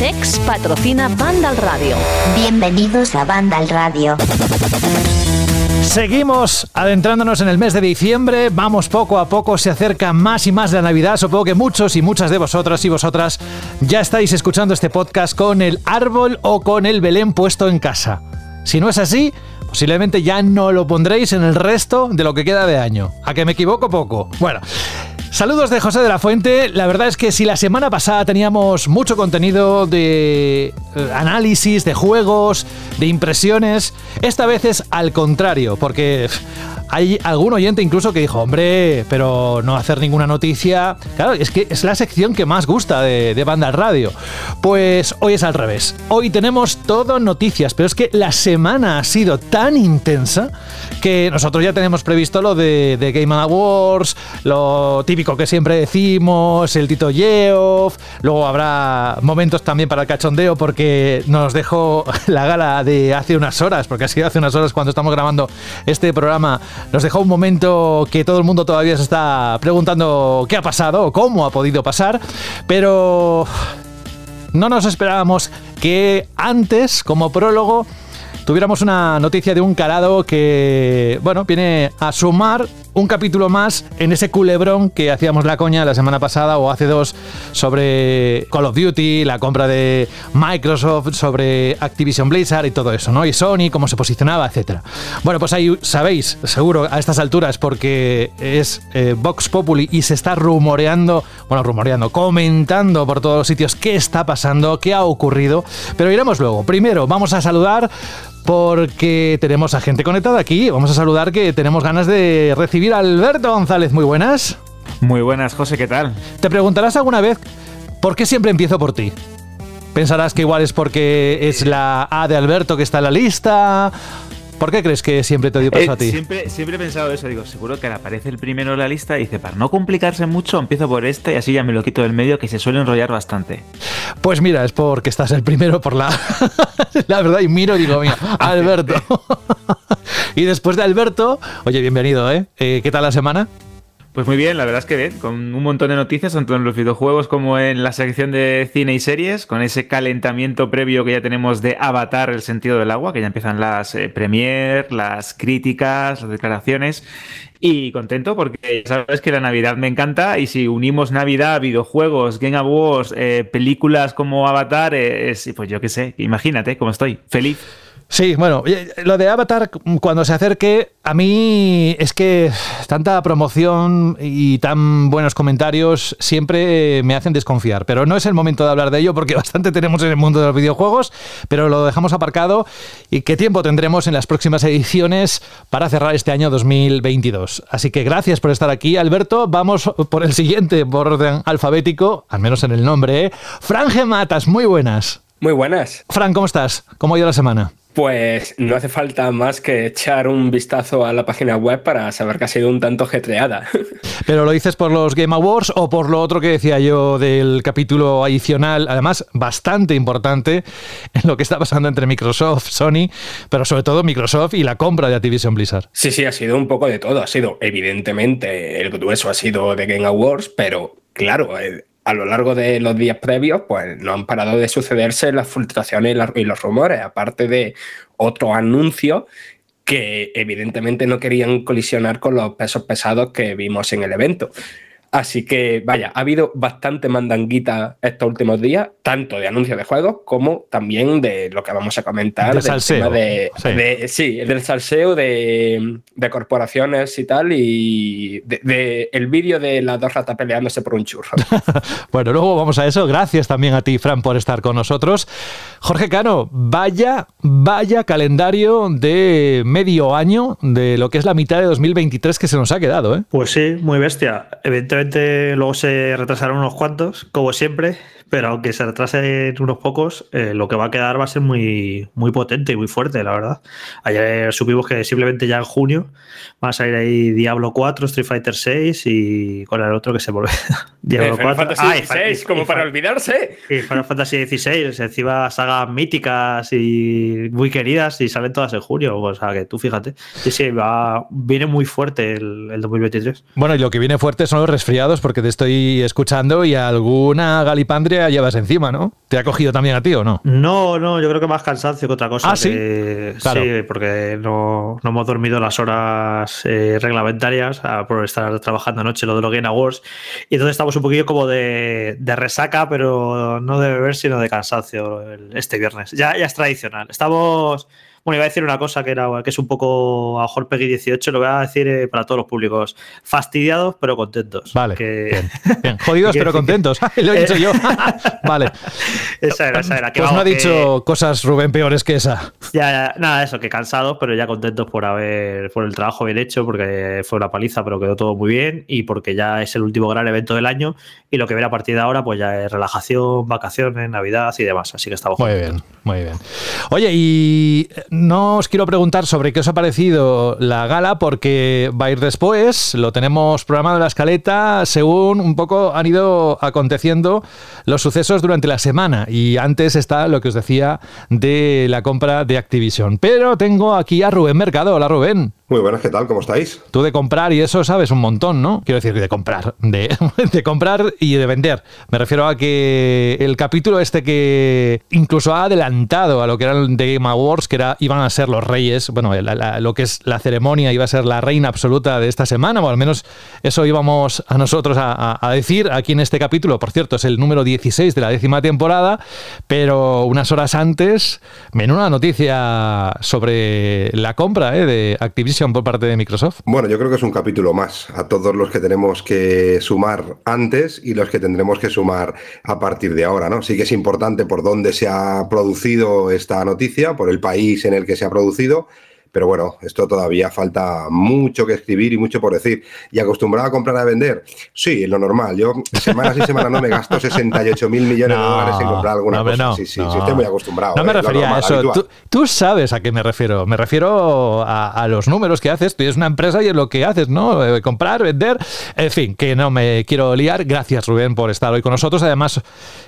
CEX patrocina Banda al Radio. Bienvenidos a Banda al Radio. Seguimos adentrándonos en el mes de diciembre, vamos poco a poco, se acerca más y más la Navidad, supongo que muchos y muchas de vosotras y vosotras ya estáis escuchando este podcast con el árbol o con el Belén puesto en casa. Si no es así, posiblemente ya no lo pondréis en el resto de lo que queda de año. ¿A que me equivoco poco? Bueno, Saludos de José de la Fuente. La verdad es que si la semana pasada teníamos mucho contenido de eh, análisis, de juegos, de impresiones, esta vez es al contrario, porque hay algún oyente incluso que dijo, hombre, pero no hacer ninguna noticia. Claro, es que es la sección que más gusta de, de Banda Radio. Pues hoy es al revés. Hoy tenemos todo noticias, pero es que la semana ha sido tan intensa que nosotros ya tenemos previsto lo de, de Game Awards, lo típico que siempre decimos, el Tito Yeoff, luego habrá momentos también para el cachondeo porque nos dejó la gala de hace unas horas, porque ha sido hace unas horas cuando estamos grabando este programa nos dejó un momento que todo el mundo todavía se está preguntando qué ha pasado o cómo ha podido pasar, pero no nos esperábamos que antes, como prólogo, tuviéramos una noticia de un calado que, bueno, viene a sumar un capítulo más en ese culebrón que hacíamos la coña la semana pasada o hace dos sobre Call of Duty, la compra de Microsoft, sobre Activision Blizzard y todo eso, ¿no? Y Sony, cómo se posicionaba, etcétera. Bueno, pues ahí sabéis, seguro a estas alturas, porque es eh, Vox Populi y se está rumoreando, bueno, rumoreando, comentando por todos los sitios qué está pasando, qué ha ocurrido, pero iremos luego. Primero, vamos a saludar porque tenemos a gente conectada aquí. Vamos a saludar que tenemos ganas de recibir a Alberto González. Muy buenas. Muy buenas, José, ¿qué tal? Te preguntarás alguna vez por qué siempre empiezo por ti. Pensarás que igual es porque es la A de Alberto que está en la lista. ¿Por qué crees que siempre te doy paso Eh, a ti? Siempre, siempre he pensado eso, digo, seguro que aparece el primero en la lista y dice, para no complicarse mucho, empiezo por este y así ya me lo quito del medio, que se suele enrollar bastante. Pues mira, es porque estás el primero por la. la verdad, y miro y digo, mira, Alberto. y después de Alberto, oye, bienvenido, ¿eh? Eh, ¿Qué tal la semana? Pues muy bien, la verdad es que bien, con un montón de noticias, tanto en los videojuegos como en la sección de cine y series, con ese calentamiento previo que ya tenemos de Avatar, el sentido del agua, que ya empiezan las eh, las críticas, las declaraciones. Y contento porque sabes que la Navidad me encanta y si unimos Navidad, videojuegos, Game Awards, eh, películas como Avatar, eh, es, pues yo qué sé, imagínate cómo estoy, feliz. Sí, bueno, oye, lo de Avatar, cuando se acerque, a mí es que tanta promoción y tan buenos comentarios siempre me hacen desconfiar. Pero no es el momento de hablar de ello porque bastante tenemos en el mundo de los videojuegos, pero lo dejamos aparcado. ¿Y qué tiempo tendremos en las próximas ediciones para cerrar este año 2022? Así que gracias por estar aquí, Alberto. Vamos por el siguiente, por orden alfabético, al menos en el nombre. ¿eh? Fran G. Matas, muy buenas. Muy buenas. Fran, ¿cómo estás? ¿Cómo ha ido la semana? Pues no hace falta más que echar un vistazo a la página web para saber que ha sido un tanto jetreada. ¿Pero lo dices por los Game Awards o por lo otro que decía yo del capítulo adicional, además bastante importante, en lo que está pasando entre Microsoft, Sony, pero sobre todo Microsoft y la compra de Activision Blizzard? Sí, sí, ha sido un poco de todo. Ha sido, evidentemente, el grueso ha sido de Game Awards, pero claro, eh, a lo largo de los días previos, pues no han parado de sucederse las filtraciones y, los rumores, aparte de otros anuncios que evidentemente no querían colisionar con los pesos pesados que vimos en el evento. Así que, vaya, ha habido bastante mandanguita estos últimos días, tanto de anuncios de juegos como también de lo que vamos a comentar. De del salseo, tema de, sí. de- sí, del salseo de, de corporaciones y tal, y de, de el vídeo de las dos ratas peleándose por un churro. Bueno, luego vamos a eso. Gracias también a ti, Fran, por estar con nosotros. Jorge Cano, vaya, vaya calendario de medio año de lo que es la mitad de 2023 que se nos ha quedado, ¿eh? Pues sí, muy bestia. Evidentemente luego se retrasaron unos cuantos, como siempre, pero aunque se retrasen unos pocos, eh, lo que va a quedar va a ser muy, muy potente y muy fuerte, la verdad. Ayer supimos que simplemente ya en junio va a salir ahí Diablo 4, Street Fighter 6 y con el otro que se vuelve. Diablo 4. Fantasy 16, como para olvidarse. Y Final Fantasy 16, encima sagas míticas y muy queridas y salen todas en junio. O sea que tú fíjate. Sí, sí, va, viene muy fuerte el, el 2023. Bueno, y lo que viene fuerte son los resfriados, porque te estoy escuchando y alguna galipandria llevas encima, ¿no? ¿Te ha cogido también a ti o no? No, no, yo creo que más cansancio que otra cosa. Ah, sí. Sí, porque no, no, hemos dormido las horas eh, reglamentarias a, por estar trabajando anoche lo de los Game Awards. Y entonces estamos un poquillo como de, de resaca, pero no de beber, sino de cansancio este viernes. Ya, ya es tradicional. Estamos bueno, iba a decir una cosa que, era, que es un poco a mejor Peggy 18, lo voy a decir eh, para todos los públicos. Fastidiados pero contentos. Vale. Bien, Jodidos pero contentos. lo he dicho yo. vale. Esa era, esa era. Que, pues no ha dicho cosas, Rubén, peores que esa. Ya, ya, nada, eso, que cansados, pero ya contentos por haber, por el trabajo bien hecho, porque fue una paliza, pero quedó todo muy bien y porque ya es el último gran evento del año y lo que viene a partir de ahora, pues ya es relajación, vacaciones, Navidad y demás. Así que estamos. Muy bien, muy bien. Oye, y no os quiero preguntar sobre qué os ha parecido la gala porque va a ir después, lo tenemos programado en la escaleta según un poco han ido aconteciendo los sucesos durante la semana y antes está lo que os decía de la compra de Activision. Pero tengo aquí a Rubén Mercado. Hola Rubén. Muy buenas, ¿qué tal? ¿Cómo estáis? Tú de comprar y eso sabes un montón, ¿no? Quiero decir, de comprar, de, de, comprar y de vender. Me refiero a que el capítulo este que incluso ha adelantado a lo que era el The Game Awards, que era, iban a ser los reyes, bueno, la, la, lo que es la ceremonia iba a ser la reina absoluta de esta semana, o al menos eso íbamos a nosotros a, a, a decir aquí en este capítulo. Por cierto, es el número 16 de la décima temporada, pero unas horas antes, menuda noticia sobre la compra ¿eh? de Activision por parte de Microsoft? Bueno, yo creo que es un capítulo más a todos los que tenemos que sumar antes y los que tendremos que sumar a partir de ahora, ¿no? Sí que es importante por dónde se ha producido esta noticia, por el país en el que se ha producido, pero bueno, esto todavía falta mucho que escribir y mucho por decir. ¿Y acostumbrado a comprar a vender? Sí, lo normal. Yo semana sí semana no me gasto 68 mil millones no, de dólares en comprar alguna no, cosa. No, sí, sí, sí, estoy muy acostumbrado. No me eh, refería normal, a eso. Tú, tú, sabes a qué me refiero. Me refiero a, a, los números que haces. Tú eres una empresa y es lo que haces, ¿no? Eh, comprar, vender. En fin, que no me quiero liar. Gracias, Rubén, por estar hoy con nosotros. Además,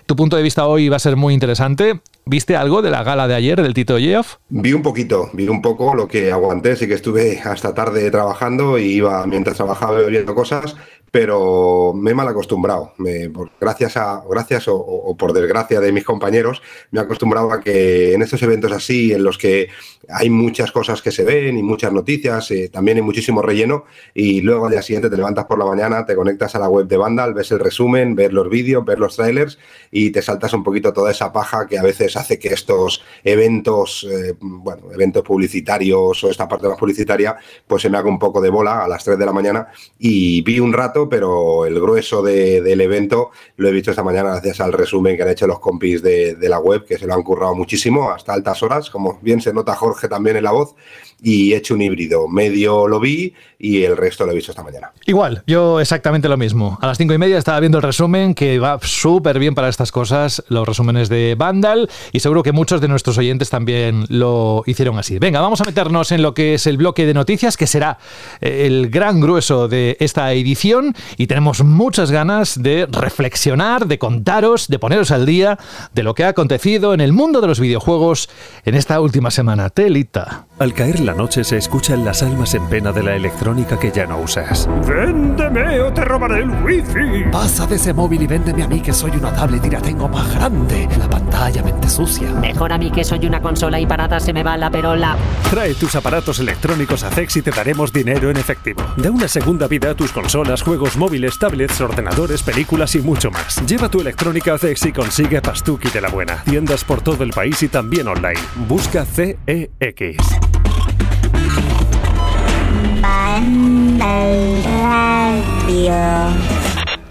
tu punto de vista hoy va a ser muy interesante. ¿Viste algo de la gala de ayer del Tito Geoff? Vi un poquito, vi un poco lo que aguanté, sí que estuve hasta tarde trabajando y iba mientras trabajaba bebiendo cosas, pero me he mal acostumbrado. Me, gracias a, gracias o, o, por desgracia de mis compañeros, me he acostumbrado a que en estos eventos así, en los que hay muchas cosas que se ven y muchas noticias, eh, también hay muchísimo relleno, y luego al día siguiente te levantas por la mañana, te conectas a la web de Vandal, ves el resumen, ves los vídeos, ves los trailers y te saltas un poquito toda esa paja que a veces hace que estos eventos, eh, bueno, eventos publicitarios o esta parte más publicitaria, pues se me haga un poco de bola a las 3 de la mañana y vi un rato pero el grueso de, del evento lo he visto esta mañana gracias al resumen que han hecho los compis de, de, la web, que se lo han currado muchísimo hasta altas horas, como bien se nota Jorge también en la voz, y he hecho un híbrido. Medio lo vi y el resto lo he visto esta mañana. Igual, yo exactamente lo mismo. A las cinco y media estaba viendo el resumen que va súper bien para estas cosas, los resúmenes de Vandal, y seguro que muchos de nuestros oyentes también lo hicieron así. Venga, vamos a meternos en lo que es el bloque de noticias, que será el gran grueso de esta edición, y tenemos muchas ganas de reflexionar, de contaros, de poneros al día de lo que ha acontecido en el mundo de los videojuegos en esta última semana. Telita. Al caer la noche se escuchan las almas en pena de la electrónica que ya no usas. ¡Véndeme o te robaré el wifi! Pasa de ese móvil y véndeme a mí que soy una tablet y la tengo más grande. La pantalla mente sucia. Mejor a mí que soy una consola y parada se me va la perola. Trae tus aparatos electrónicos a Cex y te daremos dinero en efectivo. Da una segunda vida a tus consolas, juegos móviles, tablets, ordenadores, películas y mucho más. Lleva tu electrónica a Cex y consigue Pastuki de la buena. Tiendas por todo el país y también online. Busca CEX.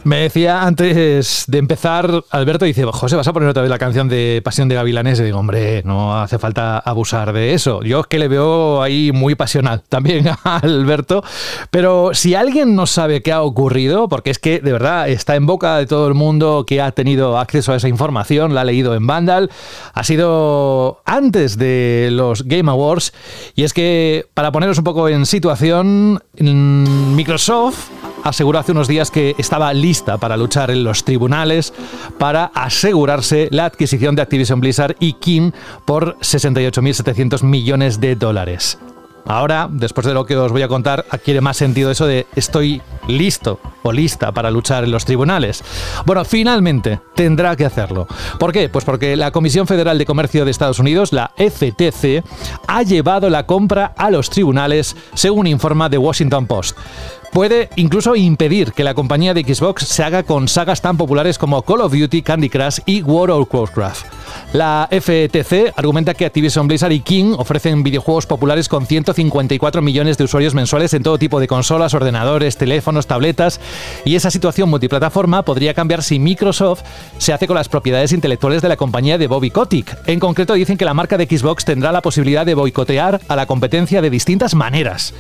Me decía antes de empezar, Alberto dice, José, ¿vas a poner otra vez la canción de Pasión de Gavilanes? Y digo, hombre, no hace falta abusar de eso. Yo es que le veo ahí muy pasional también a Alberto. Pero si alguien no sabe qué ha ocurrido, porque es que de verdad está en boca de todo el mundo que ha tenido acceso a esa información, la ha leído en Vandal, ha sido antes de los Game Awards. Y es que, para poneros un poco en situación, Microsoft aseguró hace unos días que estaba lista para luchar en los tribunales para asegurarse la adquisición de Activision Blizzard y King por 68.700 millones de dólares. Ahora, después de lo que os voy a contar, adquiere más sentido eso de estoy listo o lista para luchar en los tribunales. Bueno, finalmente tendrá que hacerlo. ¿Por qué? Pues porque la Comisión Federal de Comercio de Estados Unidos, la FTC, ha llevado la compra a los tribunales, según informa The Washington Post puede incluso impedir que la compañía de Xbox se haga con sagas tan populares como Call of Duty, Candy Crush y World of Warcraft. La FTC argumenta que Activision Blizzard y King ofrecen videojuegos populares con 154 millones de usuarios mensuales en todo tipo de consolas, ordenadores, teléfonos, tabletas, y esa situación multiplataforma podría cambiar si Microsoft se hace con las propiedades intelectuales de la compañía de Bobby Kotick. En concreto dicen que la marca de Xbox tendrá la posibilidad de boicotear a la competencia de distintas maneras.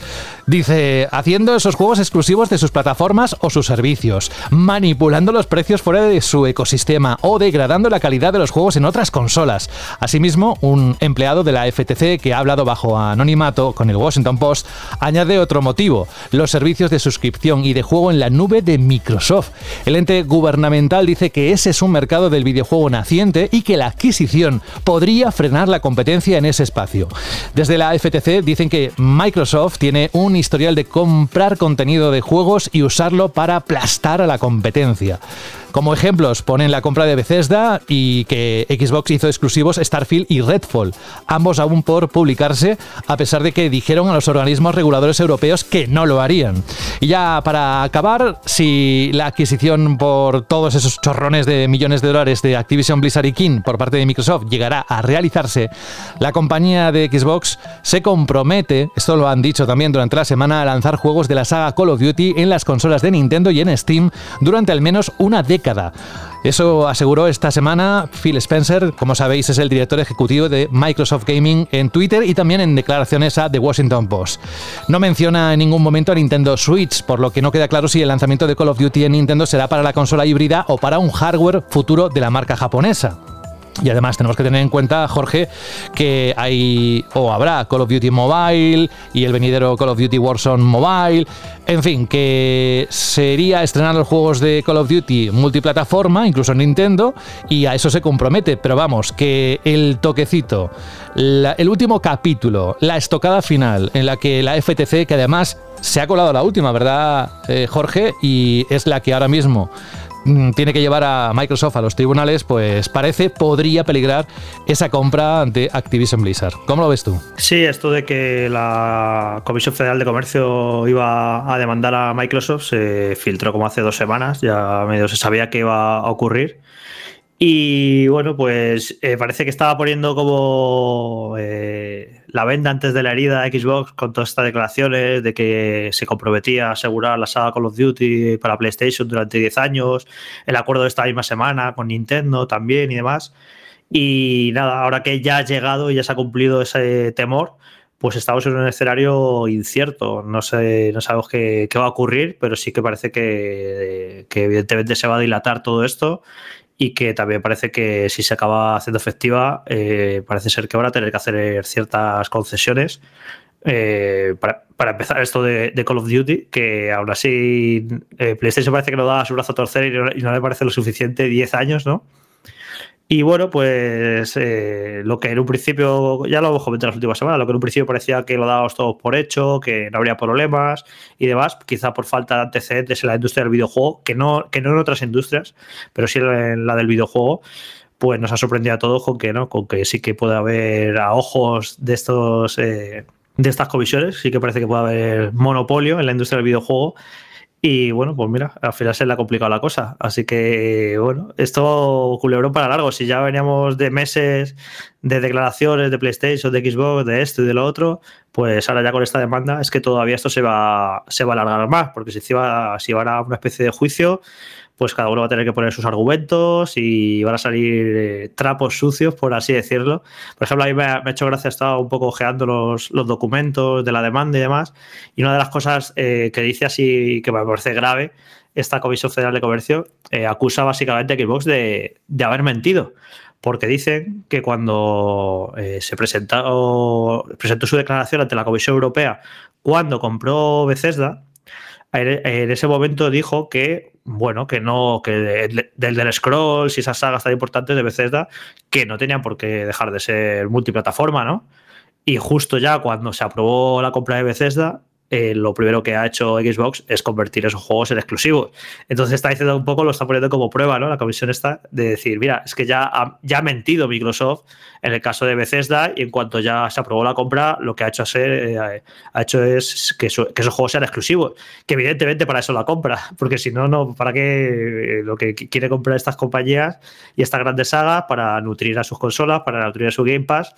Dice, haciendo esos juegos exclusivos de sus plataformas o sus servicios, manipulando los precios fuera de su ecosistema o degradando la calidad de los juegos en otras consolas. Asimismo, un empleado de la FTC que ha hablado bajo anonimato con el Washington Post añade otro motivo, los servicios de suscripción y de juego en la nube de Microsoft. El ente gubernamental dice que ese es un mercado del videojuego naciente y que la adquisición podría frenar la competencia en ese espacio. Desde la FTC dicen que Microsoft tiene un historial de comprar contenido de juegos y usarlo para aplastar a la competencia. Como ejemplos ponen la compra de Bethesda y que Xbox hizo exclusivos Starfield y Redfall, ambos aún por publicarse, a pesar de que dijeron a los organismos reguladores europeos que no lo harían. Y ya para acabar, si la adquisición por todos esos chorrones de millones de dólares de Activision Blizzard y King por parte de Microsoft llegará a realizarse, la compañía de Xbox se compromete, esto lo han dicho también durante la semana, a lanzar juegos de la saga Call of Duty en las consolas de Nintendo y en Steam durante al menos una década eso aseguró esta semana Phil Spencer, como sabéis es el director ejecutivo de Microsoft Gaming en Twitter y también en declaraciones a The Washington Post. No menciona en ningún momento a Nintendo Switch, por lo que no queda claro si el lanzamiento de Call of Duty en Nintendo será para la consola híbrida o para un hardware futuro de la marca japonesa. Y además tenemos que tener en cuenta, Jorge, que hay o habrá Call of Duty Mobile y el venidero Call of Duty Warzone Mobile. En fin, que sería estrenar los juegos de Call of Duty multiplataforma, incluso en Nintendo, y a eso se compromete. Pero vamos, que el toquecito, el último capítulo, la estocada final, en la que la FTC, que además se ha colado la última, ¿verdad, eh, Jorge? Y es la que ahora mismo tiene que llevar a Microsoft a los tribunales, pues parece podría peligrar esa compra ante Activision Blizzard. ¿Cómo lo ves tú? Sí, esto de que la Comisión Federal de Comercio iba a demandar a Microsoft se filtró como hace dos semanas, ya medio se sabía que iba a ocurrir. Y bueno, pues eh, parece que estaba poniendo como eh, la venda antes de la herida Xbox con todas estas declaraciones de que se comprometía a asegurar la saga Call of Duty para PlayStation durante 10 años, el acuerdo de esta misma semana con Nintendo también y demás. Y nada, ahora que ya ha llegado y ya se ha cumplido ese temor, pues estamos en un escenario incierto. No sé, no sabemos qué, va a ocurrir, pero sí que parece que, que evidentemente se va a dilatar todo esto y que también parece que si se acaba haciendo efectiva, eh, parece ser que van a tener que hacer ciertas concesiones. Eh, para, empezar esto de, Call of Duty, que aún así eh, PlayStation parece que no da su brazo a torcer y no, y no le parece lo suficiente 10 años, ¿no? Y bueno, pues eh, lo que en un principio, ya lo hemos comentado en las últimas semanas, lo que en un principio parecía que lo dábamos todos por hecho, que no habría problemas y demás, quizá por falta de antecedentes en la industria del videojuego, que no, que no en otras industrias, pero sí en la del videojuego, pues nos ha sorprendido a todos con que no, con que sí que puede haber a ojos de estos eh, de estas comisiones, sí que parece que puede haber monopolio en la industria del videojuego y bueno, pues mira, al final se le ha complicado la cosa. Así que bueno, esto culebrón para largo. Si ya veníamos de meses de declaraciones de PlayStation, de Xbox, de esto y de lo otro, pues ahora ya con esta demanda es que todavía esto se va, se va a alargar más, porque si va, si va a una especie de juicio, pues cada uno va a tener que poner sus argumentos y van a salir eh, trapos sucios, por así decirlo. Por ejemplo, a mí me ha, hecho gracia, he estado un poco ojeando los, documentos de la demanda y demás, y una de las cosas eh, que dice así que me parece grave, esta Comisión Federal de Comercio eh, acusa básicamente a Xbox de, de haber mentido porque dicen que cuando se presentó, presentó su declaración ante la Comisión Europea cuando compró Bethesda, en ese momento dijo que, bueno, que no, que del, del Scrolls y esas sagas tan importantes de Bethesda, que no tenían por qué dejar de ser multiplataforma, ¿no? Y justo ya cuando se aprobó la compra de Bethesda, eh, lo primero que ha hecho Xbox es convertir esos juegos en exclusivos. Entonces está diciendo un poco, lo está poniendo como prueba, ¿no? La comisión está de decir, mira, es que ya ha, ya ha mentido Microsoft en el caso de Bethesda y en cuanto ya se aprobó la compra, lo que ha hecho, hacer, eh, ha hecho es que, esos juegos sean exclusivos. Que evidentemente para eso la compra, porque si no, no, ¿para qué eh, lo que quiere comprar estas compañías y estas grandes sagas para nutrir a sus consolas, para nutrir a su Game Pass?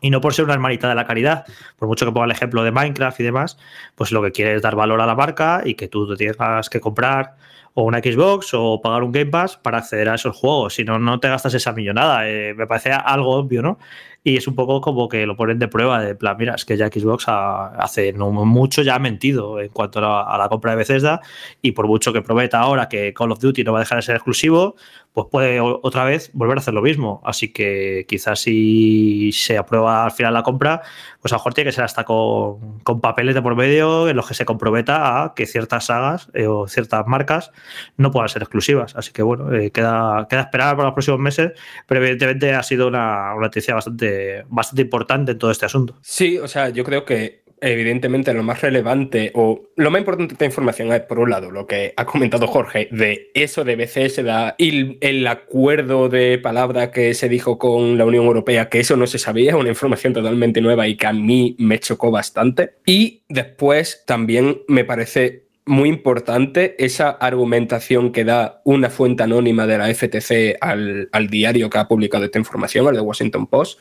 Y no por ser una hermanita de la caridad, por mucho que ponga el ejemplo de Minecraft y demás, pues lo que quiere es dar valor a la marca y que tú te tengas que comprar o una Xbox o pagar un Game Pass para acceder a esos juegos. Si no, no te gastas esa millonada. Eh, me parece algo obvio, ¿no? Y es un poco como que lo ponen de prueba, de plan, mira, es que ya Xbox hace no mucho ya ha mentido en cuanto a la, compra de Bethesda y por mucho que prometa ahora que Call of Duty no va a dejar de ser exclusivo, pues puede otra vez volver a hacer lo mismo. Así que quizás si se aprueba al final la compra, pues a lo mejor tiene que ser hasta con, papeles de por medio en los que se comprometa a que ciertas sagas eh, o ciertas marcas no puedan ser exclusivas. Así que bueno, eh, queda, queda esperar para los próximos meses, pero evidentemente ha sido una, una noticia bastante bastante, importante en todo este asunto. Sí, o sea, yo creo que evidentemente lo más relevante o lo más importante de esta información es, por un lado, lo que ha comentado Jorge, de eso de BCS y el acuerdo de palabra que se dijo con la Unión Europea, que eso no se sabía, una información totalmente nueva y que a mí me chocó bastante. Y después también me parece muy importante esa argumentación que da una fuente anónima de la FTC al, diario que ha publicado esta información, al de Washington Post,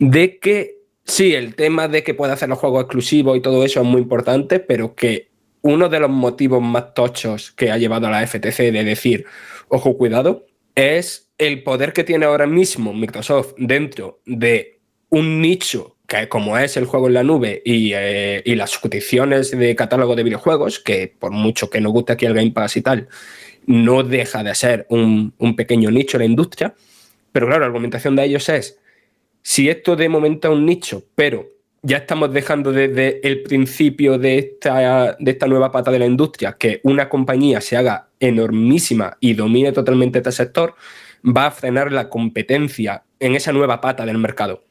de que sí, el tema de que pueda hacer los juegos exclusivos y todo eso es muy importante, pero que uno de los motivos más tochos que ha llevado a la FTC de decir, ojo, cuidado, es el poder que tiene ahora mismo Microsoft dentro de un nicho que como es el juego en la nube eh, y, las suscripciones de catálogo de videojuegos, que por mucho que nos guste aquí el Game Pass y tal, no deja de ser un, pequeño nicho en la industria. Pero claro, la argumentación de ellos es, si esto de momento es un nicho, pero ya estamos dejando desde el principio de esta, de esta nueva pata de la industria que una compañía se haga enormísima y domine totalmente este sector, va a frenar la competencia en esa nueva pata del mercado.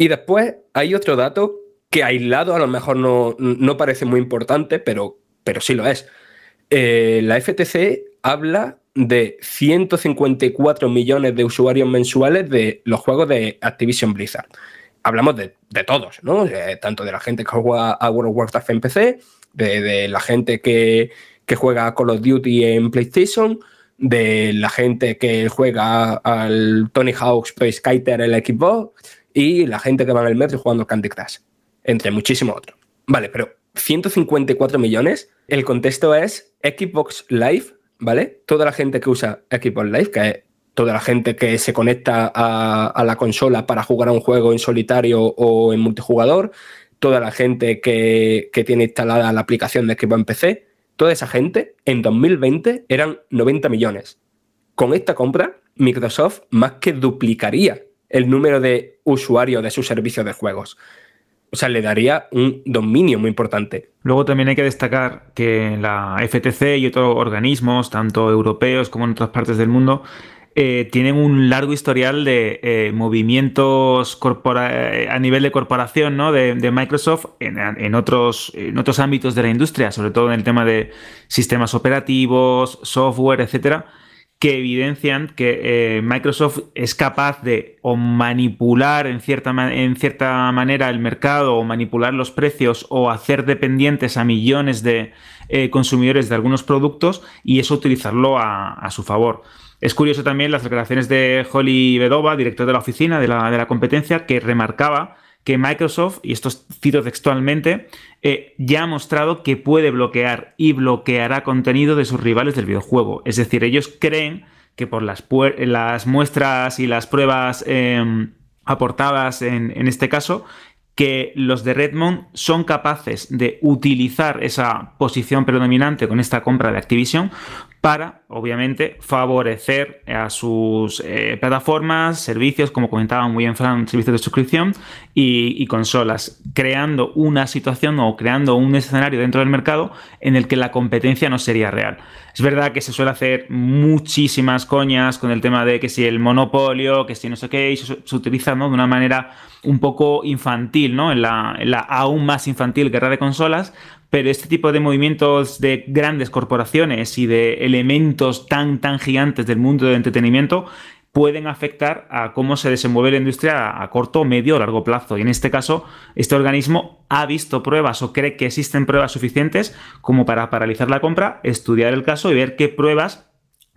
Y después hay otro dato que aislado a lo mejor no, parece muy importante, pero, pero sí lo es. Eh, la FTC habla de 154 millones de usuarios mensuales de los juegos de Activision Blizzard. Hablamos de, todos, ¿no? Eh, tanto de la gente que juega a World of Warcraft en PC, de, la gente que, que, juega Call of Duty en PlayStation, de la gente que juega al Tony Hawk's Pro Skater en la Xbox y la gente que va en el metro jugando Candy Crush, entre muchísimos otros. Vale, pero 154 millones, el contexto es Xbox Live, ¿vale? Toda la gente que usa Xbox Live, que es toda la gente que se conecta a, la consola para jugar a un juego en solitario o en multijugador, toda la gente que, que tiene instalada la aplicación de Xbox en PC, toda esa gente en 2020 eran 90 millones. Con esta compra, Microsoft más que duplicaría el número de usuarios de su servicio de juegos. O sea, le daría un dominio muy importante. Luego también hay que destacar que la FTC y otros organismos, tanto europeos como en otras partes del mundo, eh, tienen un largo historial de eh, movimientos eh, a nivel de corporación ¿no? de, Microsoft en, otros, en otros ámbitos de la industria, sobre todo en el tema de sistemas operativos, software, etcétera que evidencian que eh, Microsoft es capaz de o manipular en cierta, en cierta manera el mercado o manipular los precios o hacer dependientes a millones de eh, consumidores de algunos productos y eso utilizarlo a, su favor. Es curioso también las declaraciones de Holly Bedova, director de la oficina de la, de la competencia, que remarcaba que Microsoft, y esto cito textualmente, eh, ya ha mostrado que puede bloquear y bloqueará contenido de sus rivales del videojuego. Es decir, ellos creen que por las, muestras y las pruebas em, aportadas en, en este caso, que los de Redmond son capaces de utilizar esa posición predominante con esta compra de Activision para, obviamente, favorecer a sus eh, plataformas, servicios, como comentaba muy bien Fran, servicios de suscripción y, consolas, creando una situación o creando un escenario dentro del mercado en el que la competencia no sería real. Es verdad que se suele hacer muchísimas coñas con el tema de que si el monopolio, que si no sé qué, y se, utiliza de una manera un poco infantil, ¿no? En la aún más infantil guerra de consolas, pero este tipo de movimientos de grandes corporaciones y de elementos tan, tan gigantes del mundo del entretenimiento pueden afectar a cómo se desenvuelve la industria a corto, medio o largo plazo. Y en este caso, este organismo ha visto pruebas o cree que existen pruebas suficientes como para paralizar la compra, estudiar el caso y ver qué pruebas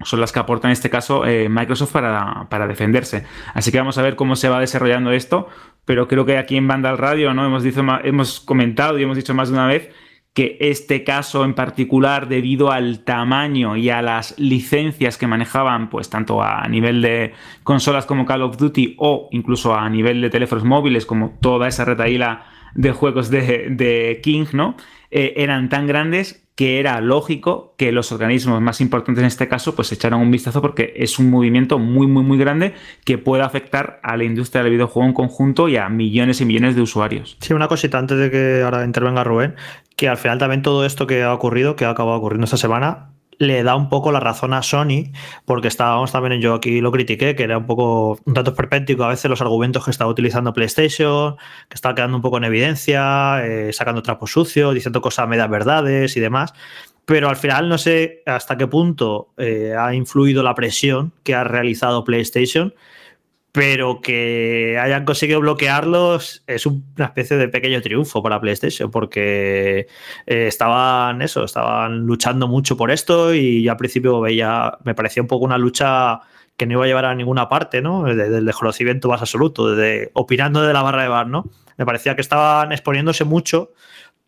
son las que aporta en este caso eh, Microsoft para, para, defenderse. Así que vamos a ver cómo se va desarrollando esto, pero creo que aquí en Banda Radio ¿no? hemos, dicho, hemos comentado y hemos dicho más de una vez que este caso en particular, debido al tamaño y a las licencias que manejaban, pues tanto a nivel de consolas como Call of Duty o incluso a nivel de teléfonos móviles, como toda esa retaíla de juegos de, King, ¿no? Eh, eran tan grandes que era lógico que los organismos más importantes en este caso pues echaran un vistazo porque es un movimiento muy muy muy grande que puede afectar a la industria del videojuego en conjunto y a millones y millones de usuarios. Sí, una cosita antes de que ahora intervenga Rubén, que al final también todo esto que ha ocurrido, que ha acabado ocurriendo esta semana, le da un poco la razón a Sony, porque estábamos también, yo aquí lo critiqué, que era un poco un dato perpéntico a veces los argumentos que estaba utilizando PlayStation, que estaba quedando un poco en evidencia, eh, sacando trapos sucios, diciendo cosas medias verdades y demás. Pero al final no sé hasta qué punto eh, ha influido la presión que ha realizado PlayStation pero que hayan conseguido bloquearlos es una especie de pequeño triunfo para PlayStation, porque eh, estaban eso, estaban luchando mucho por esto y yo al principio veía, me parecía un poco una lucha que no iba a llevar a ninguna parte, ¿no? Desde el desconocimiento más absoluto, desde opinando de la barra de bar, ¿no? Me parecía que estaban exponiéndose mucho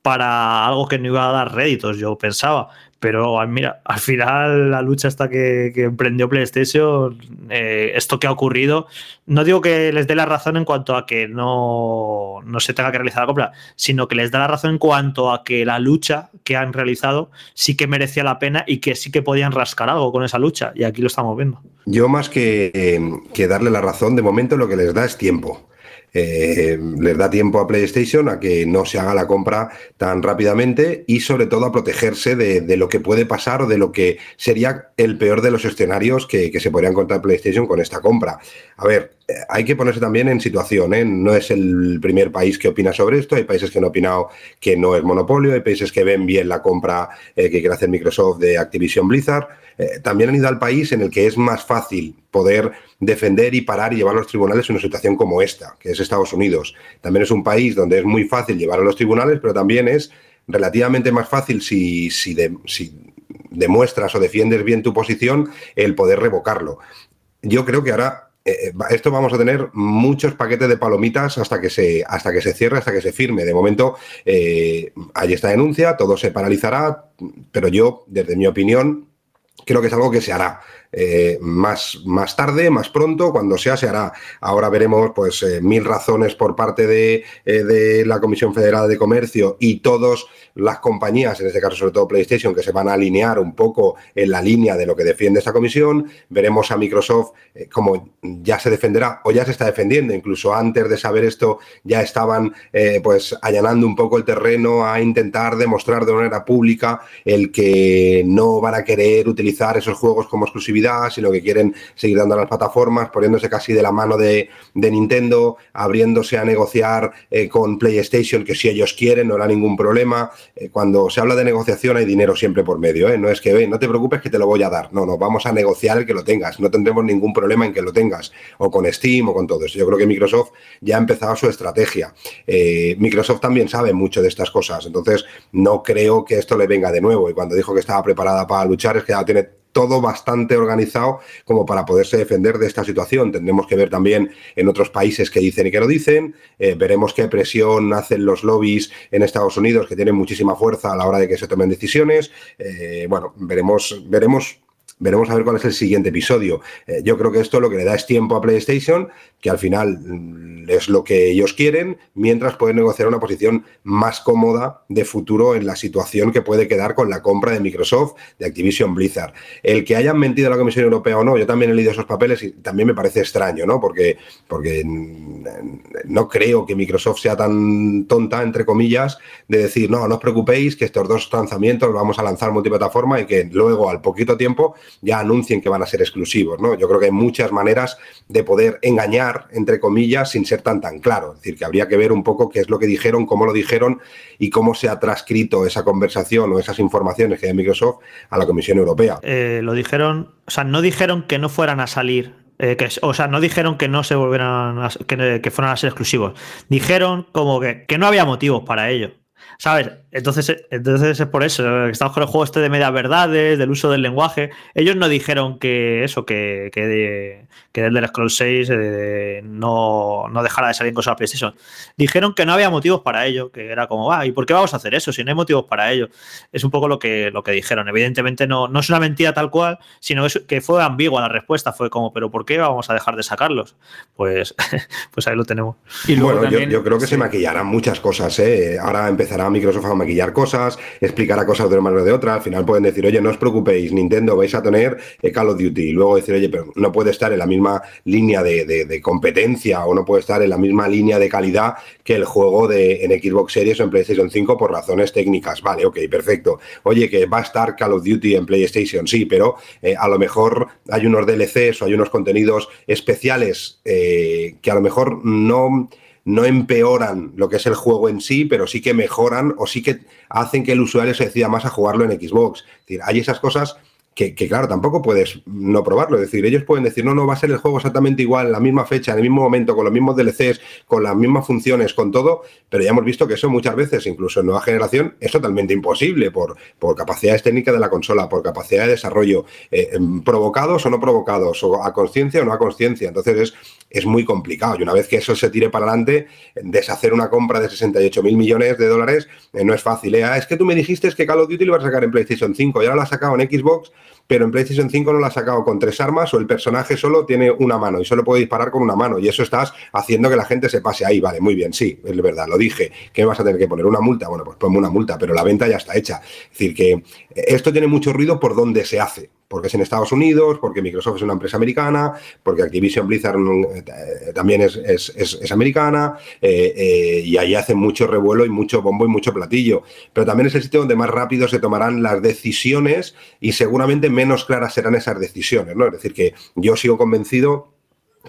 para algo que no iba a dar réditos, yo pensaba. Pero mira, al final la lucha hasta que, emprendió PlayStation, eh, esto que ha ocurrido, no digo que les dé la razón en cuanto a que no, no se tenga que realizar la compra, sino que les da la razón en cuanto a que la lucha que han realizado sí que merecía la pena y que sí que podían rascar algo con esa lucha. Y aquí lo estamos viendo. Yo más que, que darle la razón, de momento lo que les da es tiempo. Eh, les da tiempo a PlayStation a que no se haga la compra tan rápidamente y sobre todo a protegerse de, lo que puede pasar o de lo que sería el peor de los escenarios que, se podría encontrar PlayStation con esta compra. A ver, hay que ponerse también en situación, ¿eh? no es el primer país que opina sobre esto, hay países que han opinado que no es monopolio, hay países que ven bien la compra eh, que quiere hacer Microsoft de Activision Blizzard, eh, también han ido al país en el que es más fácil poder defender y parar y llevar a los tribunales en una situación como esta, que es Estados Unidos. También es un país donde es muy fácil llevar a los tribunales, pero también es relativamente más fácil si, si, demuestras o defiendes bien tu posición el poder revocarlo. Yo creo que ahora eh, esto vamos a tener muchos paquetes de palomitas hasta que se, hasta que se cierre, hasta que se firme. De momento, eh, hay esta denuncia, todo se paralizará, pero yo, desde mi opinión, creo que es algo que se hará. Eh, más, más tarde, más pronto, cuando sea, se hará. Ahora veremos pues eh, mil razones por parte de, eh, de, la Comisión Federal de Comercio y todas las compañías, en este caso sobre todo PlayStation, que se van a alinear un poco en la línea de lo que defiende esta comisión. Veremos a Microsoft como ya se defenderá o ya se está defendiendo. Incluso antes de saber esto ya estaban pues allanando un poco el terreno a intentar demostrar de manera pública el que no van a querer utilizar esos juegos como exclusividad sino que quieren seguir dando a las plataformas, poniéndose casi de la mano de, Nintendo, abriéndose a negociar eh, con PlayStation, que si ellos quieren no era ningún problema. Eh, cuando se habla de negociación hay dinero siempre por medio, ¿eh? no es que no te preocupes que te lo voy a dar, no, no, vamos a negociar el que lo tengas, no tendremos ningún problema en que lo tengas, o con Steam o con todo eso. Yo creo que Microsoft ya ha empezado su estrategia. Microsoft también sabe mucho de estas cosas, entonces no creo que esto le venga de nuevo. Y cuando dijo que estaba preparada para luchar es que ya tiene todo bastante organizado como para poderse defender de esta situación. Tendremos que ver también en otros países que dicen y que no dicen. Eh, veremos qué presión hacen los lobbies en Estados Unidos, que tienen muchísima fuerza a la hora de que se tomen decisiones. Eh, bueno, veremos, veremos Veremos a ver cuál es el siguiente episodio. Eh, yo creo que esto lo que le da es tiempo a PlayStation, que al final mm, es lo que ellos quieren, mientras pueden negociar una posición más cómoda de futuro en la situación que puede quedar con la compra de Microsoft, de Activision Blizzard. El que hayan mentido a la Comisión Europea o no, yo también he leído esos papeles y también me parece extraño, ¿no? Porque, porque mm, no creo que Microsoft sea tan tonta, entre comillas, de decir, no, no os preocupéis, que estos dos lanzamientos los vamos a lanzar multiplataforma y que luego, al poquito tiempo, ya anuncien que van a ser exclusivos, ¿no? Yo creo que hay muchas maneras de poder engañar, entre comillas, sin ser tan tan claro. Es decir, que habría que ver un poco qué es lo que dijeron, cómo lo dijeron y cómo se ha transcrito esa conversación o esas informaciones que de Microsoft a la Comisión Europea. Eh, lo dijeron, o sea, no dijeron que no fueran a salir eh, que, o sea, no dijeron que no se volvieran que, que, fueran a ser exclusivos. Dijeron como que, que no había motivos para ello. ¿Sabes? Entonces, entonces es por eso. Estamos con el juego este de media verdades, del uso del lenguaje. Ellos no dijeron que eso, que, que, de, que Elder Scrolls 6 eh, no, no, dejara de salir en cosas PlayStation. Dijeron que no había motivos para ello, que era como, ah, ¿y por qué vamos a hacer eso si no hay motivos para ello? Es un poco lo que, lo que dijeron. Evidentemente no, no es una mentira tal cual, sino que fue ambigua la respuesta. Fue como, ¿pero por qué vamos a dejar de sacarlos? Pues, pues ahí lo tenemos. Y bueno, yo, creo que se maquillarán muchas cosas. ¿eh? Ahora empezará Microsoft a maquillar cosas, explicará cosas de una manera de otra. Al final pueden decir, oye, no os preocupéis, Nintendo vais a tener eh, Call of Duty. Y luego decir, oye, pero no puede estar en la misma línea de, competencia o no puede estar en la misma línea de calidad que el juego de, en Xbox Series o en PlayStation 5 por razones técnicas. Vale, ok, perfecto. Oye, que va a estar Call of Duty en PlayStation, sí, pero eh, a lo mejor hay unos DLCs o hay unos contenidos especiales eh, que a lo mejor no no empeoran lo que es el juego en sí, pero sí que mejoran o sí que hacen que el usuario se decida más a jugarlo en Xbox. Es decir, hay esas cosas que, claro, tampoco puedes no probarlo. Es decir, ellos pueden decir, no, no, va a ser el juego exactamente igual, la misma fecha, en el mismo momento, con los mismos DLCs, con las mismas funciones, con todo, pero ya hemos visto que eso muchas veces, incluso en nueva generación, es totalmente imposible por, por capacidades técnicas de la consola, por capacidad de desarrollo, eh, em, provocados o no provocados, o a conciencia o no a conciencia. Entonces es, es muy complicado. Y una vez que eso se tire para adelante, deshacer una compra de 68 mil millones de dólares eh, no es fácil. ¿eh? Ah, es que tú me dijiste que Call of Duty lo ibas a sacar en PlayStation 5 y ahora lo has sacado en Xbox pero en PlayStation 5 no lo ha sacado con tres armas o el personaje solo tiene una mano y solo puede disparar con una mano y eso estás haciendo que la gente se pase ahí, vale, muy bien, sí, es verdad, lo dije, ¿qué vas a tener que poner? ¿Una multa? Bueno, pues ponme una multa, pero la venta ya está hecha. Es decir, que esto tiene mucho ruido por donde se hace porque es en Estados Unidos, porque Microsoft es una empresa americana, porque Activision Blizzard eh, también es, americana, eh, eh, y ahí hacen mucho revuelo y mucho bombo y mucho platillo. Pero también es el sitio donde más rápido se tomarán las decisiones y seguramente menos claras serán esas decisiones. ¿no? Es decir, que yo sigo convencido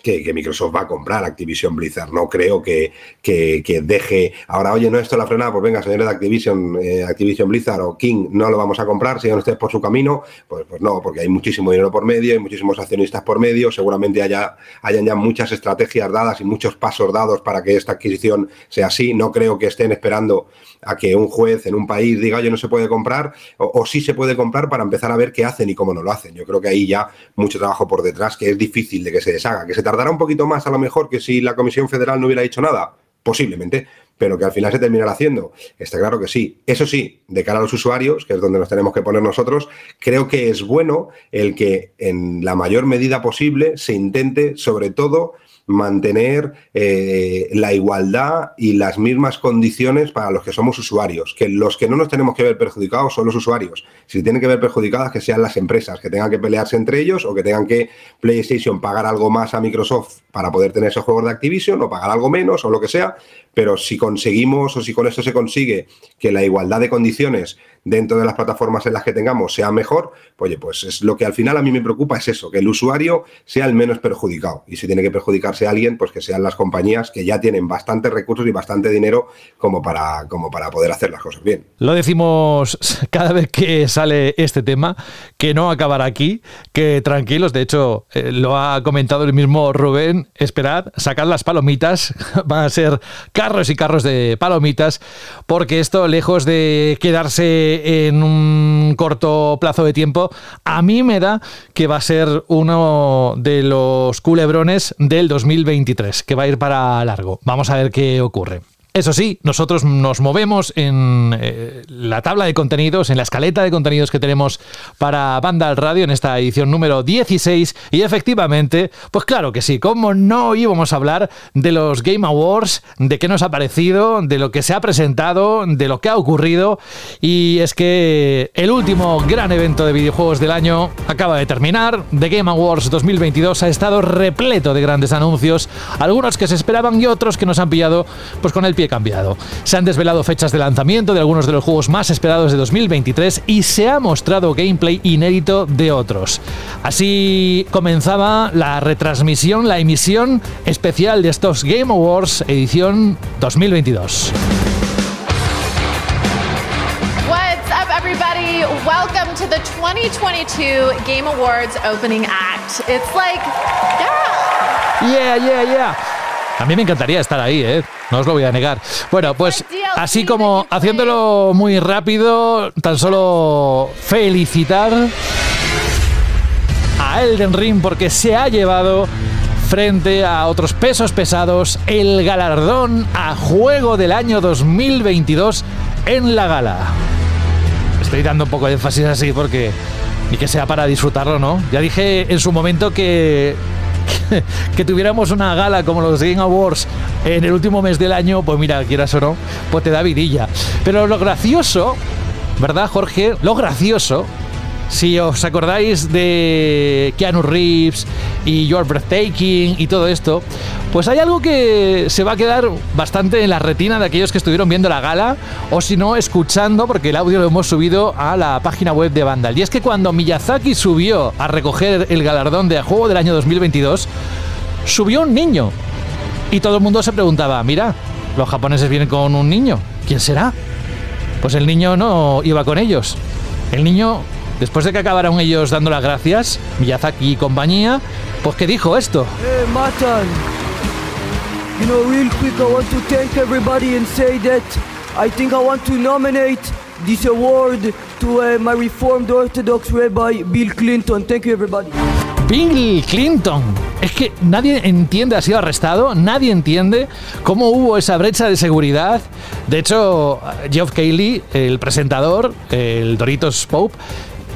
que, Microsoft va a comprar Activision Blizzard. No creo que, que, deje. Ahora, oye, no esto la frenada, pues venga, señores de Activision, eh, Activision Blizzard o King, no lo vamos a comprar, sigan ustedes por su camino. Pues, pues no, porque hay muchísimo dinero por medio, hay muchísimos accionistas por medio, seguramente haya, hayan ya muchas estrategias dadas y muchos pasos dados para que esta adquisición sea así. No creo que estén esperando a que un juez en un país diga, oye, no se puede comprar, o, o sí se puede comprar para empezar a ver qué hacen y cómo no lo hacen. Yo creo que ahí ya mucho trabajo por detrás que es difícil de que se deshaga, que se tardará un poquito más a lo mejor que si la Comisión Federal no hubiera dicho nada, posiblemente, pero que al final se terminará haciendo. Está claro que sí. Eso sí, de cara a los usuarios, que es donde nos tenemos que poner nosotros, creo que es bueno el que en la mayor medida posible se intente, sobre todo, mantener eh, la igualdad y las mismas condiciones para los que somos usuarios, que los que no nos tenemos que ver perjudicados son los usuarios. Si tienen que ver perjudicadas, que sean las empresas, que tengan que pelearse entre ellos o que tengan que PlayStation pagar algo más a Microsoft para poder tener esos juegos de Activision o pagar algo menos o lo que sea, pero si conseguimos o si con esto se consigue que la igualdad de condiciones dentro de las plataformas en las que tengamos sea mejor, oye, pues es lo que al final a mí me preocupa es eso, que el usuario sea el menos perjudicado. Y si tiene que perjudicarse alguien, pues que sean las compañías que ya tienen bastantes recursos y bastante dinero como para, como para poder hacer las cosas bien. Lo decimos cada vez que sale este tema, que no acabará aquí, que tranquilos, de hecho eh, lo ha comentado el mismo Rubén, esperad, sacad las palomitas, van a ser carros y carros de palomitas, porque esto lejos de quedarse en un corto plazo de tiempo, a mí me da que va a ser uno de los culebrones del 2023, que va a ir para largo. Vamos a ver qué ocurre. Eso sí, nosotros nos movemos en eh, la tabla de contenidos, en la escaleta de contenidos que tenemos para Banda al Radio en esta edición número 16 y efectivamente, pues claro que sí, como no íbamos a hablar de los Game Awards, de qué nos ha parecido, de lo que se ha presentado, de lo que ha ocurrido. Y es que el último gran evento de videojuegos del año acaba de terminar, The Game Awards 2022 ha estado repleto de grandes anuncios, algunos que se esperaban y otros que nos han pillado pues con el pie cambiado. Se han desvelado fechas de lanzamiento de algunos de los juegos más esperados de 2023 y se ha mostrado gameplay inédito de otros. Así comenzaba la retransmisión, la emisión especial de estos Game Awards edición 2022. What's up, everybody? Welcome to the 2022 Game Awards opening act. It's like, yeah. Yeah, yeah, yeah. A mí me encantaría estar ahí, ¿eh? No os lo voy a negar. Bueno, pues así como haciéndolo muy rápido, tan solo felicitar a Elden Ring porque se ha llevado frente a otros pesos pesados el galardón a juego del año 2022 en la gala. Estoy dando un poco de énfasis así porque ni que sea para disfrutarlo, ¿no? Ya dije en su momento que que tuviéramos una gala como los Game Awards en el último mes del año, pues mira, quieras o no, pues te da vidilla. Pero lo gracioso, ¿verdad, Jorge? Lo gracioso si os acordáis de Keanu Reeves y Your Breathtaking y todo esto, pues hay algo que se va a quedar bastante en la retina de aquellos que estuvieron viendo la gala o si no escuchando, porque el audio lo hemos subido a la página web de Vandal. Y es que cuando Miyazaki subió a recoger el galardón de juego del año 2022, subió un niño. Y todo el mundo se preguntaba, mira, los japoneses vienen con un niño, ¿quién será? Pues el niño no iba con ellos. El niño Después de que acabaron ellos dando las gracias, Miyazaki y compañía, pues que dijo esto. Hey, Matan. You know, real quick, I want to thank everybody and say that I think I want to nominate this award to uh, my Reformed Orthodox Rabbi Bill Clinton. Thank you, everybody. Bill Clinton. Es que nadie entiende, ha sido arrestado, nadie entiende cómo hubo esa brecha de seguridad. De hecho, Geoff Cayley, el presentador, el Doritos Pope,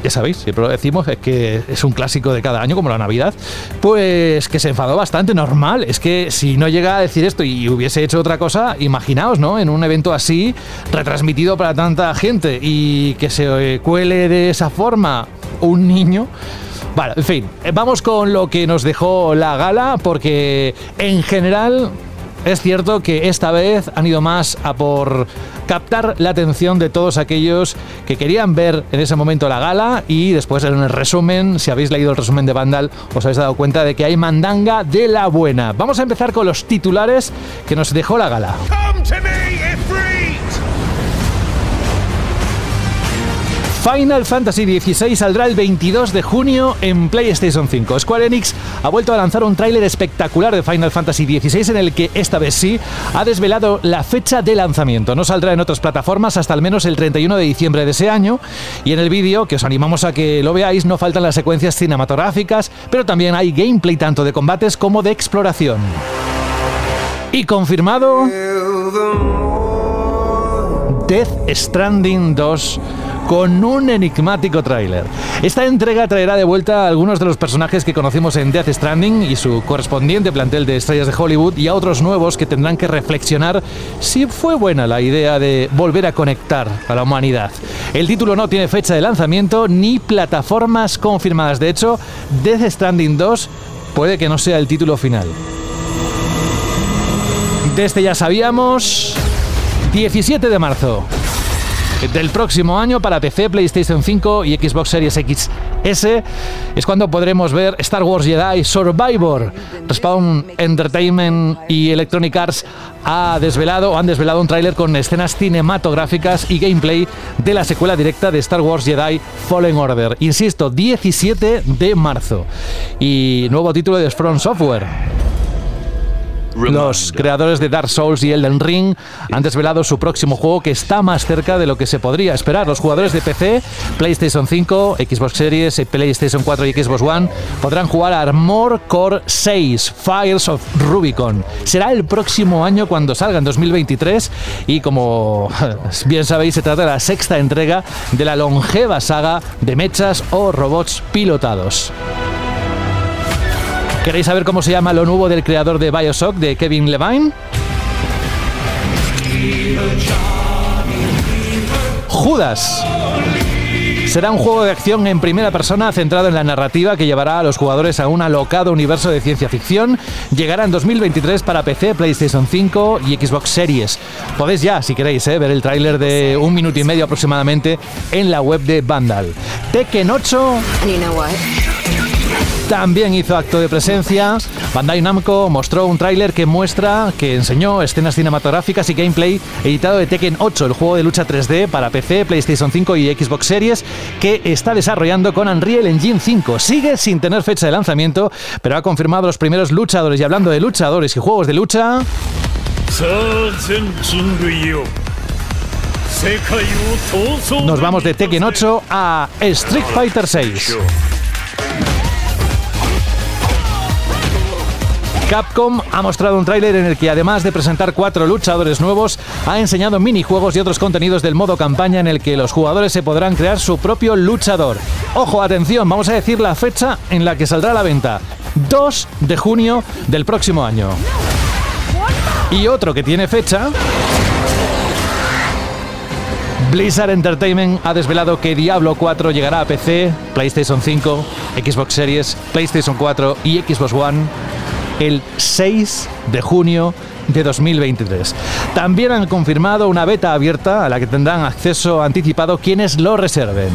ya sabéis, siempre lo decimos, es que es un clásico de cada año, como la Navidad, pues que se enfadó bastante, normal. Es que si no llega a decir esto y hubiese hecho otra cosa, imaginaos, ¿no? En un evento así, retransmitido para tanta gente y que se cuele de esa forma un niño. Vale, en fin, vamos con lo que nos dejó la gala, porque en general es cierto que esta vez han ido más a por captar la atención de todos aquellos que querían ver en ese momento la gala y después en el resumen, si habéis leído el resumen de Vandal, os habéis dado cuenta de que hay mandanga de la buena. Vamos a empezar con los titulares que nos dejó la gala. Final Fantasy XVI saldrá el 22 de junio en PlayStation 5. Square Enix ha vuelto a lanzar un tráiler espectacular de Final Fantasy XVI en el que esta vez sí ha desvelado la fecha de lanzamiento. No saldrá en otras plataformas hasta al menos el 31 de diciembre de ese año y en el vídeo, que os animamos a que lo veáis, no faltan las secuencias cinematográficas, pero también hay gameplay tanto de combates como de exploración. Y confirmado... Death Stranding 2 con un enigmático tráiler. Esta entrega traerá de vuelta a algunos de los personajes que conocimos en Death Stranding y su correspondiente plantel de estrellas de Hollywood y a otros nuevos que tendrán que reflexionar si fue buena la idea de volver a conectar a la humanidad. El título no tiene fecha de lanzamiento ni plataformas confirmadas. De hecho, Death Stranding 2 puede que no sea el título final. De este ya sabíamos. 17 de marzo del próximo año para PC, PlayStation 5 y Xbox Series XS es cuando podremos ver Star Wars Jedi Survivor. Respawn Entertainment y Electronic Arts ha desvelado, han desvelado un tráiler con escenas cinematográficas y gameplay de la secuela directa de Star Wars Jedi Fallen Order. Insisto, 17 de marzo. Y nuevo título de From Software. Los creadores de Dark Souls y Elden Ring han desvelado su próximo juego que está más cerca de lo que se podría esperar. Los jugadores de PC, PlayStation 5, Xbox Series, PlayStation 4 y Xbox One podrán jugar a Armor Core 6, Fires of Rubicon. Será el próximo año cuando salga en 2023 y como bien sabéis se trata de la sexta entrega de la longeva saga de mechas o robots pilotados. ¿Queréis saber cómo se llama lo nuevo del creador de Bioshock, de Kevin Levine? Judas. Será un juego de acción en primera persona centrado en la narrativa que llevará a los jugadores a un alocado universo de ciencia ficción. Llegará en 2023 para PC, PlayStation 5 y Xbox Series. Podéis ya, si queréis, eh, ver el tráiler de un minuto y medio aproximadamente en la web de Vandal. Tekken 8 también hizo acto de presencia. Bandai Namco mostró un tráiler que muestra, que enseñó escenas cinematográficas y gameplay editado de Tekken 8, el juego de lucha 3D para PC, PlayStation 5 y Xbox Series, que está desarrollando con Unreal Engine 5. Sigue sin tener fecha de lanzamiento, pero ha confirmado los primeros luchadores. Y hablando de luchadores y juegos de lucha... Nos vamos de Tekken 8 a Street Fighter 6. Capcom ha mostrado un tráiler en el que además de presentar cuatro luchadores nuevos, ha enseñado minijuegos y otros contenidos del modo campaña en el que los jugadores se podrán crear su propio luchador. Ojo, atención, vamos a decir la fecha en la que saldrá a la venta. 2 de junio del próximo año. Y otro que tiene fecha... Blizzard Entertainment ha desvelado que Diablo 4 llegará a PC, PlayStation 5, Xbox Series, PlayStation 4 y Xbox One el 6 de junio de 2023. También han confirmado una beta abierta a la que tendrán acceso anticipado quienes lo reserven.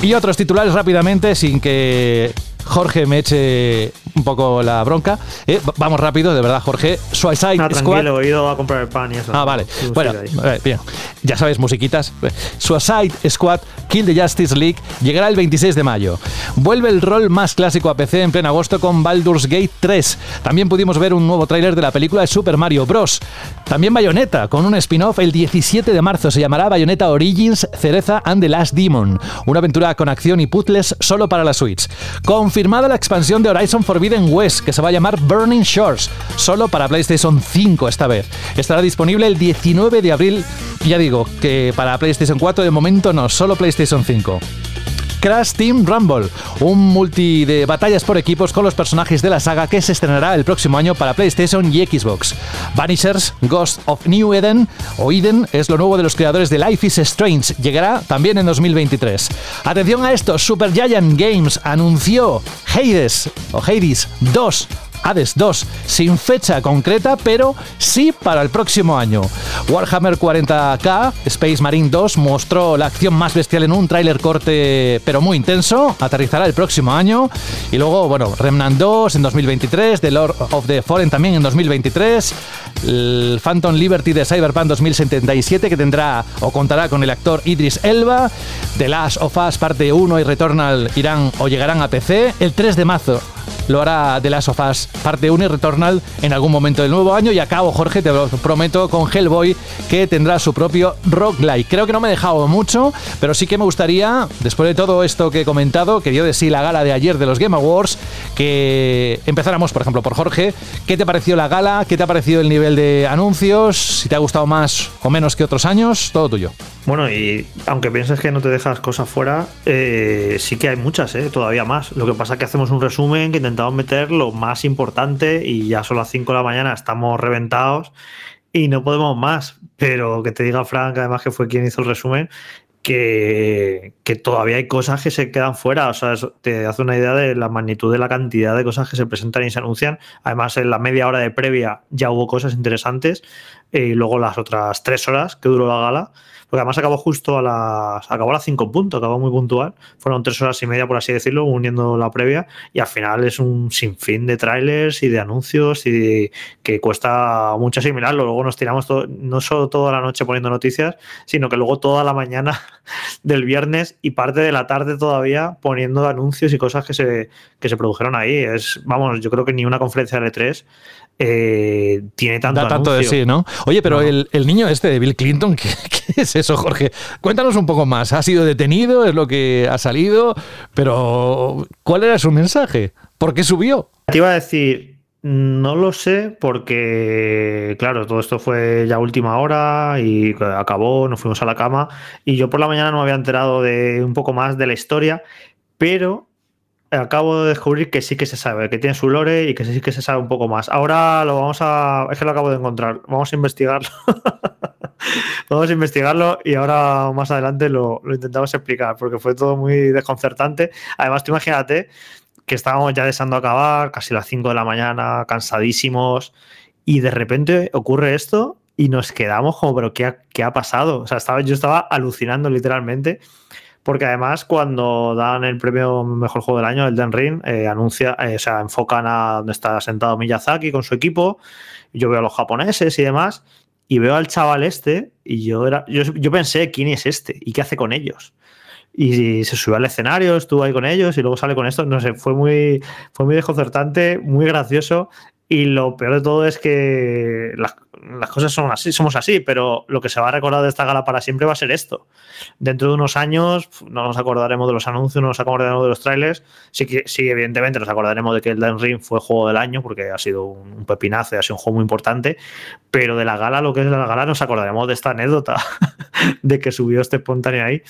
Y otros titulares rápidamente sin que Jorge me eche un poco la bronca. Eh, vamos rápido, de verdad, Jorge. Suicide no, Squad. He ido a comprar el pan y eso. Ah, vale. Bueno, eh, bien. Ya sabes, musiquitas. Suicide Squad Kill the Justice League llegará el 26 de mayo. Vuelve el rol más clásico a PC en pleno agosto con Baldur's Gate 3. También pudimos ver un nuevo tráiler de la película de Super Mario Bros. También Bayonetta, con un spin-off el 17 de marzo. Se llamará Bayonetta Origins Cereza and the Last Demon. Una aventura con acción y puzzles solo para la Switch. Confirmada la expansión de Horizon Forbidden West, que se va a llamar Burning Shores, solo para PlayStation 5 esta vez. Estará disponible el 19 de abril. Ya digo que para PlayStation 4 de momento no, solo PlayStation 5. Crash Team Rumble, un multi de batallas por equipos con los personajes de la saga que se estrenará el próximo año para PlayStation y Xbox. Vanishers, Ghost of New Eden o Eden es lo nuevo de los creadores de Life is Strange, llegará también en 2023. Atención a esto, Super Giant Games anunció Hades o Hades 2 Hades 2, sin fecha concreta, pero sí para el próximo año. Warhammer 40k, Space Marine 2, mostró la acción más bestial en un tráiler corte, pero muy intenso. Aterrizará el próximo año. Y luego, bueno, Remnant 2 en 2023, The Lord of the Fallen también en 2023, el Phantom Liberty de Cyberpunk 2077, que tendrá o contará con el actor Idris Elba, The Last of Us parte 1 y Returnal irán o llegarán a PC. El 3 de marzo lo hará The Last of Us parte 1 y Returnal en algún momento del nuevo año. Y acabo, Jorge, te lo prometo, con Hellboy, que tendrá su propio roguelike. Creo que no me he dejado mucho, pero sí que me gustaría, después de todo esto que he comentado, que dio de sí la gala de ayer de los Game Awards, que empezáramos, por ejemplo, por Jorge. ¿Qué te pareció la gala? ¿Qué te ha parecido el nivel de anuncios? Si te ha gustado más o menos que otros años, todo tuyo. Bueno, y aunque pienses que no te dejas cosas fuera, eh, sí que hay muchas, eh, todavía más. Lo que pasa es que hacemos un resumen que intentamos meter lo más importante y ya son las 5 de la mañana, estamos reventados y no podemos más. Pero que te diga Frank, además que fue quien hizo el resumen, que, que, todavía hay cosas que se quedan fuera. O sea, te hace una idea de la magnitud de la cantidad de cosas que se presentan y se anuncian. Además, en la media hora de previa ya hubo cosas interesantes. Y luego las otras tres horas que duró la gala porque además acabó justo a las. Acabó a las 5 puntos, acabó muy puntual. Fueron tres horas y media, por así decirlo, uniendo la previa. Y al final es un sinfín de trailers y de anuncios y que cuesta mucho asimilarlo. Luego nos tiramos todo, no solo toda la noche poniendo noticias, sino que luego toda la mañana del viernes y parte de la tarde todavía poniendo anuncios y cosas que se, que se produjeron ahí. Es, vamos, yo creo que ni una conferencia de E3 eh, tiene tanto, Da tanto de sí, ¿no? Oye, pero el, el niño este de Bill Clinton, ¿qué, qué es eso, Jorge? Cuéntanos un poco más. ¿Ha sido detenido? ¿Es lo que ha salido? Pero, ¿cuál era su mensaje? ¿Por qué subió? Te iba a decir, no lo sé porque, claro, todo esto fue ya última hora y acabó, nos fuimos a la cama y yo por la mañana no me había enterado de un poco más de la historia, pero acabo de descubrir que sí que se sabe, que tiene su lore y que sí que se sabe un poco más. Ahora lo vamos a... Es que lo acabo de encontrar. Vamos a investigarlo. vamos a investigarlo y ahora más adelante lo, lo, intentamos explicar porque fue todo muy desconcertante. Además, tú imagínate que estábamos ya deseando acabar, casi las 5 de la mañana, cansadísimos, y de repente ocurre esto y nos quedamos como, pero ¿qué ha, qué ha pasado? O sea, estaba, yo estaba alucinando literalmente porque además cuando dan el premio Mejor Juego del Año, el Den Ring, eh, anuncia, eh, o sea, enfocan a donde está sentado Miyazaki con su equipo, yo veo a los japoneses y demás, y veo al chaval este, y yo, era, yo, yo pensé, ¿quién es este? ¿Y qué hace con ellos? y se subió al escenario, estuvo ahí con ellos y luego sale con esto. No sé, fue muy, fue muy desconcertante, muy gracioso. Y lo peor de todo es que las, cosas son así, somos así, pero lo que se va a recordar de esta gala para siempre va a ser esto. Dentro de unos años no nos acordaremos de los anuncios, no nos acordaremos de los trailers. Sí, que, sí evidentemente nos acordaremos de que el Den Ring fue juego del año porque ha sido un pepinazo ha sido un juego muy importante. Pero de la gala, lo que es la gala, nos acordaremos de esta anécdota de que subió este espontáneo ahí.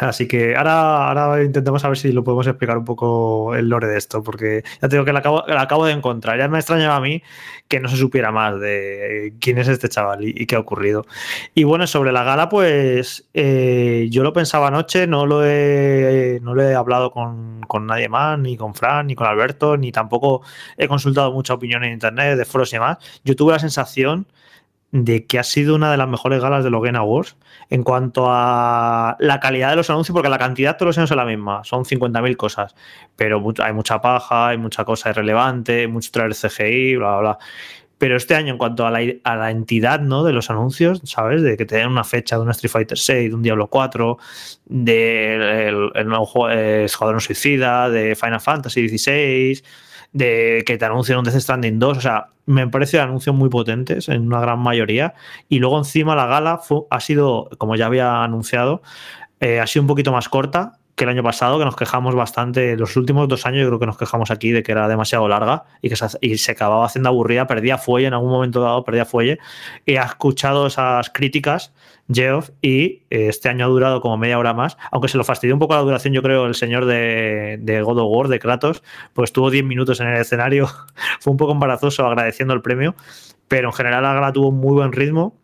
Así que ahora, ahora intentemos a ver si lo podemos explicar un poco el lore de esto, porque ya te digo que lo acabo, lo acabo de encontrar. Ya me extrañaba a mí que no se supiera más de quién es este chaval y, y qué ha ocurrido. Y bueno, sobre la gala, pues eh, yo lo pensaba anoche, no lo he, no lo he hablado con, con, nadie más, ni con Fran, ni con Alberto, ni tampoco he consultado mucha opinión en internet, de foros y demás. Yo tuve la sensación de que ha sido una de las mejores galas de los Game Awards en cuanto a la calidad de los anuncios, porque la cantidad todos los años es la misma, son 50.000 cosas, pero hay mucha paja, hay mucha cosa irrelevante, mucho traer CGI, bla, bla, bla. Pero este año, en cuanto a la, a la, entidad ¿no? de los anuncios, ¿sabes? De que te den una fecha de un Street Fighter 6, de un Diablo 4, del de el, el nuevo juego, eh, Escuadrón Suicida, de Final Fantasy 16 de que te anuncien un Death Stranding 2. O sea, me parece anuncios muy potentes en una gran mayoría. Y luego encima la gala ha sido, como ya había anunciado, eh, ha sido un poquito más corta que el año pasado, que nos quejamos bastante. Los últimos dos años yo creo que nos quejamos aquí de que era demasiado larga y que se, y se acababa haciendo aburrida, perdía fuelle en algún momento dado, perdía fuelle. Y ha escuchado esas críticas Geoff y eh, este año ha durado como media hora más, aunque se lo fastidió un poco la duración, yo creo, el señor de, de God of War, de Kratos, pues tuvo 10 minutos en el escenario, fue un poco embarazoso agradeciendo el premio, pero en general la gala tuvo muy buen ritmo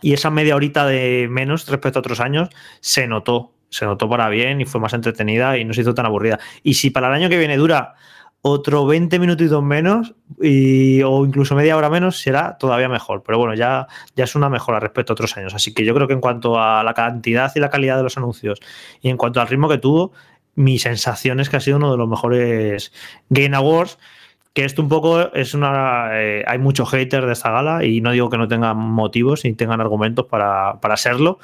y esa media horita de menos respecto a otros años se notó, se notó para bien y fue más entretenida y no se hizo tan aburrida. Y si para el año que viene dura otro 20 minutitos menos y, o incluso media hora menos será todavía mejor. Pero bueno, ya, ya es una mejora respecto a otros años. Así que yo creo que en cuanto a la cantidad y la calidad de los anuncios y en cuanto al ritmo que tuvo, mi sensación es que ha sido uno de los mejores Game Awards. Que esto un poco es una. Eh, hay mucho hater de esta gala y no digo que no tengan motivos ni tengan argumentos para, para serlo,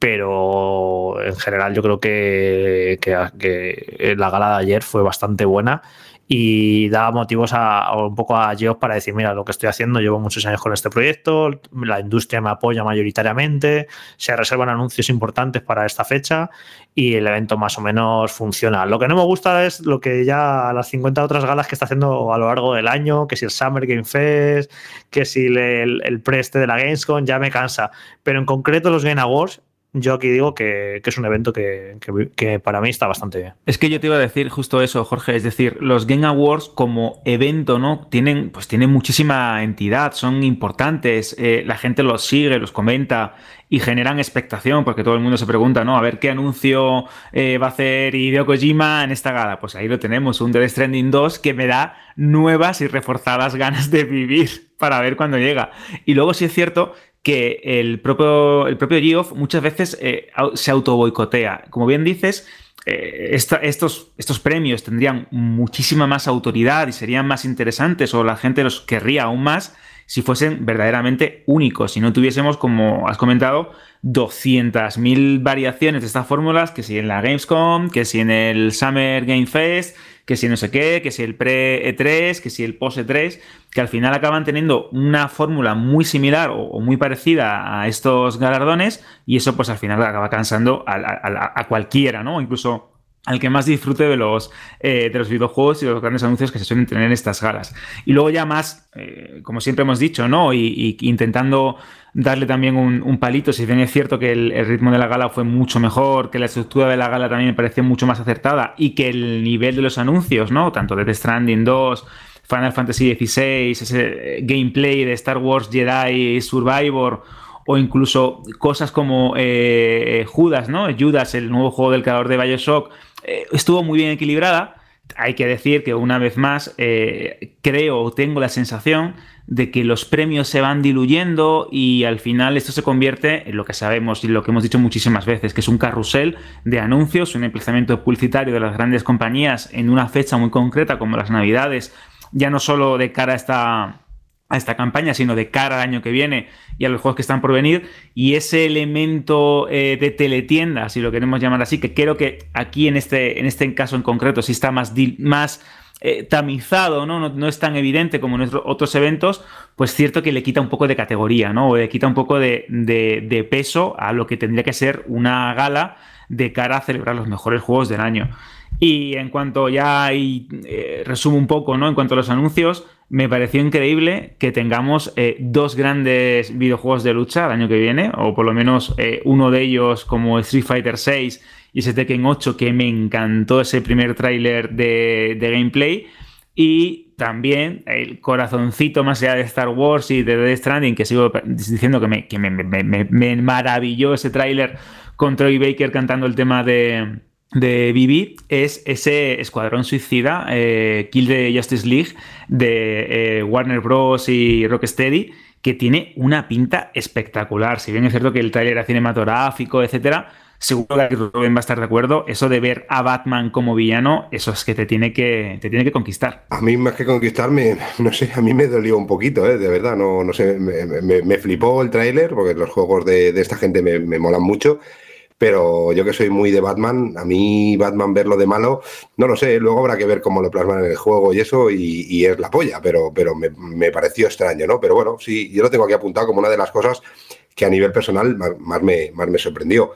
pero en general yo creo que, que, que, la gala de ayer fue bastante buena y daba motivos a, a un poco a Geoff para decir, mira, lo que estoy haciendo, llevo muchos años con este proyecto, la industria me apoya mayoritariamente, se reservan anuncios importantes para esta fecha y el evento más o menos funciona. Lo que no me gusta es lo que ya las 50 otras galas que está haciendo a lo largo del año, que si el Summer Game Fest, que si el, el, el preste de la Gamescom, ya me cansa. Pero en concreto los Game Awards yo aquí digo que, es un evento que, para mí está bastante bien. Es que yo te iba a decir justo eso, Jorge, es decir, los Game Awards como evento, ¿no? Tienen, pues tienen muchísima entidad, son importantes, eh, la gente los sigue, los comenta y generan expectación, porque todo el mundo se pregunta, ¿no? A ver qué anuncio eh, va a hacer Hideo Kojima en esta gala. Pues ahí lo tenemos, un Death Stranding 2 que me da nuevas y reforzadas ganas de vivir para ver cuándo llega. Y luego sí es cierto que el propio, el propio Geoff muchas veces eh, se auto boicotea. Como bien dices, eh, estos, estos premios tendrían muchísima más autoridad y serían más interesantes o la gente los querría aún más si fuesen verdaderamente únicos, si no tuviésemos, como has comentado, 200.000 variaciones de estas fórmulas, que si en la Gamescom, que si en el Summer Game Fest, que si no sé qué, que si el pre-E3, que si el post-E3, que al final acaban teniendo una fórmula muy similar o, muy parecida a estos galardones y eso pues al final acaba cansando a, a cualquiera, ¿no? Incluso al que más disfrute de los, eh, de los videojuegos y de los grandes anuncios que se suelen tener en estas galas. Y luego ya más, eh, como siempre hemos dicho, ¿no? Y, intentando darle también un, palito, si bien es cierto que el, ritmo de la gala fue mucho mejor, que la estructura de la gala también me pareció mucho más acertada y que el nivel de los anuncios, ¿no? Tanto de The Stranding 2, Final Fantasy XVI, ese gameplay de Star Wars Jedi Survivor o incluso cosas como eh, Judas, ¿no? Judas, el nuevo juego del creador de Bioshock, eh, estuvo muy bien equilibrada. Hay que decir que una vez más eh, creo o tengo la sensación de que los premios se van diluyendo y al final esto se convierte en lo que sabemos y lo que hemos dicho muchísimas veces, que es un carrusel de anuncios, un emplazamiento publicitario de las grandes compañías en una fecha muy concreta como las navidades, ya no solo de cara a esta a esta campaña, sino de cara al año que viene y a los juegos que están por venir. Y ese elemento eh, de teletienda, si lo queremos llamar así, que creo que aquí en este, en este caso en concreto sí está más, más eh, tamizado, ¿no? ¿no? es tan evidente como en otros eventos, pues cierto que le quita un poco de categoría, ¿no? O le quita un poco de, de peso a lo que tendría que ser una gala de cara a celebrar los mejores juegos del año. Y en cuanto ya y, eh, resumo un poco, ¿no? En cuanto a los anuncios, me pareció increíble que tengamos eh, dos grandes videojuegos de lucha el año que viene, o por lo menos eh, uno de ellos como Street Fighter VI y ese Tekken 8, que me encantó ese primer tráiler de, gameplay. Y también el corazoncito más allá de Star Wars y de Death Stranding, que sigo diciendo que me, que me maravilló ese tráiler con Troy Baker cantando el tema de, de Vivi es ese escuadrón suicida, eh, Kill the Justice League de eh, Warner Bros. y Rocksteady, que tiene una pinta espectacular. Si bien es cierto que el trailer era cinematográfico, etcétera, seguro que Rubén va a estar de acuerdo. Eso de ver a Batman como villano, eso es que te tiene que, te tiene que conquistar. A mí, más que conquistarme, no sé, a mí me dolió un poquito, ¿eh? de verdad. No, no sé, me, flipó el tráiler, porque los juegos de, esta gente me, me molan mucho pero yo que soy muy de Batman, a mí Batman verlo de malo, no lo sé, luego habrá que ver cómo lo plasman en el juego y eso, y, es la polla, pero, pero me, pareció extraño, ¿no? Pero bueno, sí, yo lo tengo aquí apuntado como una de las cosas que a nivel personal más, me, más me sorprendió.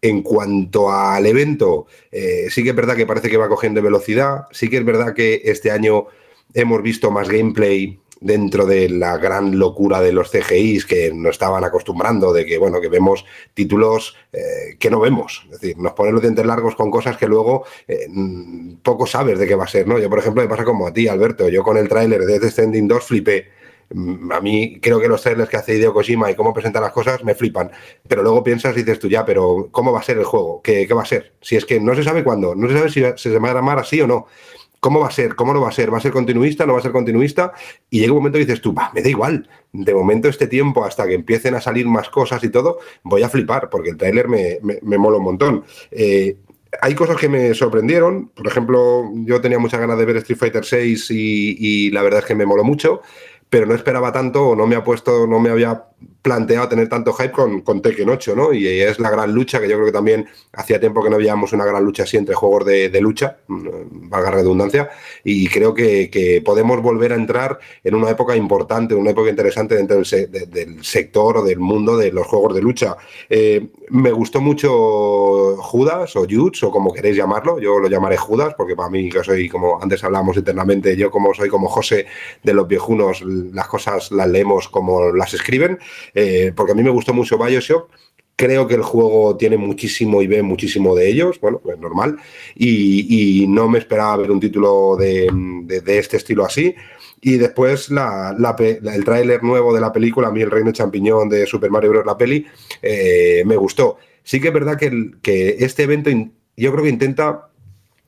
En cuanto al evento, eh, sí que es verdad que parece que va cogiendo velocidad, sí que es verdad que este año hemos visto más gameplay dentro de la gran locura de los CGIs que nos estaban acostumbrando, de que, bueno, que vemos títulos eh, que no vemos. Es decir, nos ponen los dientes largos con cosas que luego eh, poco sabes de qué va a ser, ¿no? Yo, por ejemplo, me pasa como a ti, Alberto. Yo con el tráiler de Death Stranding 2 flipé. Mm, a mí creo que los trailers que hace Hideo Kojima y cómo presenta las cosas me flipan. Pero luego piensas y dices tú, ya, pero ¿cómo va a ser el juego? ¿Qué, qué va a ser? Si es que no se sabe cuándo, no se sabe si se va a llamar así o no. ¿Cómo va a ser? ¿Cómo no va a ser? ¿Va a ser continuista? ¿No va a ser continuista? Y llega un momento y dices tú, me da igual. De momento este tiempo, hasta que empiecen a salir más cosas y todo, voy a flipar, porque el tráiler me, me, mola un montón. Eh, hay cosas que me sorprendieron. Por ejemplo, yo tenía muchas ganas de ver Street Fighter VI y, y la verdad es que me moló mucho, pero no esperaba tanto o no me ha puesto, no me había planteado tener tanto hype con, con Tekken 8, ¿no? Y es la gran lucha, que yo creo que también hacía tiempo que no veíamos una gran lucha así entre juegos de, lucha, mm, valga redundancia, y creo que, podemos volver a entrar en una época importante, una época interesante dentro del, sector o del mundo de los juegos de lucha. Eh, me gustó mucho Judas o Judes, o como queréis llamarlo, yo lo llamaré Judas, porque para mí, que soy como antes hablábamos internamente, yo como soy como José de los viejunos, las cosas las leemos como las escriben. Eh, porque a mí me gustó mucho Bioshock. Creo que el juego tiene muchísimo y ve muchísimo de ellos, bueno, es normal, y, no me esperaba ver un título de, este estilo así. Y después el tráiler nuevo de la película, a mí el Reino Champiñón de Super Mario Bros. la peli, eh, me gustó. Sí que es verdad que, que este evento yo creo que intenta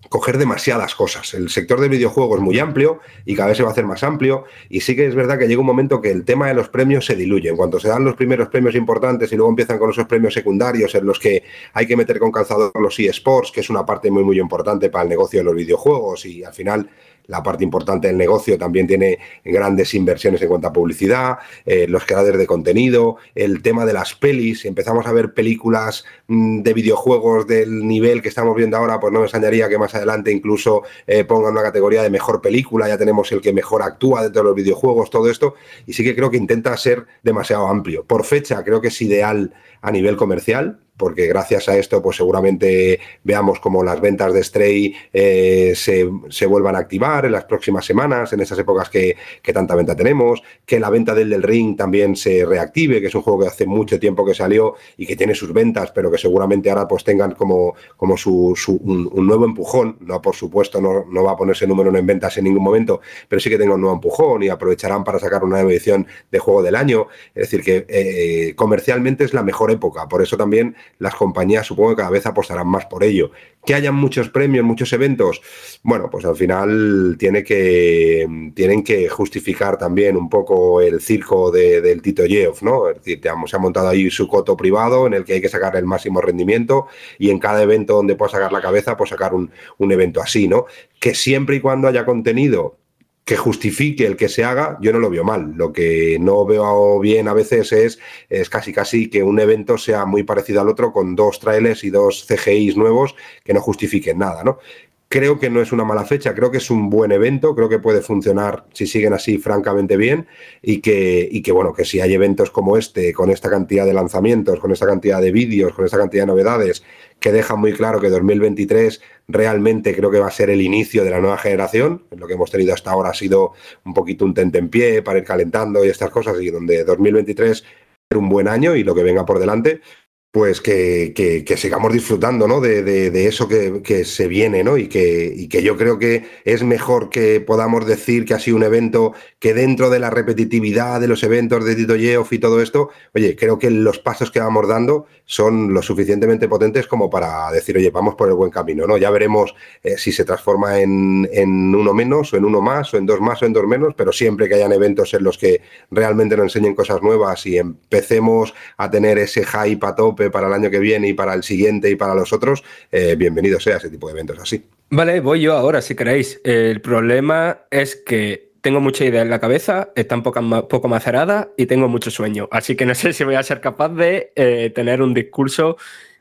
coger demasiadas cosas. El sector de videojuegos es muy amplio y cada vez se va a hacer más amplio. Y sí que es verdad que llega un momento que el tema de los premios se diluye. En cuanto se dan los primeros premios importantes y luego empiezan con esos premios secundarios en los que hay que meter con calzador los eSports, que es una parte muy, muy importante para el negocio de los videojuegos y al final la parte importante del negocio también tiene grandes inversiones en cuanto a publicidad, eh, los creadores de contenido, el tema de las pelis, empezamos a ver películas mm, de videojuegos del nivel que estamos viendo ahora, pues no me extrañaría que más adelante incluso eh, pongan una categoría de mejor película, ya tenemos el que mejor actúa dentro de los videojuegos, todo esto, y sí que creo que intenta ser demasiado amplio. Por fecha creo que es ideal a nivel comercial, porque gracias a esto, pues seguramente veamos como las ventas de Stray eh, se, vuelvan a activar en las próximas semanas, en esas épocas que, tanta venta tenemos, que la venta del del Ring también se reactive, que es un juego que hace mucho tiempo que salió y que tiene sus ventas, pero que seguramente ahora pues tengan como, como su, un, nuevo empujón. No, por supuesto, no, no, va a ponerse número en ventas en ningún momento, pero sí que tenga un nuevo empujón y aprovecharán para sacar una nueva edición de juego del año. Es decir, que eh, comercialmente es la mejor época. Por eso también las compañías supongo que cada vez apostarán más por ello. Que hayan muchos premios, muchos eventos, bueno, pues al final tiene que, tienen que justificar también un poco el circo del Tito Yeoff, ¿no? Es decir, se ha montado ahí su coto privado en el que hay que sacar el máximo rendimiento y en cada evento donde pueda sacar la cabeza, pues sacar un, un evento así, ¿no? Que siempre y cuando haya contenido que justifique el que se haga, yo no lo veo mal. Lo que no veo bien a veces es, es casi casi que un evento sea muy parecido al otro con dos trailers y dos CGIs nuevos que no justifiquen nada, ¿no? Creo que no es una mala fecha, creo que es un buen evento, creo que puede funcionar si siguen así francamente bien y que, y que bueno, que si hay eventos como este, con esta cantidad de lanzamientos, con esta cantidad de vídeos, con esta cantidad de novedades, que deja muy claro que 2023 realmente creo que va a ser el inicio de la nueva generación. Lo que hemos tenido hasta ahora ha sido un poquito un tentempié para ir calentando y estas cosas, y donde 2023 ser un buen año y lo que venga por delante, pues que, que, sigamos disfrutando ¿no? de, de, eso que, que, se viene, ¿no? Y que, y que yo creo que es mejor que podamos decir que ha sido un evento que dentro de la repetitividad de los eventos de Tito Yeoff y todo esto, oye, creo que los pasos que vamos dando son lo suficientemente potentes como para decir, oye, vamos por el buen camino, ¿no? Ya veremos eh, si se transforma en, en, uno menos o en uno más o en dos más o en dos menos, pero siempre que hayan eventos en los que realmente nos enseñen cosas nuevas y empecemos a tener ese hype a para el año que viene y para el siguiente y para los otros, eh, bienvenido sea ese tipo de eventos así. Vale, voy yo ahora, si queréis. El problema es que tengo mucha idea en la cabeza, está poco, poco macerada y tengo mucho sueño. Así que no sé si voy a ser capaz de eh, tener un discurso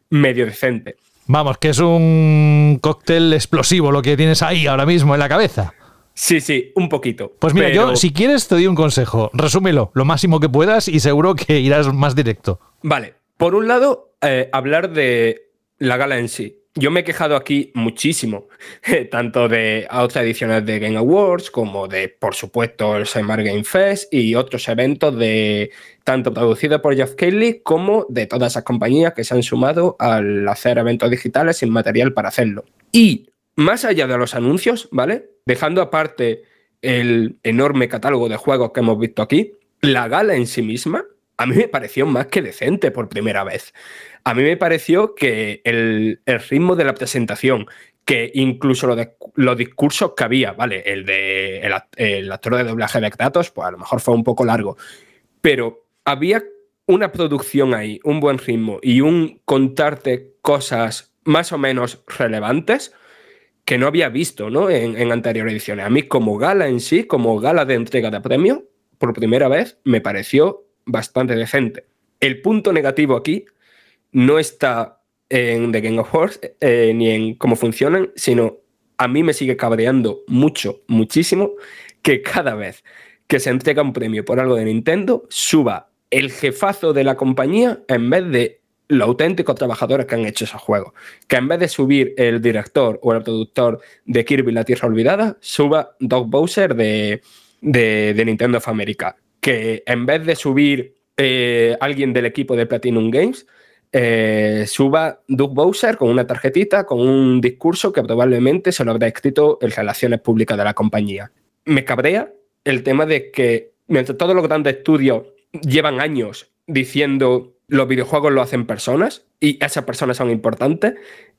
medio decente. Vamos, que es un cóctel explosivo lo que tienes ahí ahora mismo en la cabeza. Sí, sí, un poquito. Pues mira, yo si quieres te doy un consejo. Resúmelo lo máximo que puedas y seguro que irás más directo. Vale, por un lado, eh, hablar de la gala en sí. Yo me he quejado aquí muchísimo, tanto de otras ediciones de Game Awards como de, por supuesto, el Summer Game Fest y otros eventos de tanto producidos por Jeff Kelly como de todas esas compañías que se han sumado al hacer eventos digitales sin material para hacerlo. Y más allá de los anuncios, ¿vale? Dejando aparte el enorme catálogo de juegos que hemos visto aquí, la gala en sí misma a mí me pareció más que decente por primera vez. A mí me pareció que el, ritmo de la presentación, que incluso los discursos que había, ¿vale? El de el, actor de doblaje de datos, pues a lo mejor fue un poco largo, pero había una producción ahí, un buen ritmo y un contarte cosas más o menos relevantes que no había visto ¿no? En, en anteriores ediciones. A mí como gala en sí, como gala de entrega de premio, por primera vez me pareció bastante decente. El punto negativo aquí no está en The Game of Wars eh, ni en cómo funcionan, sino a mí me sigue cabreando mucho, muchísimo, que cada vez que se entrega un premio por algo de Nintendo, suba el jefazo de la compañía en vez de los auténticos trabajadores que han hecho ese juego. Que en vez de subir el director o el productor de Kirby La Tierra Olvidada, suba Doug Bowser de, de, de Nintendo of America que en vez de subir eh, alguien del equipo de Platinum Games, eh, suba Doug Bowser con una tarjetita, con un discurso que probablemente se lo habrá escrito en relaciones públicas de la compañía. Me cabrea el tema de que mientras todos los grandes estudios llevan años diciendo los videojuegos lo hacen personas y esas personas son importantes,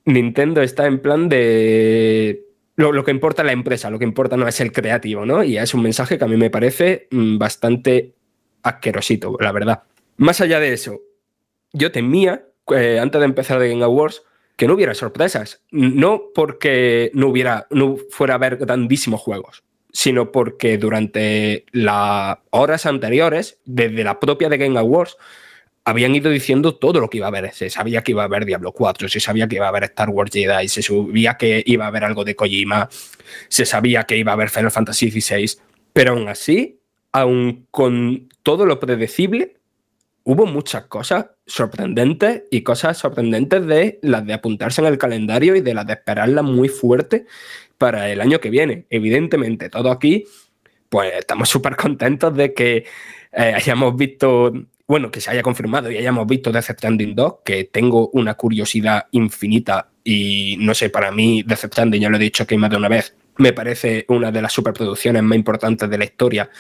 Nintendo está en plan de lo, que importa la empresa, lo que importa no es el creativo, ¿no? Y es un mensaje que a mí me parece mm, bastante asquerosito, la verdad. Más allá de eso, yo temía, eh, antes de empezar The Game Awards, que no hubiera sorpresas. No porque no hubiera, no fuera a haber grandísimos juegos, sino porque durante las horas anteriores, desde la propia de Game Awards, habían ido diciendo todo lo que iba a haber. Se sabía que iba a haber Diablo 4, se sabía que iba a haber Star Wars Jedi, se sabía que iba a haber algo de Kojima, se sabía que iba a haber Final Fantasy XVI, pero aún así, aún con todo lo predecible, hubo muchas cosas sorprendentes y cosas sorprendentes de las de apuntarse en el calendario y de las de esperarlas muy fuerte para el año que viene. Evidentemente, todo aquí, pues estamos súper contentos de que eh, hayamos visto bueno, que se haya confirmado y hayamos visto Death Stranding 2, que tengo una curiosidad infinita y no sé, para mí Death Stranding, ya lo he dicho aquí más de una vez, me parece una de las superproducciones más importantes de la historia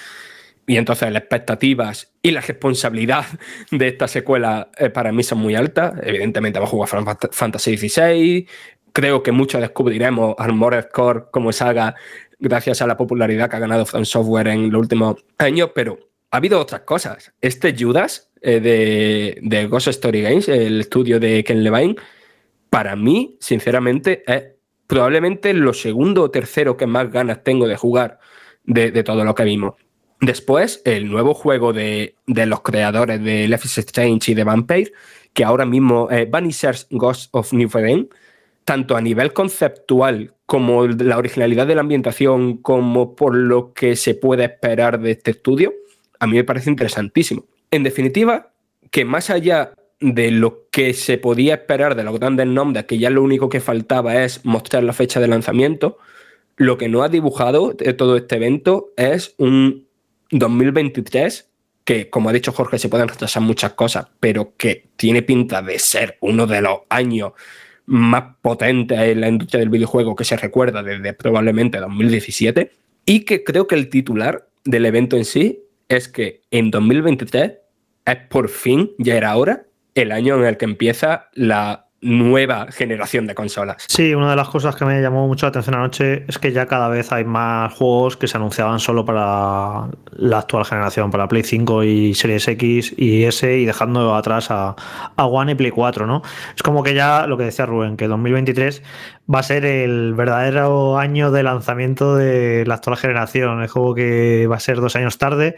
y entonces las expectativas y la responsabilidad de esta secuela eh, para mí son muy altas. Evidentemente vamos a jugar Final Fantasy XVI, creo que mucho descubriremos Armored Core como saga gracias a la popularidad que ha ganado From Software en los últimos años, pero ha habido otras cosas. Este Judas eh, de, Ghost Story Games, el estudio de Ken Levine, para mí, sinceramente, es probablemente lo segundo o tercero que más ganas tengo de jugar de, todo lo que vimos. Después, el nuevo juego de, los creadores de Life Strange y de Vampire, que ahora mismo es Vanishers Ghost of New Eden, tanto a nivel conceptual como la originalidad de la ambientación, como por lo que se puede esperar de este estudio, a mí me parece interesantísimo. En definitiva, que más allá de lo que se podía esperar de los grandes nombres, que ya lo único que faltaba es mostrar la fecha de lanzamiento, lo que no ha dibujado de todo este evento es un 2023 que, como ha dicho Jorge, se pueden retrasar muchas cosas, pero que tiene pinta de ser uno de los años más potentes en la industria del videojuego que se recuerda desde probablemente 2017, y que creo que el titular del evento en sí es que en 2023 es por fin, ya era hora, el año en el que empieza la nueva generación de consolas. Sí, una de las cosas que me llamó mucho la atención anoche es que ya cada vez hay más juegos que se anunciaban solo para la actual generación, para Play 5 y Series X y S y dejando atrás a, a One y Play 4, ¿no? Es como que ya lo que decía Rubén, que 2023 va a ser el verdadero año de lanzamiento de la actual generación. Es como que va a ser dos años tarde,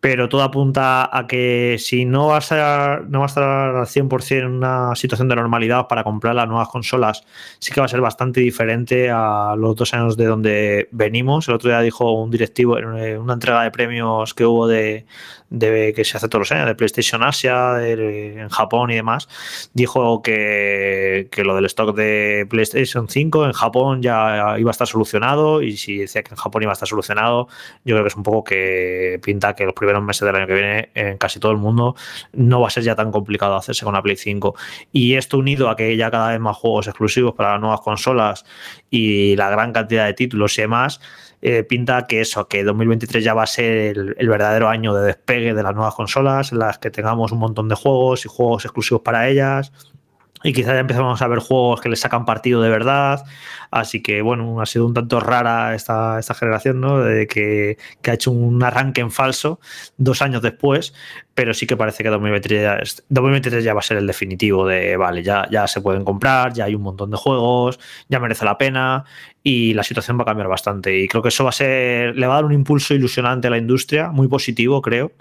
pero todo apunta a que si no va a, ser, no va a estar al 100% en una situación de normalidad para comprar las nuevas consolas, sí que va a ser bastante diferente a los dos años de donde venimos. El otro día dijo un directivo en una entrega de premios que hubo de, de, que se hace todos los años, de PlayStation Asia, en Japón y demás, dijo que, que, lo del stock de PlayStation 5 en Japón ya iba a estar solucionado y si decía que en Japón iba a estar solucionado, yo creo que es un poco que pinta que los primeros meses del año que viene en casi todo el mundo no va a ser ya tan complicado hacerse con la Play 5. Y esto unido a que ya cada vez más juegos exclusivos para las nuevas consolas y la gran cantidad de títulos y demás, eh, pinta que eso, que 2023 ya va a ser el, verdadero año de despegue de las nuevas consolas, en las que tengamos un montón de juegos y juegos exclusivos para ellas. Y quizás ya empezamos a ver juegos que le sacan partido de verdad. Así que, bueno, ha sido un tanto rara esta, esta generación, ¿no? De que, que, ha hecho un arranque en falso dos años después, pero sí que parece que 2023 ya, 2023 ya va a ser el definitivo de, vale, ya, ya se pueden comprar, ya hay un montón de juegos, ya merece la pena y la situación va a cambiar bastante. Y creo que eso va a ser, le va a dar un impulso ilusionante a la industria, muy positivo, creo.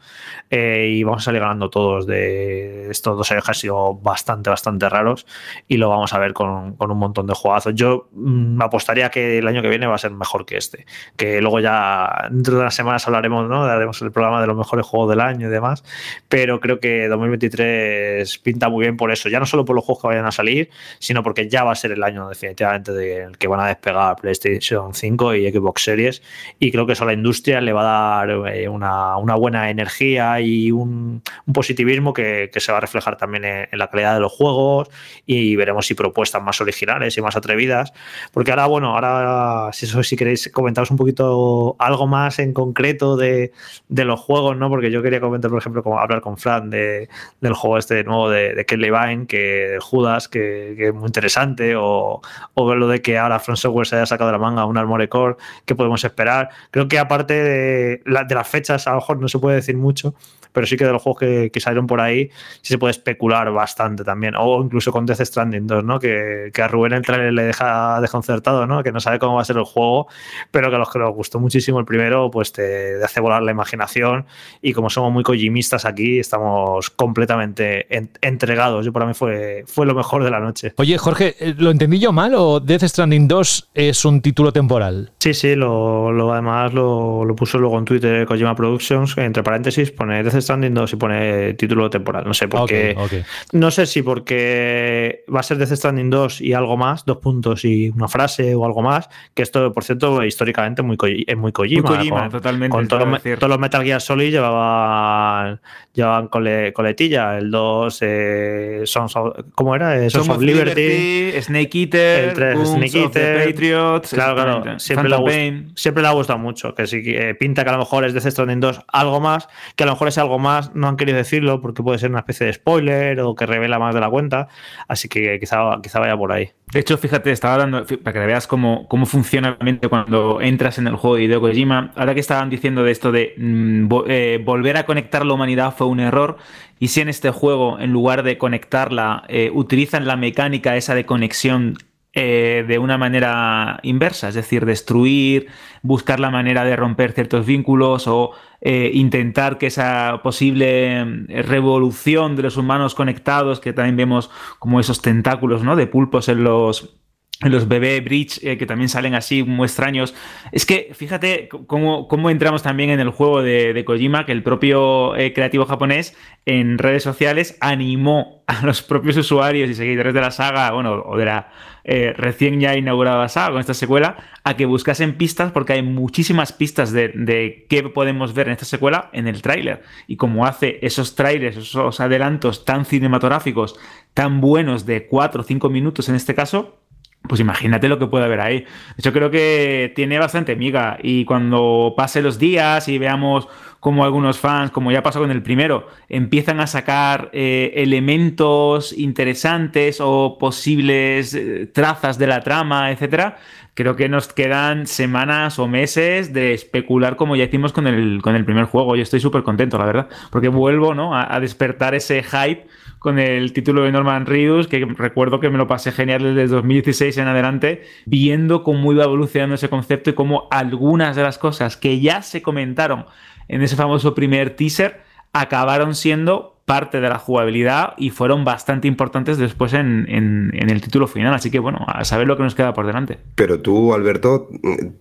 Eh, y vamos a salir ganando todos de estos dos años que han sido bastante, bastante raros. Y lo vamos a ver con, con un montón de juegazos. Yo mmm, apostaría que el año que viene va a ser mejor que este. Que luego ya dentro de unas semanas hablaremos, ¿no? Haremos el programa de los mejores juegos del año y demás. Pero creo que 2023 pinta muy bien por eso. Ya no solo por los juegos que vayan a salir, sino porque ya va a ser el año definitivamente de que van a despegar PlayStation 5 y Xbox Series. Y creo que eso a la industria le va a dar eh, una, una buena energía y un, positivismo que, que, se va a reflejar también en, en, la calidad de los juegos y veremos si propuestas más originales y más atrevidas. Porque ahora, bueno, ahora si, eso, si queréis comentaros un poquito algo más en concreto de, de los juegos, ¿no? Porque yo quería comentar, por ejemplo, como hablar con Fran de, del juego este nuevo de, de Kelly Vine, que Judas, que, que, es muy interesante, o, o lo de que ahora From Software se haya sacado de la manga un Armored Core, ¿qué podemos esperar? Creo que aparte de, la, de, las fechas, a lo mejor no se puede decir mucho, pero sí que de los juegos que, que salieron por ahí, sí se puede especular bastante también, o incluso con Death Stranding 2, ¿no? Que, que a Rubén el trailer le deja desconcertado, ¿no? Que no sabe cómo va a ser el juego, pero que a los que les gustó muchísimo el primero, pues te, hace volar la imaginación y como somos muy kojimistas aquí, estamos completamente entregados. Yo para mí fue, fue lo mejor de la noche. Oye, Jorge, ¿lo entendí yo mal o Death Stranding 2 es un título temporal? Sí, sí, lo, lo además lo, lo, puso luego en Twitter Kojima Productions, entre paréntesis pone Death Stranding 2 y pone título temporal. No sé por qué. No sé si porque va a ser Death Stranding 2 y algo más, dos puntos y una frase o algo más, que esto, por cierto, históricamente muy es muy Kojima. Muy Kojima, totalmente. Con todos, los Metal Gear Solid llevaban, llevaban coletilla. El 2, eh, Sons of, ¿cómo era? Eh, Sons, of, Liberty, Snake Eater, el 3, Snake Eater, Patriots. Claro, claro. Siempre le, siempre le, ha gustado mucho. Que si eh, pinta que a lo mejor es Death Stranding 2 algo más, que a lo mejor es algo más, no han querido decirlo porque puede ser una especie de spoiler o que revela más de la cuenta. Así que quizá, quizá vaya por ahí. De hecho, fíjate, estaba dando, para que veas cómo, cómo funciona la mente cuando entras en el juego de Hideo Kojima, ahora que estaban diciendo de esto de mm, eh, volver a conectar la humanidad fue un error, y si en este juego, en lugar de conectarla, eh, utilizan la mecánica esa de conexión eh, de una manera inversa, es decir, destruir, buscar la manera de romper ciertos vínculos o eh, intentar que esa posible eh, revolución de los humanos conectados, que también vemos como esos tentáculos ¿no? de pulpos en los los bebé bridge que también salen así muy extraños. Es que fíjate cómo, cómo entramos también en el juego de, Kojima, que el propio creativo japonés en redes sociales animó a los propios usuarios y seguidores de la saga, bueno, o de la eh, recién ya inaugurada saga con esta secuela, a que buscasen pistas porque hay muchísimas pistas de, qué podemos ver en esta secuela en el tráiler. Y como hace esos trailers, esos adelantos tan cinematográficos, tan buenos de 4 o 5 minutos en este caso, pues imagínate lo que puede haber ahí. Yo creo que tiene bastante miga y cuando pase los días y veamos como algunos fans, como ya pasó con el primero, empiezan a sacar eh, elementos interesantes o posibles eh, trazas de la trama, etcétera, creo que nos quedan semanas o meses de especular como ya hicimos con el, con el primer juego. Yo estoy súper contento, la verdad, porque vuelvo ¿no? a, despertar ese hype con el título de Norman Reedus, que recuerdo que me lo pasé genial desde 2016 en adelante, viendo cómo iba evolucionando ese concepto y cómo algunas de las cosas que ya se comentaron en ese famoso primer teaser, acabaron siendo parte de la jugabilidad y fueron bastante importantes después en, el título final. Así que bueno, a saber lo que nos queda por delante. Pero tú, Alberto,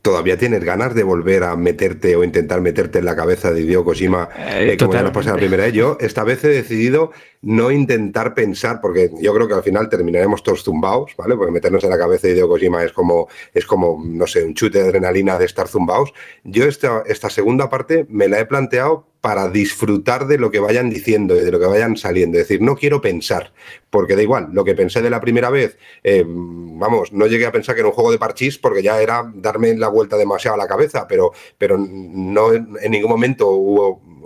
todavía tienes ganas de volver a meterte o intentar meterte en la cabeza de Hideo Kojima, eh, eh como ya nos pasó la primera vez. Yo esta vez he decidido no intentar pensar, porque yo creo que al final terminaremos todos zumbaos, ¿vale? Porque meternos en la cabeza de Hideo Kojima es como, es como no sé, un chute de adrenalina de estar zumbaos. Yo esta, esta segunda parte me la he planteado para disfrutar de lo que vayan diciendo y de lo que vayan saliendo. Es decir, no quiero pensar, porque da igual, lo que pensé de la primera vez, eh, vamos, no llegué a pensar que era un juego de parchís porque ya era darme la vuelta demasiado a la cabeza, pero, pero no en ningún momento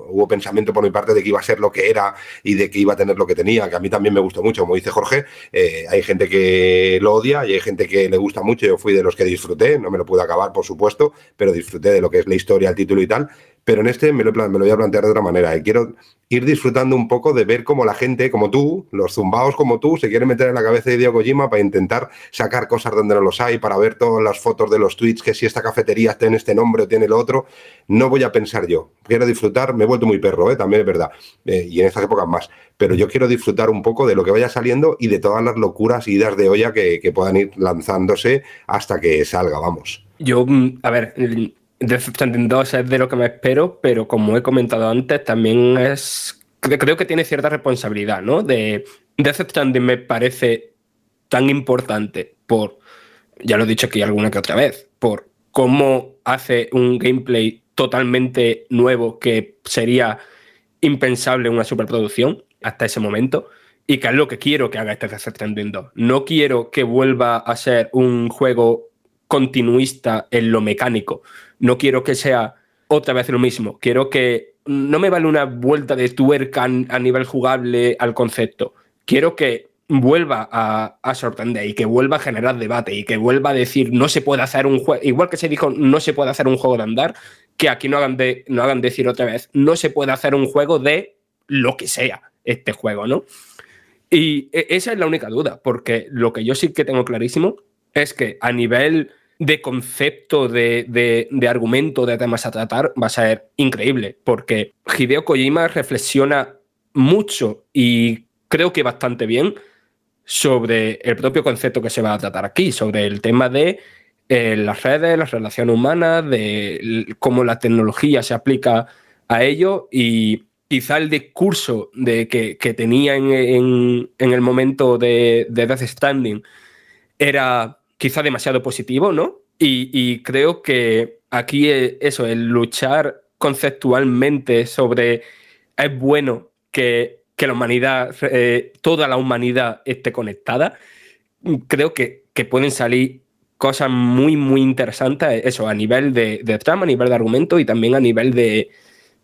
hubo pensamiento por mi parte de que iba a ser lo que era y de que iba a tener lo que tenía, que a mí también me gustó mucho, como dice Jorge, eh, hay gente que lo odia y hay gente que le gusta mucho, yo fui de los que disfruté, no me lo pude acabar, por supuesto, pero disfruté de lo que es la historia, el título y tal, pero en este me lo, me lo voy a plantear de otra manera. Y quiero ir disfrutando un poco de ver cómo la gente, como tú, los zumbaos como tú, se quieren meter en la cabeza de Diego Kojima para intentar sacar cosas donde no los hay, para ver todas las fotos de los tweets, que si esta cafetería tiene este nombre o tiene el otro. No voy a pensar yo. Quiero disfrutar, me he vuelto muy perro, ¿eh? también es verdad, eh, y en estas épocas más. Pero yo quiero disfrutar un poco de lo que vaya saliendo y de todas las locuras y idas de olla que, que puedan ir lanzándose hasta que salga, vamos. Yo, mm, a ver, Death Stranding 2 es de lo que me espero, pero como he comentado antes, también es. Creo que tiene cierta responsabilidad, ¿no? De Death Stranding me parece tan importante por. Ya lo he dicho aquí alguna que otra vez, por cómo hace un gameplay totalmente nuevo que sería impensable en una superproducción hasta ese momento y que es lo que quiero que haga este Death Stranding 2. No quiero que vuelva a ser un juego continuista en lo mecánico. No quiero que sea otra vez lo mismo. Quiero que no me vale una vuelta de tuerca a nivel jugable al concepto. Quiero que vuelva a, sorprender y que vuelva a generar debate y que vuelva a decir no se puede hacer un juego, igual que se dijo no se puede hacer un juego de andar, que aquí no hagan, de, no hagan decir otra vez no se puede hacer un juego de lo que sea este juego, ¿no? Y e, esa es la única duda, porque lo que yo sí que tengo clarísimo es que a nivel de concepto, de, argumento, de temas a tratar, va a ser increíble, porque Hideo Kojima reflexiona mucho y creo que bastante bien sobre el propio concepto que se va a tratar aquí, sobre el tema de eh, las redes, las relaciones humanas, de cómo la tecnología se aplica a ello y quizá el discurso de que, tenía en, el momento de, de Death Standing era quizá demasiado positivo, ¿no? Y, creo que aquí eso, el luchar conceptualmente sobre es bueno que, la humanidad, eh, toda la humanidad esté conectada, creo que, que, pueden salir cosas muy, muy interesantes, eso, a nivel de, de trama, a nivel de argumento y también a nivel de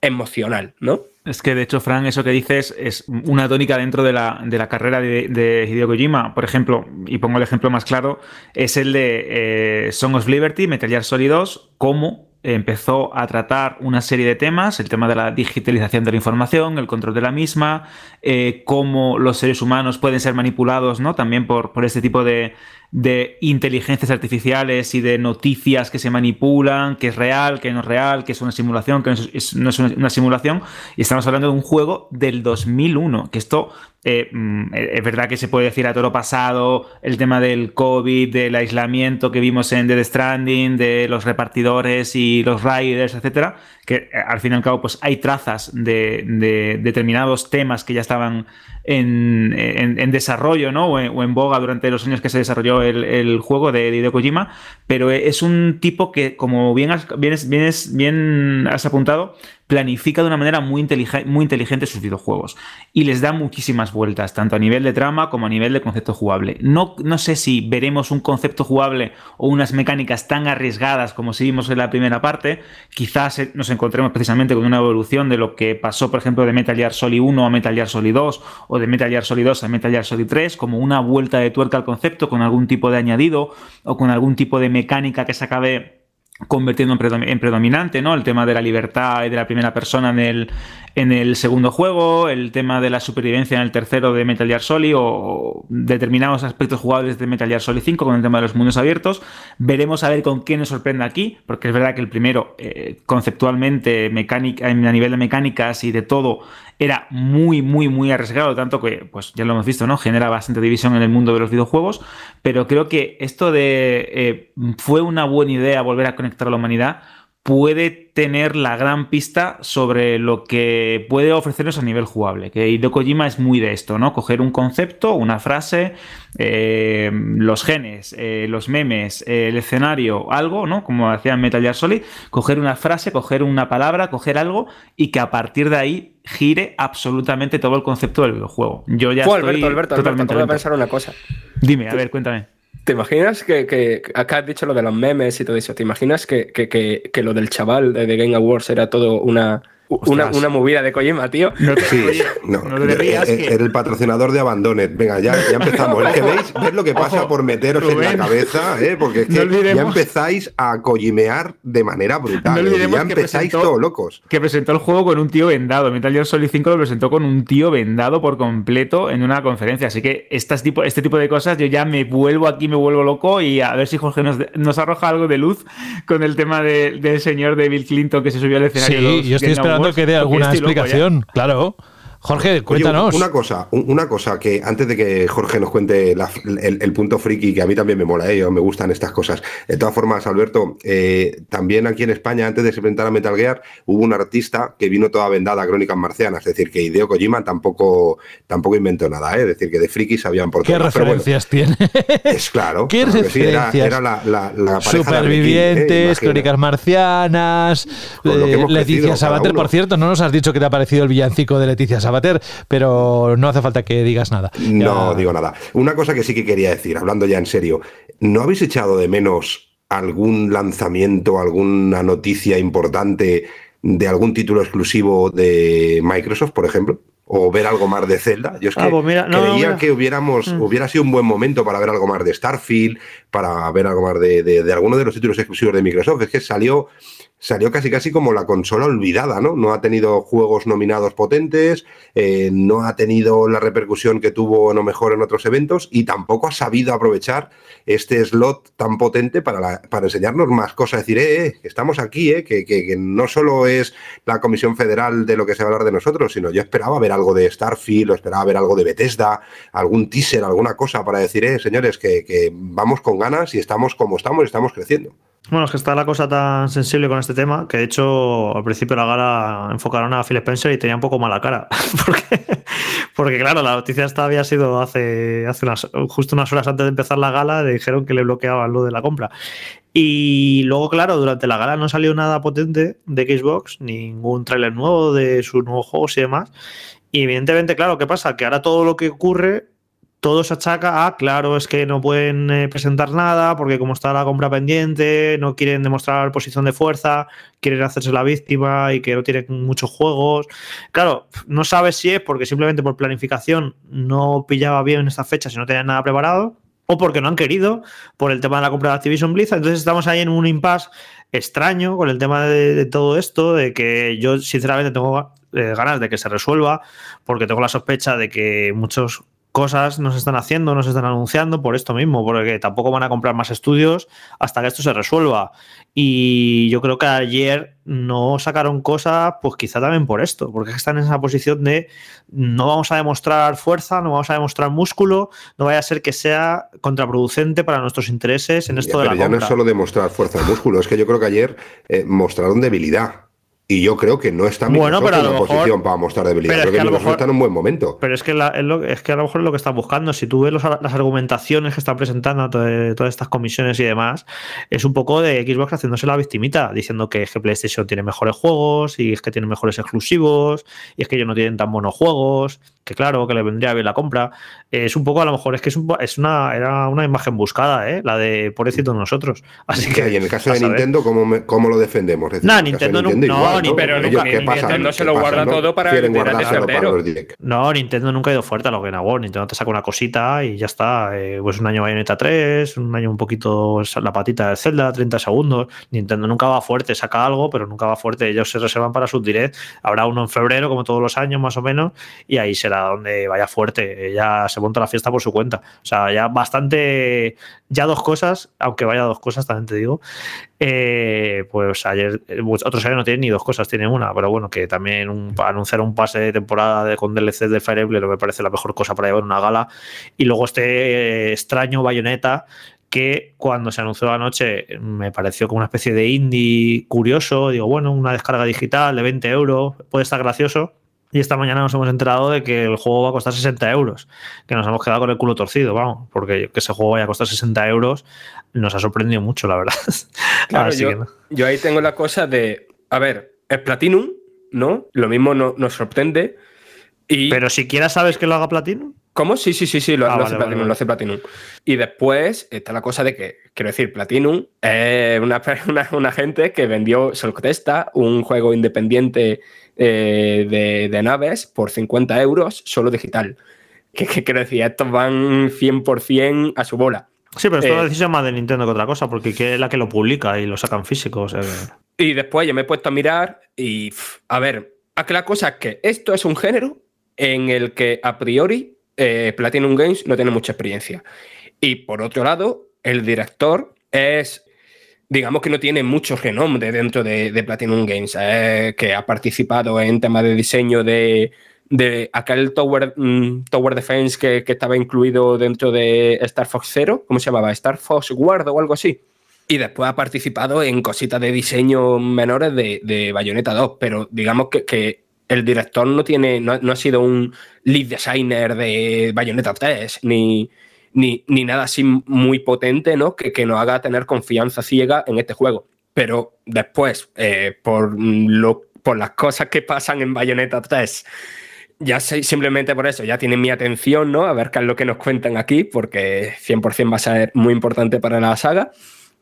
emocional, ¿no? Es que de hecho, Fran, eso que dices es una tónica dentro de la, de la carrera de, de, Hideo Kojima. Por ejemplo, y pongo el ejemplo más claro, es el de eh, Song of Liberty, Metal Gear Solid 2, cómo empezó a tratar una serie de temas, el tema de la digitalización de la información, el control de la misma, eh, cómo los seres humanos pueden ser manipulados ¿no? también por, por este tipo de, de inteligencias artificiales y de noticias que se manipulan, que es real, que no es real, que es una simulación, que no es, una, simulación. Y estamos hablando de un juego del 2001, que esto eh, mm, es verdad que se puede decir a toro pasado el tema del COVID, del aislamiento que vimos en The Stranding, de los repartidores y los riders, etcétera, que eh, al fin y al cabo pues hay trazas de, determinados temas que ya estaban en, desarrollo ¿no? O en, boga durante los años que se desarrolló el, juego de, Hideo Kojima, pero es un tipo que, como bien has apuntado, planifica de una manera muy, inteligente, muy inteligente sus videojuegos y les da muchísimas vueltas, tanto a nivel de trama como a nivel de concepto jugable. No, no sé si veremos un concepto jugable o unas mecánicas tan arriesgadas como si vimos en la primera parte, quizás nos encontremos precisamente con una evolución de lo que pasó, por ejemplo, de Metal Gear Solid 1 a Metal Gear Solid 2 o de Metal Gear Solid 2 a Metal Gear Solid 3, como una vuelta de tuerca al concepto con algún tipo de añadido o con algún tipo de mecánica que se acabe convirtiendo en predominante, ¿no? El tema de la libertad y de la primera persona en el, en el segundo juego, el tema de la supervivencia en el tercero de Metal Gear Solid o determinados aspectos jugables de Metal Gear Solid 5 con el tema de los mundos abiertos. Veremos a ver con qué nos sorprende aquí, porque es verdad que el primero, eh, conceptualmente, mecánica, a nivel de mecánicas y de todo, era muy, muy, muy arriesgado, tanto que, pues ya lo hemos visto, ¿no? Genera bastante división en el mundo de los videojuegos, pero creo que esto de eh, fue una buena idea volver a conectar a la humanidad puede tener la gran pista sobre lo que puede ofrecernos a nivel jugable. Que Hideo Kojima es muy de esto, ¿no? Coger un concepto, una frase, eh, los genes, eh, los memes, el escenario, algo, ¿no? Como hacía Metal Gear Solid, coger una frase, coger una palabra, coger algo y que a partir de ahí gire absolutamente todo el concepto del videojuego. Yo ya estoy Alberto, Alberto, totalmente Alberto, voy a pensar una cosa. Dime, a ver, cuéntame. ¿Te imaginas que, acá has dicho lo de los memes y todo eso? ¿Te imaginas que, que lo del chaval de The Game Awards era todo una, una, una, movida de Kojima, tío. No sí, no, eh, eh, el patrocinador de Abandonet. Venga, ya, ya empezamos. es que veis, ¿ves lo que pasa por meteros en la cabeza? ¿eh? Porque es que ya empezáis a cojimear de manera brutal. ¿eh? ya empezáis todos locos. Que presentó el juego con un tío vendado. Metal Gear Solid 5 lo presentó con un tío vendado por completo en una conferencia. Así que este tipo, este tipo de cosas yo ya me vuelvo aquí, me vuelvo loco y a ver si Jorge nos, nos arroja algo de luz con el tema del señor de Bill Clinton que se subió al escenario. Sí, yo estoy esperando que dé alguna explicación, claro. Jorge, cuéntanos. una cosa, una cosa que antes de que Jorge nos cuente el, punto friki, que a mí también me mola, ¿eh? me gustan estas cosas. De todas formas, Alberto, eh, también aquí en España, antes de se presentar a Metal Gear, hubo un artista que vino toda vendada a Crónicas Marcianas, es decir, que Hideo Kojima tampoco, tampoco inventó nada, ¿eh? es decir, que de frikis sabían por ¿Qué referencias tiene? Es claro. ¿Qué referencias? era, la, la, Supervivientes, Crónicas Marcianas, Leticia Sabater, por cierto, no nos has dicho que te ha parecido el villancico de Leticia Sabater pero no hace falta que digas nada. No digo nada. Una cosa que sí que quería decir, hablando ya en serio, ¿no habéis echado de menos algún lanzamiento, alguna noticia importante de algún título exclusivo de Microsoft, por ejemplo? o ver algo más de Zelda. Yo es Ah, que pues mira, no, creía mira. que hubiéramos, Mm. hubiera sido un buen momento para ver algo más de Starfield, para ver algo más de, de, de alguno de los títulos exclusivos de Microsoft. Es que salió, salió casi casi como la consola olvidada, ¿no? No ha tenido juegos nominados potentes, eh, no ha tenido la repercusión que tuvo a lo mejor en otros eventos y tampoco ha sabido aprovechar este slot tan potente para, para enseñarnos más cosas. Decir, eh, eh, estamos aquí, eh, que, que- que no solo es la Comisión Federal de lo que se va a hablar de nosotros, sino yo esperaba ver algo de Starfield, o esperaba ver algo de Bethesda, algún teaser, alguna cosa para decir, eh, señores, que, que vamos con ganas y estamos como estamos y estamos creciendo. Bueno, es que está la cosa tan sensible con este tema que de hecho al principio de la gala enfocaron a Phil Spencer y tenía un poco mala cara. porque, porque, claro, la noticia esta había sido hace, hace unas, justo unas horas antes de empezar la gala, le dijeron que le bloqueaban lo de la compra. Y luego, claro, durante la gala no salió nada potente de Xbox, ningún tráiler nuevo de sus nuevos juegos y demás. Y evidentemente, claro, ¿qué pasa? Que ahora todo lo que ocurre todo se achaca a, claro, es que no pueden eh, presentar nada porque como está la compra pendiente, no quieren demostrar posición de fuerza, quieren hacerse la víctima y que no tienen muchos juegos. Claro, no sabes si es porque simplemente por planificación no pillaba bien esta fecha si no tenían nada preparado o porque no han querido por el tema de la compra de Activision Blizzard. Entonces estamos ahí en un impasse extraño con el tema de, de todo esto, de que yo sinceramente tengo eh, ganas de que se resuelva porque tengo la sospecha de que muchos cosas no se están haciendo, no se están anunciando por esto mismo, porque tampoco van a comprar más estudios hasta que esto se resuelva. Y yo creo que ayer no sacaron cosas, pues quizá también por esto, porque están en esa posición de no vamos a demostrar fuerza, no vamos a demostrar músculo, no vaya a ser que sea contraproducente para nuestros intereses en esto Ya, de pero la ya no compra. es solo demostrar fuerza de músculo, es que yo creo que ayer eh, mostraron debilidad. Y yo creo que no está Bueno, Microsoft pero a en una mejor- posición para mostrar debilidad. pero es que que, a lo Microsoft mejor- está en un buen momento. Pero es que, la- es, lo- es que a lo mejor es lo que están buscando. Si tú ves los- las argumentaciones que están presentando to- todas estas comisiones y demás, es un poco de Xbox haciéndose la victimita, diciendo que es que PlayStation tiene mejores juegos y es que tiene mejores exclusivos y es que ellos no tienen tan buenos juegos, que claro, que le vendría bien la compra. Es un poco, a lo mejor, es que es, un es una, era una imagen buscada, ¿eh? la de pobrecito nosotros. Así que, y en el caso de. Nintendo, ¿cómo, me- cómo lo defendemos? Decir, Nah, de Nintendo nu- no, igual, ni- pero Ellos, nunca-. Nintendo se ¿Qué lo guarda no? todo para el de para. No, Nintendo nunca ha ido fuerte a los Game Awards. Nintendo te saca una cosita y ya está. Eh, pues un año Bayonetta 3, un año un poquito la patita de Zelda, 30 segundos. Nintendo nunca va fuerte, saca algo, pero nunca va fuerte. Ellos se reservan para sus direct. Habrá uno en febrero, como todos los años, más o menos, y ahí será donde vaya fuerte. Ya se monta la fiesta por su cuenta. O sea, ya bastante. Ya dos cosas, aunque vaya dos cosas, también te digo. Eh, pues ayer, eh, pues otros años no tienen ni dos cosas, tienen una, pero bueno, que también anunciar un pase de temporada de, con DLC de Fire Emblem me parece la mejor cosa para llevar una gala. Y luego este eh, extraño Bayonetta que cuando se anunció anoche me pareció como una especie de indie curioso. Digo, bueno, una descarga digital de 20 euros, puede estar gracioso. Y esta mañana nos hemos enterado de que el juego va a costar 60 euros, que nos hemos quedado con el culo torcido, vamos, porque que ese juego vaya a costar 60 euros nos ha sorprendido mucho, la verdad. Claro, yo, que no. yo ahí tengo la cosa de, a ver, es Platinum, ¿no? Lo mismo no- nos sorprende. Y... Pero siquiera sabes que lo haga Platinum. ¿Cómo? Sí, sí, sí, sí, lo, Ah, lo vale, hace Platinum, vale. lo hace Platinum. Y después está la cosa de que, quiero decir, Platinum es una, una, una gente que vendió Solctesta, un juego independiente eh, de, de naves, por 50 euros, solo digital. Que, que quiero decir, estos van 100% a su bola. Sí, pero esto es Eh, decisión más de Nintendo que otra cosa, porque que es la que lo publica y lo sacan físico. o sea que- Y después yo me he puesto a mirar y, a ver, a que la cosa es que esto es un género en el que a priori eh, Platinum Games no tiene mucha experiencia. Y por otro lado, el director es, digamos que no tiene mucho renombre dentro de, de Platinum Games, eh, que ha participado en temas de diseño de, de aquel Tower, mm, Tower Defense que, que estaba incluido dentro de Star Fox Zero, ¿cómo se llamaba? Star Fox Guard o algo así. Y después ha participado en cositas de diseño menores de, de Bayonetta 2, pero digamos que, que el director no tiene, no, no ha sido un lead designer de Bayonetta 3, ni, ni, ni nada así muy potente, ¿no? Que, que nos haga tener confianza ciega en este juego. Pero después, eh, por, lo, por las cosas que pasan en Bayonetta 3, ya sé, simplemente por eso, ya tienen mi atención, ¿no? A ver qué es lo que nos cuentan aquí, porque 100% va a ser muy importante para la saga.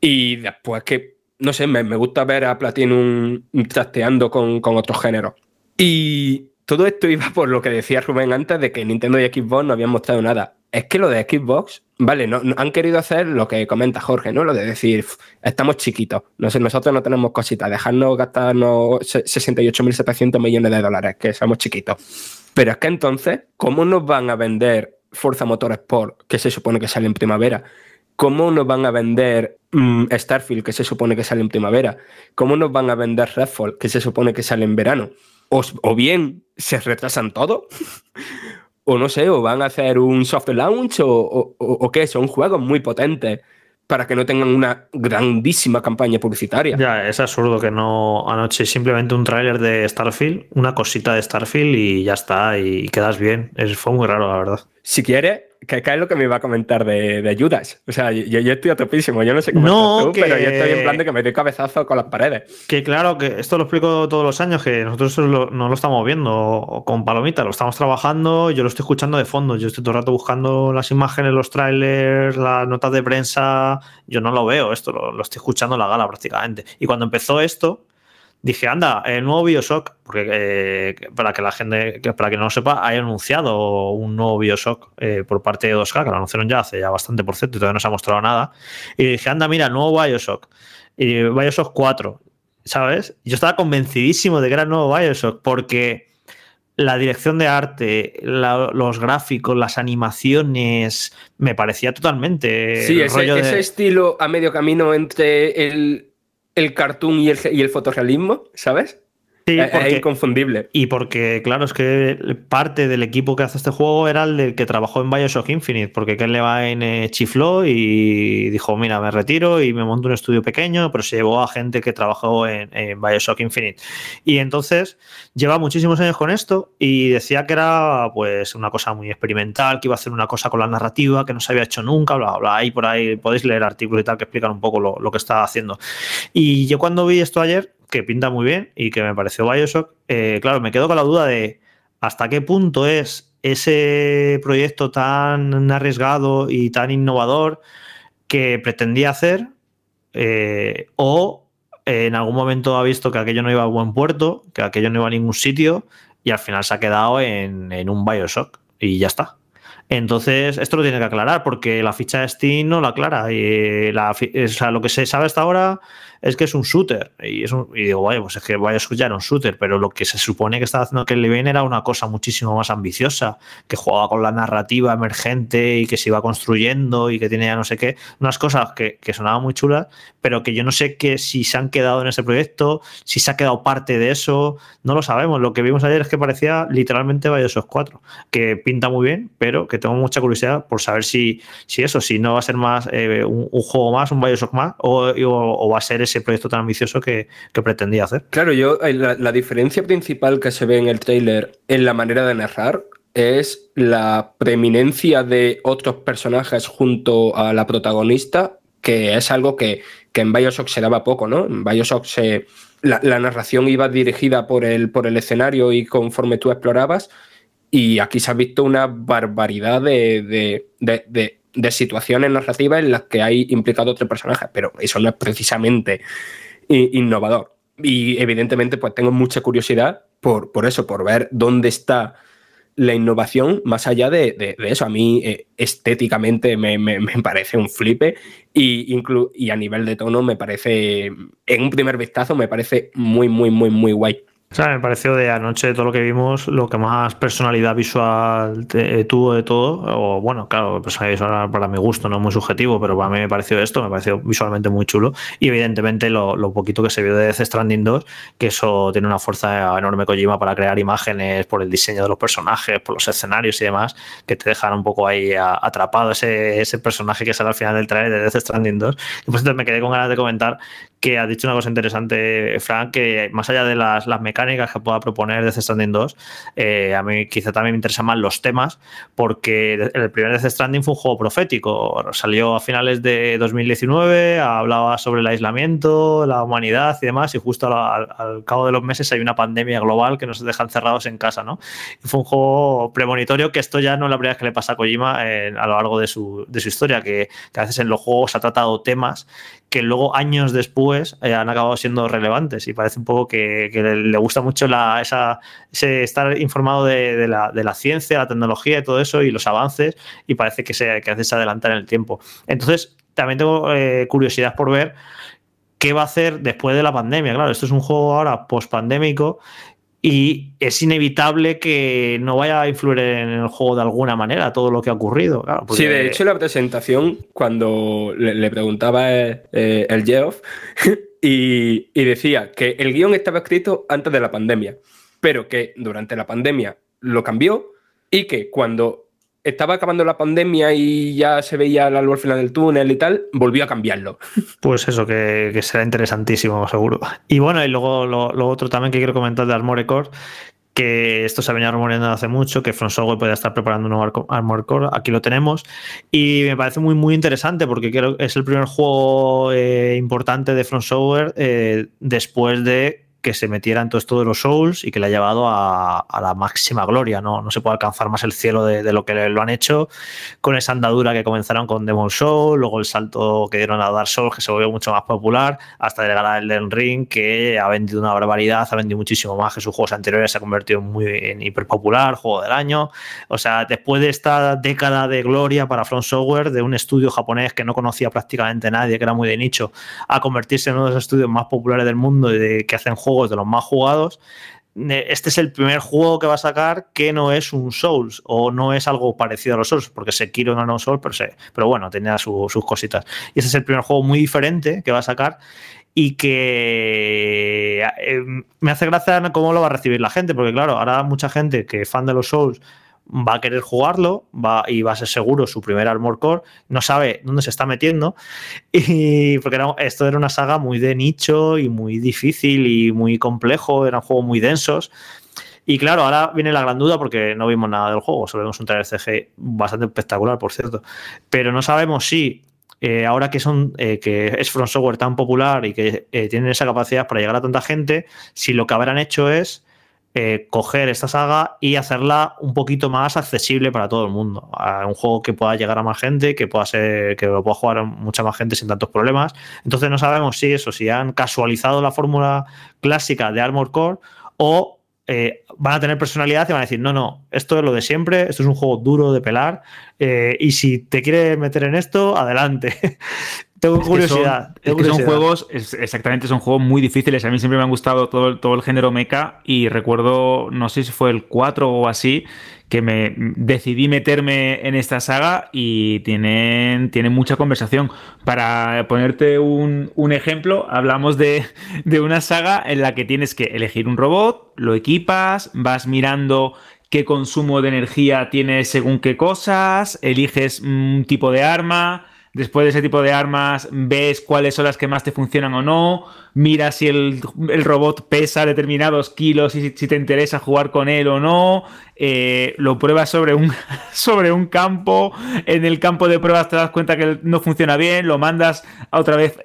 Y después que, no sé, me, me gusta ver a Platinum trasteando con, con otros géneros. Y todo esto iba por lo que decía Rubén antes de que Nintendo y Xbox no habían mostrado nada. Es que lo de Xbox, vale, no, han querido hacer lo que comenta Jorge, ¿no? Lo de decir, "Uf, estamos chiquitos, no sé, nosotros no tenemos cositas, dejarnos gastarnos se- 68.700 millones de dólares, que somos chiquitos. Pero es que entonces, ¿cómo nos van a vender Forza Motorsport, que se supone que sale en primavera? ¿Cómo nos van a vender mm, Starfield, que se supone que sale en primavera? ¿Cómo nos van a vender Redfall, que se supone que sale en verano? O, o bien se retrasan todo, o no sé, o van a hacer un soft launch, o, o- o- o qué, son juegos muy potentes para que no tengan una grandísima campaña publicitaria. Ya, es absurdo que no anoche simplemente un tráiler de Starfield, una cosita de Starfield y ya está, y quedas bien. Es, fue muy raro, la verdad. Si quieres, que acá es lo que me iba a comentar de, de Judas. O sea, yo, yo estoy a topísimo, yo no sé cómo No, estás tú, que- pero yo estoy en plan de que me doy cabezazo con las paredes. Que claro, que esto lo explico todos los años, que nosotros lo- no lo estamos viendo con palomita, lo estamos trabajando, yo lo estoy escuchando de fondo, yo estoy todo el rato buscando las imágenes, los trailers, las notas de prensa, yo no lo veo, esto lo, lo estoy escuchando en la gala prácticamente. Y cuando empezó esto, dije, anda, el nuevo Bioshock, porque eh, para que la gente, para que no lo sepa, hay anunciado un nuevo Bioshock eh, por parte de 2K, que lo anunciaron ya hace ya bastante por cierto, y todavía no se ha mostrado nada. Y dije, anda, mira, el nuevo Bioshock. Y Bioshock 4, ¿sabes? Yo estaba convencidísimo de que era el nuevo Bioshock, porque la dirección de arte, la- los gráficos, las animaciones, me parecía totalmente. Sí, ese, rollo de- ese estilo a medio camino entre el, el cartoon y el, y el fotorrealismo, ¿sabes? Sí, es, es porque- inconfundible. Y porque, claro, es que parte del equipo que hace este juego era el del que trabajó en Bioshock Infinite, porque Ken Levine eh, chifló y dijo, mira, me retiro y me monto un estudio pequeño, pero se llevó a gente que trabajó en, en Bioshock Infinite. Y entonces lleva muchísimos años con esto y decía que era pues una cosa muy experimental, que iba a hacer una cosa con la narrativa que no se había hecho nunca, bla, bla, bla. Ahí por ahí podéis leer artículos y tal que explican un poco lo, lo que está haciendo. Y yo cuando vi esto ayer, que pinta muy bien y que me pareció Bioshock, eh, claro, me quedo con la duda de hasta qué punto es ese proyecto tan arriesgado y tan innovador que pretendía hacer eh, o eh, en algún momento ha visto que aquello no iba a buen puerto, que aquello no iba a ningún sitio y al final se ha quedado en, un Bioshock y ya está. Entonces, esto lo tiene que aclarar porque la ficha de Steam no la aclara. Y la, o sea, lo que se sabe hasta ahora es que es un shooter. Y, es un- y digo, vaya, pues es que Bioshock ya era un shooter, pero lo que se supone que estaba haciendo Ken Levine era una cosa muchísimo más ambiciosa, que jugaba con la narrativa emergente y que se iba construyendo y que tenía no sé qué, unas cosas que, que sonaban muy chulas, pero que yo no sé que si se han quedado en ese proyecto, si se ha quedado parte de eso, no lo sabemos. Lo que vimos ayer es que parecía literalmente Bioshock 4, que pinta muy bien, pero que tengo mucha curiosidad por saber si, si eso, si no va a ser más eh, un, juego más, un Bioshock más, o, va a ser ese proyecto tan ambicioso que, que pretendía hacer. Claro, yo eh, la, la diferencia principal que se ve en el tráiler en la manera de narrar es la preeminencia de otros personajes junto a la protagonista, que es algo que, que en Bioshock se daba poco, ¿no? En Bioshock se, la, narración iba dirigida por el, por el escenario y conforme tú explorabas, y aquí se ha visto una barbaridad de, de- de- situaciones narrativas en las que hay implicado otros personajes, pero eso no es precisamente innovador. Y evidentemente, pues tengo mucha curiosidad por, por eso, por ver dónde está la innovación más allá de, de- eso. A mí eh, estéticamente me, me- me parece un flipe y, inclu- y a nivel de tono me parece, en un primer vistazo, me parece muy, muy, muy, muy guay. O sea, me pareció de anoche todo lo que vimos, lo que más personalidad visual eh, tuvo de todo, o bueno, claro, personalidad visual para mi gusto, no muy subjetivo, pero para mí me pareció esto, me pareció visualmente muy chulo. Y evidentemente lo, poquito que se vio de Death Stranding 2, que eso tiene una fuerza enorme Kojima para crear imágenes, por el diseño de los personajes, por los escenarios y demás, que te dejan un poco ahí atrapado ese, ese personaje que sale al final del trailer de Death Stranding 2. Y pues entonces me quedé con ganas de comentar que has dicho una cosa interesante, Frank, que más allá de las, las mecánicas que pueda proponer Death Stranding 2, eh, a mí quizá también me interesan más los temas, porque el primer Death Stranding fue un juego profético. Salió a finales de 2019, hablaba sobre el aislamiento, la humanidad y demás, y justo al, cabo de los meses hay una pandemia global que nos deja encerrados en casa, ¿no? Fue un juego premonitorio que esto ya no es la primera vez que le pasa a Kojima eh, a lo largo de su, de su historia, que, que a veces en los juegos ha tratado temas que luego años después eh, han acabado siendo relevantes y parece un poco que, le, gusta mucho la, esa, estar informado de, la, ciencia, la tecnología y todo eso y los avances y parece que se, que hace adelantar en el tiempo. Entonces, también tengo eh, curiosidad por ver qué va a hacer después de la pandemia. Claro, esto es un juego ahora post-pandémico y es inevitable que no vaya a influir en el juego de alguna manera todo lo que ha ocurrido. Sí, de hecho, la presentación, cuando le, preguntaba eh, el Geoff, y, y, decía que el guion estaba escrito antes de la pandemia, pero que durante la pandemia lo cambió y que cuando estaba acabando la pandemia y ya se veía la luz al final del túnel y tal, volvió a cambiarlo. Pues eso, que, será interesantísimo, seguro. Y bueno, y luego lo, otro también que quiero comentar de Armored Core, que esto se venía rumoreando hace mucho, que Front Software puede estar preparando un nuevo Armored Core, aquí lo tenemos, y me parece muy, muy interesante porque creo es el primer juego eh, importante de Software eh, después de que se metiera en todo esto de los Souls y que le ha llevado a, la máxima gloria. ¿no? no se puede alcanzar más el cielo de, lo que lo han hecho con esa andadura que comenzaron con Demon Soul, luego el salto que dieron a Dark Souls, que se volvió mucho más popular, hasta llegar a Elden Ring, que ha vendido una barbaridad, ha vendido muchísimo más que sus juegos anteriores, se ha convertido muy en hiper popular, juego del año. O sea, después de esta década de gloria para Front Software, de un estudio japonés que no conocía prácticamente nadie, que era muy de nicho, a convertirse en uno de los estudios más populares del mundo y de, que hacen juegos de los más jugados, este es el primer juego que va a sacar que no es un Souls o no es algo parecido a los Souls, porque Sekiro no era un Souls, pero, pero bueno, tenía sus cositas. Y este es el primer juego muy diferente que va a sacar y que eh, me hace gracia cómo lo va a recibir la gente, porque claro, ahora mucha gente que es fan de los Souls va a querer jugarlo va, y va a ser seguro su primer Armor Core, no sabe dónde se está metiendo, y porque esto era una saga muy de nicho y muy difícil y muy complejo, eran juegos muy densos. Y claro, ahora viene la gran duda porque no vimos nada del juego, solo vimos un trailer CG bastante espectacular, por cierto. Pero no sabemos si eh, ahora que son eh, que es Front Software tan popular y que eh, tienen esa capacidad para llegar a tanta gente, si lo que habrán hecho es eh, coger esta saga y hacerla un poquito más accesible para todo el mundo. un juego que pueda llegar a más gente, que pueda ser, que lo pueda jugar mucha más gente sin tantos problemas. Entonces no sabemos si eso, si han casualizado la fórmula clásica de Armor Core o eh, van a tener personalidad y van a decir, no, no, esto es lo de siempre, esto es un juego duro de pelar eh, y si te quieres meter en esto, adelante. Tengo curiosidad. Es que son, juegos, exactamente, son juegos muy difíciles. A mí siempre me han gustado todo, todo el género mecha y recuerdo, no sé si fue el 4 o así, que me decidí meterme en esta saga y tienen, tienen mucha conversación. Para ponerte un, ejemplo, hablamos de, de una saga en la que tienes que elegir un robot, lo equipas, vas mirando qué consumo de energía tiene según qué cosas, eliges un tipo de arma Después de ese tipo de armas, ves cuáles son las que más te funcionan o no, mira si el, robot pesa determinados kilos y si, te interesa jugar con él o no, eh, lo pruebas sobre un, sobre un campo, en el campo de pruebas te das cuenta que no funciona bien, lo mandas a otra vez,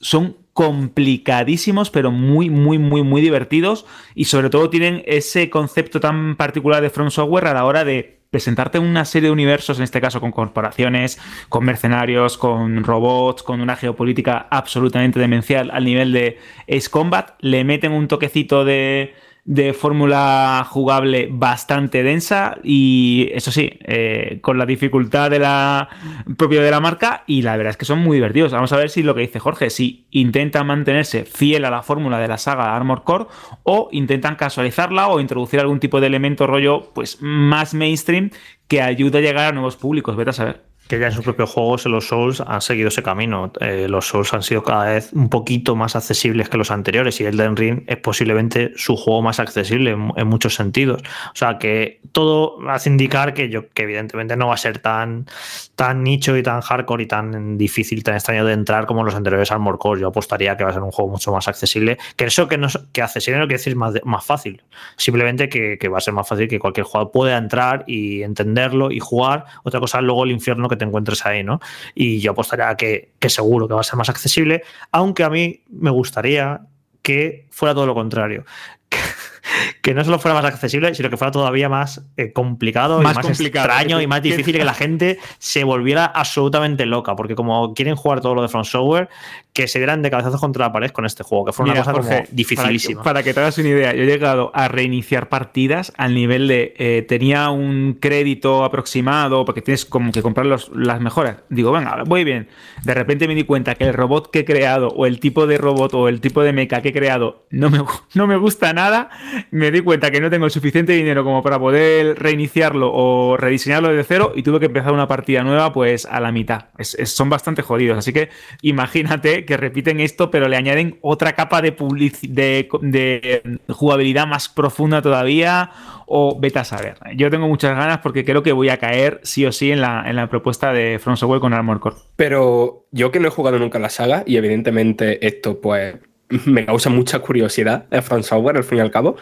son complicadísimos, pero muy, muy, muy, muy divertidos. Y sobre todo tienen ese concepto tan particular de From Software a la hora de presentarte una serie de universos, en este caso con corporaciones, con mercenarios, con robots, con una geopolítica absolutamente demencial al nivel de Ace Combat, le meten un toquecito de de fórmula jugable bastante densa y eso sí, eh, con la dificultad de la propia de la marca y la verdad es que son muy divertidos. Vamos a ver si lo que dice Jorge, si intentan mantenerse fiel a la fórmula de la saga Armor Core o intentan casualizarla o introducir algún tipo de elemento rollo pues más mainstream que ayude a llegar a nuevos públicos. Vete a saber que ya en sus propios juegos, en los Souls, han seguido ese camino. Eh, los Souls han sido cada vez un poquito más accesibles que los anteriores y Elden Ring es posiblemente su juego más accesible en, muchos sentidos. O sea que todo hace indicar que, yo, que evidentemente no va a ser tan, tan nicho y tan hardcore y tan difícil, tan extraño de entrar como los anteriores Armor Core. Yo apostaría que va a ser un juego mucho más accesible. Que eso que, no, que accesible no quiere decir más, más fácil. Simplemente que, que va a ser más fácil que cualquier jugador pueda entrar y entenderlo y jugar. Otra cosa es luego el infierno que te encuentres ahí, ¿no? Y yo apostaría que, que seguro que va a ser más accesible, aunque a mí me gustaría que fuera todo lo contrario. que no solo fuera más accesible, sino que fuera todavía más eh, complicado más y más extraño y más difícil que la gente se volviera absolutamente loca, porque como quieren jugar todo lo de Front Software, que se dieran de cabezazos contra la pared con este juego, que fue una cosa Jorge, como dificilísima. Para que, para que te hagas una idea, yo he llegado a reiniciar partidas al nivel de eh, tenía un crédito aproximado porque tienes como que comprar los- las mejoras. Digo, venga, voy bien. De repente me di cuenta que el robot que he creado o el tipo de robot o el tipo de mecha que he creado no me, no me gusta nada. Me di cuenta que no tengo el suficiente dinero como para poder reiniciarlo o rediseñarlo desde cero y tuve que empezar una partida nueva pues a la mitad. Es- es- son bastante jodidos. Así que imagínate que repiten esto pero le añaden otra capa de, de, de jugabilidad más profunda todavía o vete a saber. Yo tengo muchas ganas porque creo que voy a caer sí o sí en la, en la propuesta de From Software con Armor Core. Pero yo que no he jugado nunca la saga y evidentemente esto pues me causa mucha curiosidad de From al fin y al cabo.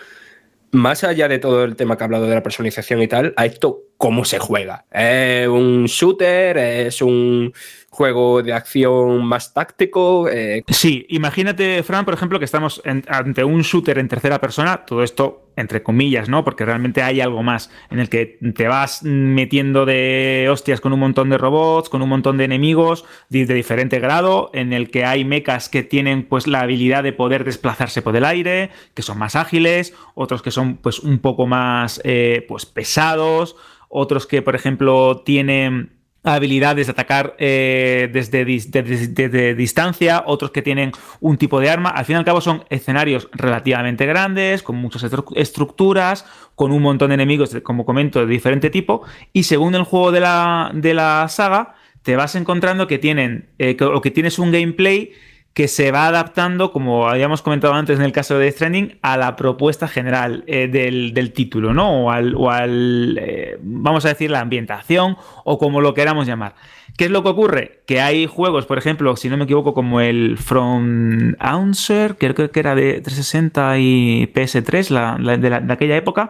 Más allá de todo el tema que ha hablado de la personalización y tal, a esto cómo se juega. ¿Es un shooter? ¿Es un juego de acción más táctico? Eh, Sí, imagínate, Fran, por ejemplo, que estamos en- ante un shooter en tercera persona, todo esto entre comillas, ¿no? Porque realmente hay algo más en el que te vas metiendo de hostias con un montón de robots, con un montón de enemigos de, diferente grado, en el que hay mechas que tienen pues la habilidad de poder desplazarse por el aire, que son más ágiles, otros que son pues un poco más eh, pues pesados, otros que por ejemplo tienen habilidades de atacar eh, desde, dis- de- de- de- de distancia, otros que tienen un tipo de arma. Al fin y al cabo son escenarios relativamente grandes, con muchas estru- estructuras, con un montón de enemigos, como comento, de diferente tipo, y según el juego de la, de la saga, te vas encontrando que tienen, eh, que- o que tienes un gameplay que se va adaptando, como habíamos comentado antes en el caso de Stranding, a la propuesta general eh, del, del título, ¿no? O al, o al, eh, vamos a decir, la ambientación o como lo queramos llamar. ¿Qué es lo que ocurre? Que hay juegos, por ejemplo, si no me equivoco, como el From Answer, creo que era de 360 y PS3, la, la- de, la- de aquella época,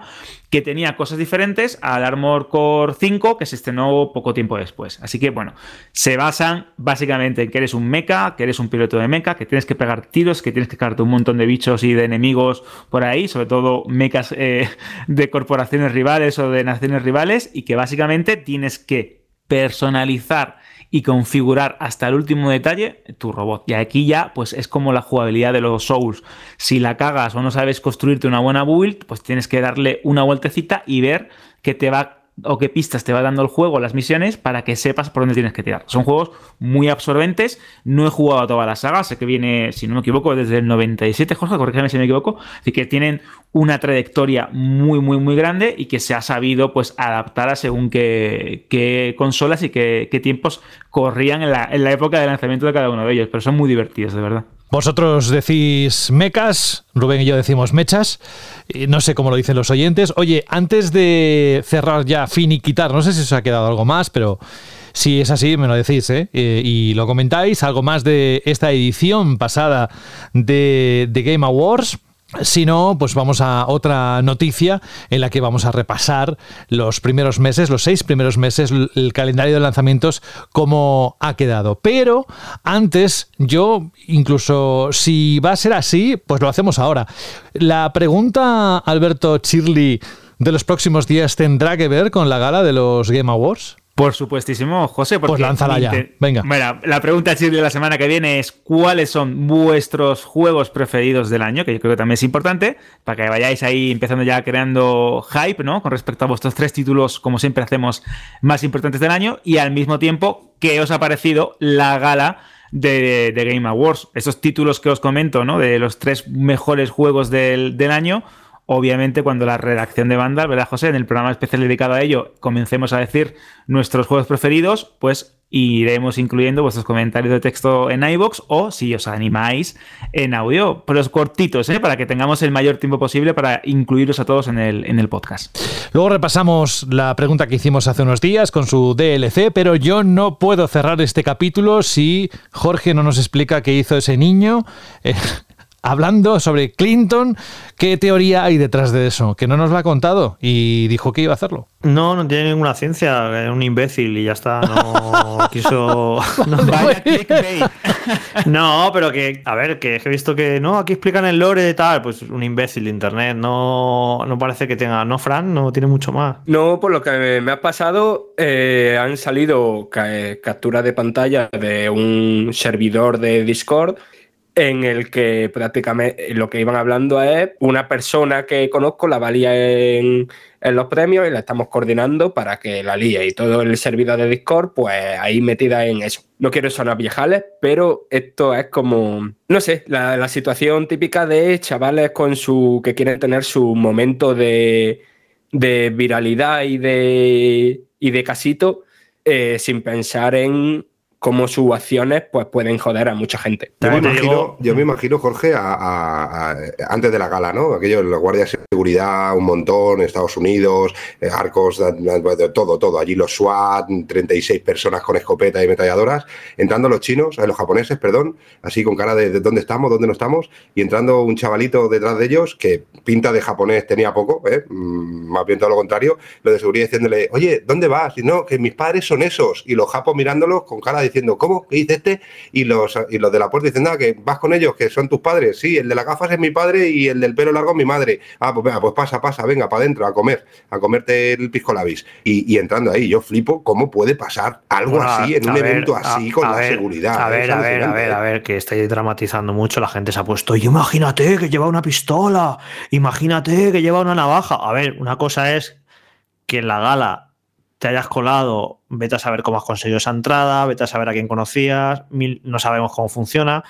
que tenía cosas diferentes al Armor Core 5, que se estrenó poco tiempo después. Así que, bueno, se basan básicamente en que eres un mecha, que eres un piloto de mecha, que tienes que pegar tiros, que tienes que cargarte un montón de bichos y de enemigos por ahí, sobre todo mechas eh, de corporaciones rivales o de naciones rivales, y que básicamente tienes que personalizar y configurar hasta el último detalle tu robot. Y aquí ya, pues es como la jugabilidad de los Souls. Si la cagas o no sabes construirte una buena build, pues tienes que darle una vueltecita y ver qué te va o qué pistas te va dando el juego, las misiones, para que sepas por dónde tienes que tirar. Son juegos muy absorbentes. No he jugado a toda la saga, sé que viene, si no me equivoco, desde el 97, Jorge, corrígeme si me equivoco. Así que tienen una trayectoria muy, muy, muy grande y que se ha sabido pues adaptar a según qué, qué consolas y qué, qué tiempos corrían en la, en la época de lanzamiento de cada uno de ellos. Pero son muy divertidos, de verdad. Vosotros decís mecas, Rubén y yo decimos mechas, no sé cómo lo dicen los oyentes. Oye, antes de cerrar ya, finiquitar, no sé si os ha quedado algo más, pero si es así, me lo decís, ¿eh? Eh, y lo comentáis, algo más de esta edición pasada de, de Game Awards. Si no, pues vamos a otra noticia en la que vamos a repasar los primeros meses, los seis primeros meses, el calendario de lanzamientos, cómo ha quedado. Pero antes, yo, incluso si va a ser así, pues lo hacemos ahora. La pregunta, Alberto Chirli, de los próximos días tendrá que ver con la gala de los Game Awards. Por supuestísimo, José. porque Pues lánzala ya. Venga. Bueno, la pregunta chile de la semana que viene es ¿cuáles son vuestros juegos preferidos del año? Que yo creo que también es importante, para que vayáis ahí empezando ya creando hype, ¿no? Con respecto a vuestros tres títulos, como siempre hacemos, más importantes del año. Y al mismo tiempo, ¿qué os ha parecido la gala de, de Game Awards? Esos títulos que os comento, ¿no? De los tres mejores juegos del, del año. Obviamente, cuando la redacción de Vandal, ¿verdad, José? En el programa especial dedicado a ello, comencemos a decir nuestros juegos preferidos, pues iremos incluyendo vuestros comentarios de texto en iBox o, si os animáis, en audio, pero cortitos, ¿eh? Para que tengamos el mayor tiempo posible para incluiros a todos en el, en el podcast. Luego repasamos la pregunta que hicimos hace unos días con su DLC, pero yo no puedo cerrar este capítulo si Jorge no nos explica qué hizo ese niño. Hablando sobre Clinton. ¿Qué teoría hay detrás de eso? Que no nos lo ha contado y dijo que iba a hacerlo. No, no tiene ninguna ciencia, es un imbécil y ya está. No quiso. No, no, pero que, a ver, que he visto que no, aquí explican el lore y tal, pues un imbécil de internet. No, no parece que tenga. No, Fran, no tiene mucho más. No, por lo que me ha pasado, eh, han salido capturas de pantalla de un servidor de Discord en el que prácticamente lo que iban hablando es una persona que conozco la valía en, los premios y la estamos coordinando para que la líe y todo el servidor de Discord pues ahí metida en eso. No quiero sonar viejales, pero esto es como, no sé, la, la situación típica de chavales con su que quieren tener su momento de, de viralidad y de, y de casito eh, sin pensar en cómo sus acciones pues, pueden joder a mucha gente. Yo me imagino, yo me imagino Jorge, antes de la gala, ¿no? Aquellos, los guardias de seguridad, un montón, Estados Unidos, eh, arcos, de, todo, todo. Allí los SWAT, 36 personas con escopeta y metalladoras, entrando los chinos, eh, los japoneses, perdón, así con cara de, dónde estamos, dónde no estamos, y entrando un chavalito detrás de ellos que pinta de japonés tenía poco, ¿eh? Mm, más bien todo lo contrario, lo de seguridad diciéndole, oye, ¿dónde vas? Y no, que mis padres son esos. Y los japos mirándolos con cara de diciendo, ¿cómo? ¿Qué dice este? Y los, y los de la puerta dicen, nada, que vas con ellos, que son tus padres. Sí, el de las gafas es mi padre y el del pelo largo es mi madre. Ah, pues venga, pues pasa, pasa, venga, para adentro, a comer, a comerte el pisco labis. Y, y, entrando ahí, yo flipo cómo puede pasar algo así en un evento así con la seguridad. A ver, a ver, a ver, a ver, que estáis dramatizando mucho, la gente se ha puesto, y imagínate que lleva una pistola, imagínate que lleva una navaja. A ver, una cosa es que en la gala te hayas colado, vete a saber cómo has conseguido esa entrada, vete a saber a quién conocías, no sabemos cómo funciona.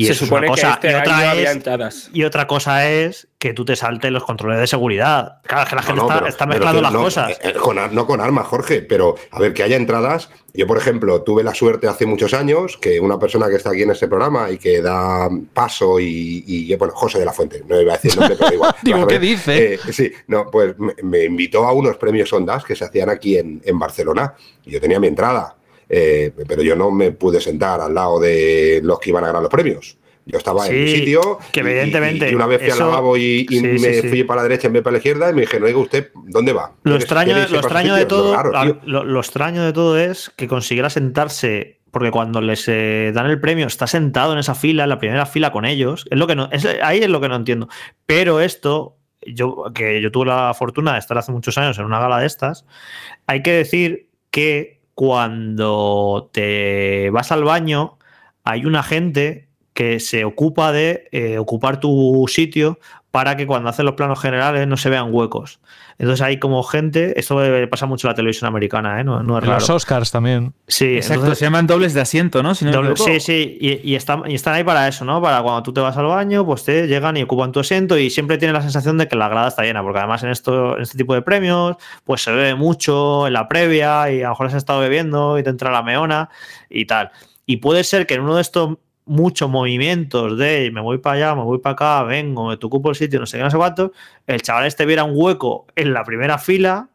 Y Se supone cosa. que este y, otra año es, y otra cosa es que tú te saltes los controles de seguridad. Claro, es que la gente No, no, está, pero- está pero mezclando las no, cosas. eh, eh, con no con armas, Jorge, pero a ver, que haya entradas. Yo, por ejemplo, tuve la suerte hace muchos años que una persona que está aquí en este programa y que da paso y, y, bueno, José de la Fuente, no iba a decir nombre, pero igual. Digo, ¿qué dice? Eh, sí, no, pues me, me invitó a unos premios Ondas que se hacían aquí en, en Barcelona y yo tenía mi entrada, eh, pero yo no me pude sentar al lado de los que iban a ganar los premios. Yo estaba en Sí, sitio que y- evidentemente y, y una vez fui eso- al lavabo y, y Sí, me sí, fui para la derecha en vez para la izquierda y me dije, no diga usted, ¿dónde va? Lo ¿Quieres- extraño, lo extraño de todo, raro, lo extraño de todo es que consiguiera sentarse, porque cuando les eh, dan el premio está sentado en esa fila, en la primera fila con ellos. Es lo que no, es, ahí es lo que no entiendo. Pero esto, yo que yo tuve la fortuna de estar hace muchos años en una gala de estas, hay que decir que cuando te vas al baño hay una gente que se ocupa de eh, ocupar tu sitio para que cuando hacen los planos generales no se vean huecos. Entonces hay como gente, esto pasa mucho en la televisión americana, ¿eh? no, no es En raro. los Oscars también. Sí, Exacto, entonces- se llaman dobles de asiento, ¿no? Si no me Doble- equivoco. sí, sí, y, y están, y están ahí para eso, ¿no? Para cuando tú te vas al baño, pues te llegan y ocupan tu asiento y siempre tienes la sensación de que la grada está llena, porque además en, esto, en este tipo de premios, pues se bebe mucho en la previa y a lo mejor has estado bebiendo y te entra la meona y tal. Y puede ser que en uno de estos muchos movimientos de me voy para allá, me voy para acá, vengo, me ocupo el sitio, no sé qué, no sé cuánto, el chaval este viera un hueco en la primera fila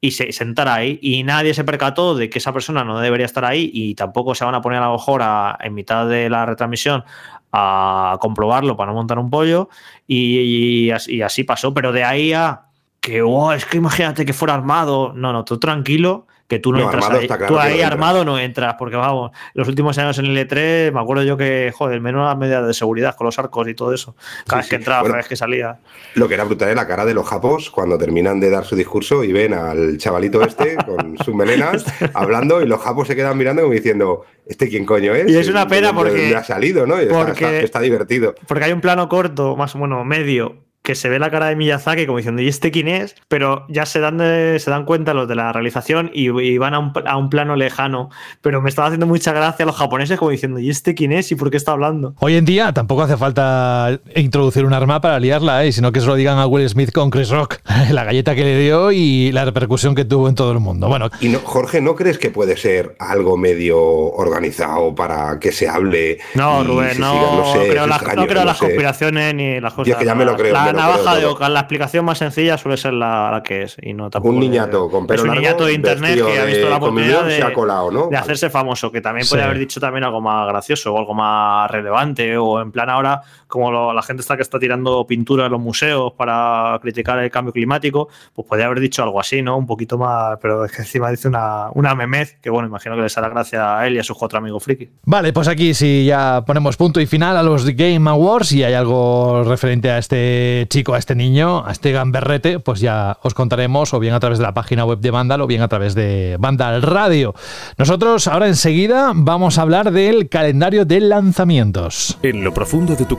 y se sentara ahí y nadie se percató de que esa persona no debería estar ahí y tampoco se van a poner a lo mejor a- en mitad de la retransmisión a comprobarlo para no montar un pollo y, y así, y así pasó, pero de ahí a que "Oh, es que imagínate que fuera armado, no, no, tú tranquilo que tú no, No, entras armado ahí, está claro tú ahí no entras. armado no entras porque vamos, los últimos años en el E3 me acuerdo yo que joder, menos las medidas de seguridad con los arcos y todo eso, cada vez que entraba, Bueno, cada vez que salía. Lo que era brutal es la cara de los japos cuando terminan de dar su discurso y ven al chavalito este con sus melenas hablando y los japos se quedan mirando como diciendo, ¿este quién coño es? Y es una pena ¿De dónde- porque- ha salido, ¿no? Y está- porque- está, está divertido. Porque hay un plano corto, más o menos medio, que se ve la cara de Miyazaki como diciendo, ¿y este quién es? Pero ya se dan, de- se dan cuenta los de la realización y, y van a un, a un plano lejano. Pero me estaba haciendo mucha gracia los japoneses como diciendo, ¿y este quién es? ¿Y por qué está hablando? Hoy en día tampoco hace falta introducir un arma para liarla, ¿eh? sino que se lo digan a Will Smith con Chris Rock, la galleta que le dio y la repercusión que tuvo en todo el mundo. Bueno, Y no, Jorge, ¿no crees que puede ser algo medio organizado para que se hable? No, Rubén, no, siga? sé, creo, es las, extraño, no creo no las sé. conspiraciones ni las cosas. Yo es que ya me lo creo, las me lo navaja de Ockham, la explicación más sencilla suele ser la, que es. Y no un niñato con pelo Es un niñato de internet que ha visto la oportunidad de, ¿no? de hacerse famoso, que también puede haber dicho también algo más gracioso o algo más relevante, o en plan ahora, como la gente está que está tirando pintura en los museos para criticar el cambio climático, pues podría haber dicho algo así, ¿no? Un poquito más, pero es que encima dice una, una memez que, bueno, imagino que les hará gracia a él y a sus cuatro amigos friki. Vale, pues aquí sí ya ponemos punto y final a los Game Awards y hay algo referente a este chico, a este niño, a este gamberrete, pues ya os contaremos o bien a través de la página web de Vandal o bien a través de Vandal Radio. Nosotros ahora enseguida vamos a hablar del calendario de lanzamientos. En lo profundo de tu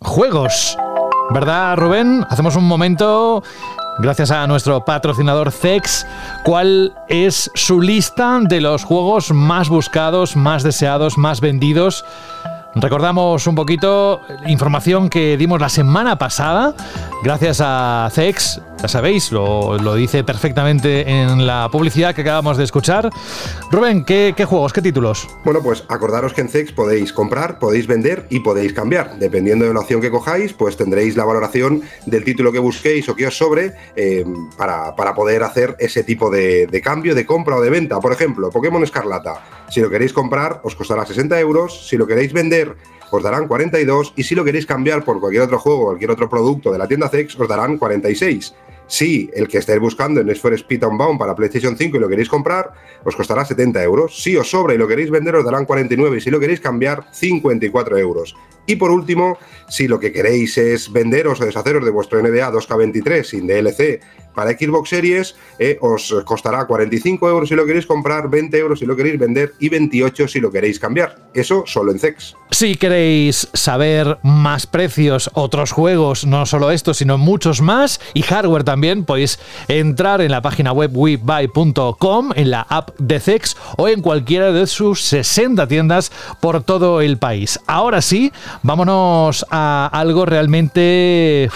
juegos. ¿Verdad, Rubén? Hacemos un momento, gracias a nuestro patrocinador CEX, cuál es su lista de los juegos más buscados, más deseados, más vendidos Recordamos un poquito información que dimos la semana pasada, gracias a CEX, ya sabéis, lo, dice perfectamente en la publicidad que acabamos de escuchar. Rubén, ¿qué, juegos, qué títulos? Bueno, pues acordaros que en CEX podéis comprar, podéis vender y podéis cambiar. Dependiendo de la opción que cojáis, pues tendréis la valoración del título que busquéis o que os sobre eh, para, poder hacer ese tipo de, de cambio, de compra o de venta. Por ejemplo, Pokémon Escarlata. Si lo queréis comprar, os costará 60 euros. Si lo queréis vender, os darán 42. Y si lo queréis cambiar por cualquier otro juego, cualquier otro producto de la tienda CEX, os darán 46. Si el que estáis buscando en Need for Speed Unbound para PlayStation 5 y lo queréis comprar, os costará 70 euros. Si os sobra y lo queréis vender, os darán 49. Y si lo queréis cambiar, 54 euros. Y por último, si lo que queréis es venderos o deshaceros de vuestro NBA 2K23 sin DLC para Xbox Series eh, os costará 45 euros si lo queréis comprar, 20 euros si lo queréis vender y 28 si lo queréis cambiar. Eso solo en CEX. Si queréis saber más precios, otros juegos, no solo estos, sino muchos más, y hardware también, podéis entrar en la página web webuy.com, en la app de CEX o en cualquiera de sus 60 tiendas por todo el país. Ahora sí, vámonos a algo realmente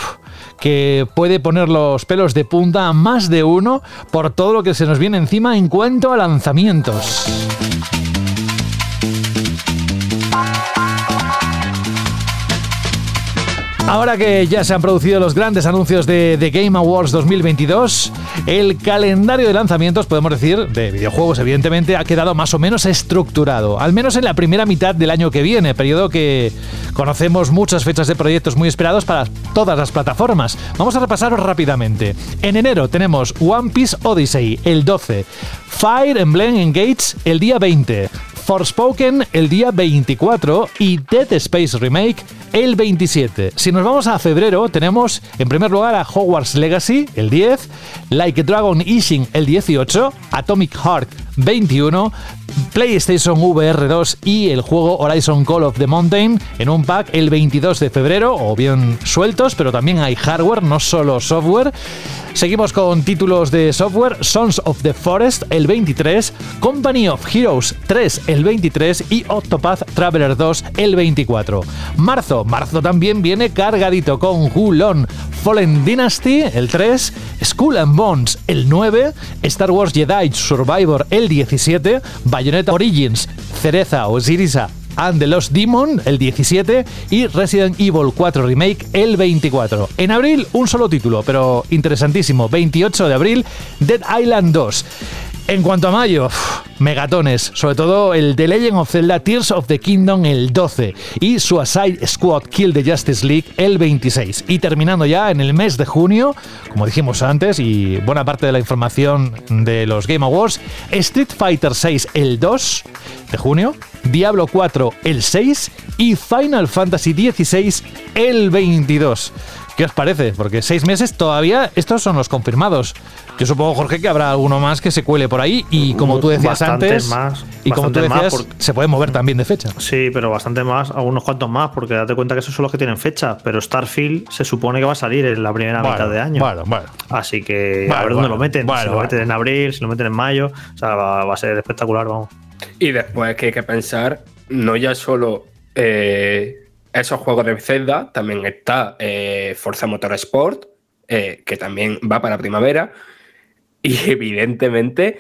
que puede poner los pelos de punta a más de uno por todo lo que se nos viene encima en cuanto a lanzamientos. Ahora que ya se han producido los grandes anuncios de The Game Awards 2022, el calendario de lanzamientos, podemos decir, de videojuegos evidentemente, ha quedado más o menos estructurado, al menos en la primera mitad del año que viene, periodo que conocemos muchas fechas de proyectos muy esperados para todas las plataformas. Vamos a repasarlos rápidamente. En enero tenemos One Piece Odyssey el 12, Fire Emblem Engage el día 20, Forspoken el día 24 y Dead Space Remake el 27. Si nos vamos a febrero, tenemos en primer lugar a Hogwarts Legacy el 10, Like a Dragon Ishin el 18, Atomic Heart 21, PlayStation VR 2 y el juego Horizon Call of the Mountain en un pack el 22 de febrero, o bien sueltos, pero también hay hardware, no solo software. Seguimos con títulos de software, Sons of the Forest el 23, Company of Heroes 3 el 23 y Octopath Traveler 2 el 24. Marzo, marzo también viene cargadito con Hulon, Fallen Dynasty el 3, Skull and Bones el 9, Star Wars Jedi Survivor el 17, Bayonetta Origins, Cereza o Sirisa and the Lost Demon el 17 y Resident Evil 4 Remake el 24. En abril un solo título, pero interesantísimo, 28 de abril, Dead Island 2. En cuanto a mayo, megatones, sobre todo el The Legend of Zelda Tears of the Kingdom el 12 y Suicide Squad Kill the Justice League el 26. Y terminando ya en el mes de junio, como dijimos antes y buena parte de la información de los Game Awards, Street Fighter 6 el 2 de junio, Diablo 4 el 6 y Final Fantasy XVI el 22. ¿Qué os parece? Porque seis meses todavía, estos son los confirmados. Yo supongo, Jorge, que habrá alguno más que se cuele por ahí y como tú decías Bastantes antes, más, y como tú decías, por- se puede mover también de fecha. Sí, pero bastante más, algunos cuantos más, porque date cuenta que esos son los que tienen fecha. Pero Starfield se supone que va a salir en la primera Bueno, mitad de año. bueno, bueno. Así que a Bueno, ver dónde lo meten. bueno, si lo meten en abril, si lo meten en mayo. O sea, va, va a ser espectacular, vamos. Y después que hay que pensar, no ya solo eh, esos juegos de Zelda, también está eh, Forza Motorsport, eh, que también va para primavera. Y evidentemente,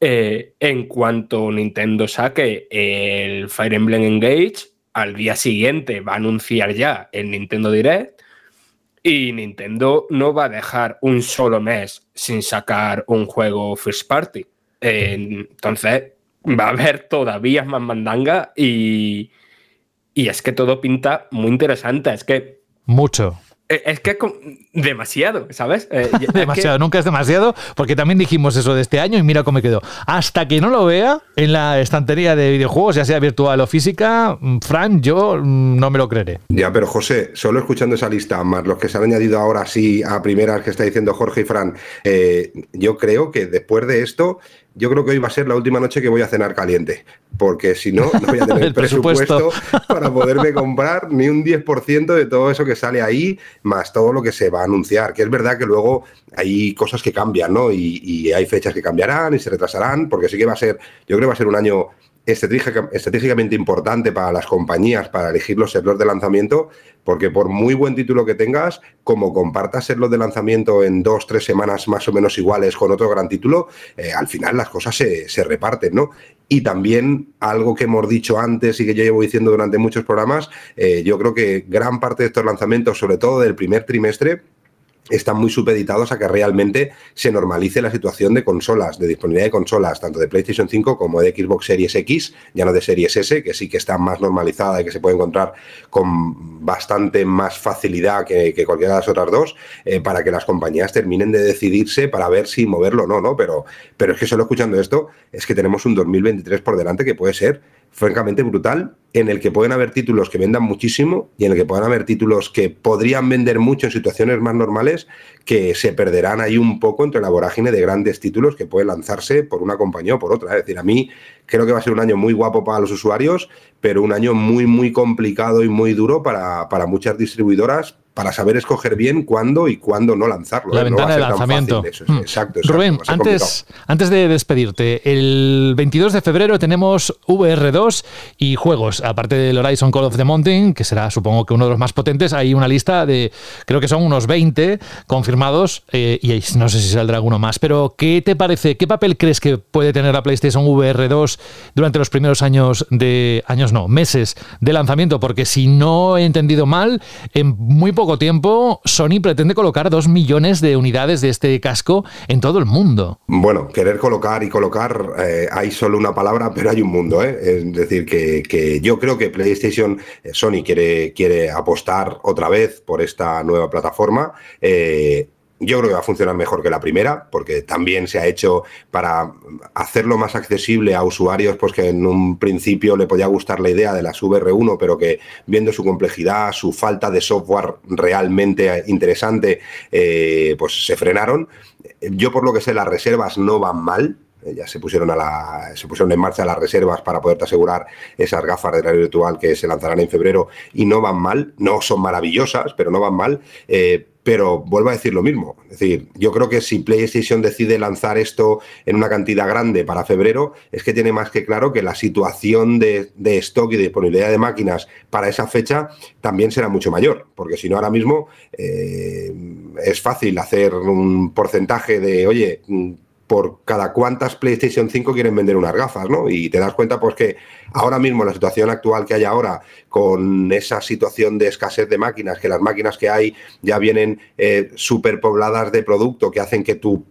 eh, en cuanto Nintendo saque el Fire Emblem Engage, al día siguiente va a anunciar ya el Nintendo Direct. Y Nintendo no va a dejar un solo mes sin sacar un juego first party. Entonces, va a haber todavía más mandanga y, y es que todo pinta muy interesante. Es que Mucho. eh, es que demasiado, ¿sabes? Eh, es que- demasiado, nunca es demasiado, porque también dijimos eso de este año y mira cómo me quedó. Hasta que no lo vea en la estantería de videojuegos, ya sea virtual o física, mm, Fran, yo mm, no me lo creeré. Ya, pero José, solo escuchando esa lista, más los que se han añadido ahora sí a primeras que está diciendo Jorge y Fran, eh, yo creo que después de esto, yo creo que hoy va a ser la última noche que voy a cenar caliente, porque si no, no voy a tener El presupuesto, presupuesto. para poderme comprar ni un 10% de todo eso que sale ahí, más todo lo que se va a anunciar, que es verdad que luego hay cosas que cambian, ¿no? Y, y hay fechas que cambiarán y se retrasarán, porque sí que va a ser, yo creo que va a ser un año estratégicamente importante para las compañías para elegir los servidores de lanzamiento, porque por muy buen título que tengas, como compartas serlos de lanzamiento en dos, tres semanas más o menos iguales con otro gran título, eh, al final las cosas se, se reparten, ¿no? Y también algo que hemos dicho antes y que yo llevo diciendo durante muchos programas, eh, yo creo que gran parte de estos lanzamientos, sobre todo del primer trimestre, están muy supeditados a que realmente se normalice la situación de consolas, de disponibilidad de consolas, tanto de PlayStation 5 como de Xbox Series X, ya no de Series S, que sí que está más normalizada y que se puede encontrar con bastante más facilidad que, que cualquiera de las otras dos, eh, para que las compañías terminen de decidirse para ver si moverlo o no, ¿no? Pero, pero es que solo escuchando esto, es que tenemos un 2023 por delante que puede ser francamente brutal, en el que pueden haber títulos que vendan muchísimo y en el que pueden haber títulos que podrían vender mucho en situaciones más normales, que se perderán ahí un poco entre la vorágine de grandes títulos que pueden lanzarse por una compañía o por otra. Es decir, a mí creo que va a ser un año muy guapo para los usuarios, pero un año muy, muy complicado y muy duro para, para muchas distribuidoras para saber escoger bien cuándo y cuándo no lanzarlo. La ¿eh? No ventana de lanzamiento. eso, Hmm. Exacto, exacto, Rubén, antes, antes de despedirte, el 22 de febrero tenemos VR2 y juegos, aparte del Horizon Call of the Mountain, que será supongo que uno de los más potentes, hay una lista de, creo que son unos 20 confirmados eh, y no sé si saldrá alguno más, pero ¿qué te parece, qué papel crees que puede tener la PlayStation VR2 durante los primeros años de, años no, meses de lanzamiento? Porque si no he entendido mal, en muy poco tiempo Sony pretende colocar dos millones de unidades de este casco en todo el mundo. Bueno, querer colocar y colocar, eh, hay solo una palabra, pero hay un mundo. ¿eh? Es decir, que, que yo creo que PlayStation, eh, Sony quiere, quiere apostar otra vez por esta nueva plataforma. Yo creo que va a funcionar mejor que la primera, porque también se ha hecho para hacerlo más accesible a usuarios, pues que en un principio le podía gustar la idea de las VR1, pero que viendo su complejidad, su falta de software realmente interesante, eh, pues se frenaron. Yo por lo que sé, las reservas no van mal, ya se pusieron, a la, se pusieron en marcha las reservas para poderte asegurar esas gafas de realidad virtual que se lanzarán en febrero y no van mal, no son maravillosas, pero no van mal. Eh, pero vuelvo a decir lo mismo. Es decir, yo creo que si PlayStation decide lanzar esto en una cantidad grande para febrero, es que tiene más que claro que la situación de, stock y de disponibilidad de máquinas para esa fecha también será mucho mayor. Porque si no, ahora mismo eh, es fácil hacer un porcentaje de, oye, por cada cuántas PlayStation 5 quieren vender unas gafas, ¿no? Y te das cuenta, pues que ahora mismo, la situación actual que hay ahora, con esa situación de escasez de máquinas, que las máquinas que hay ya vienen eh, superpobladas de producto, que hacen que tu,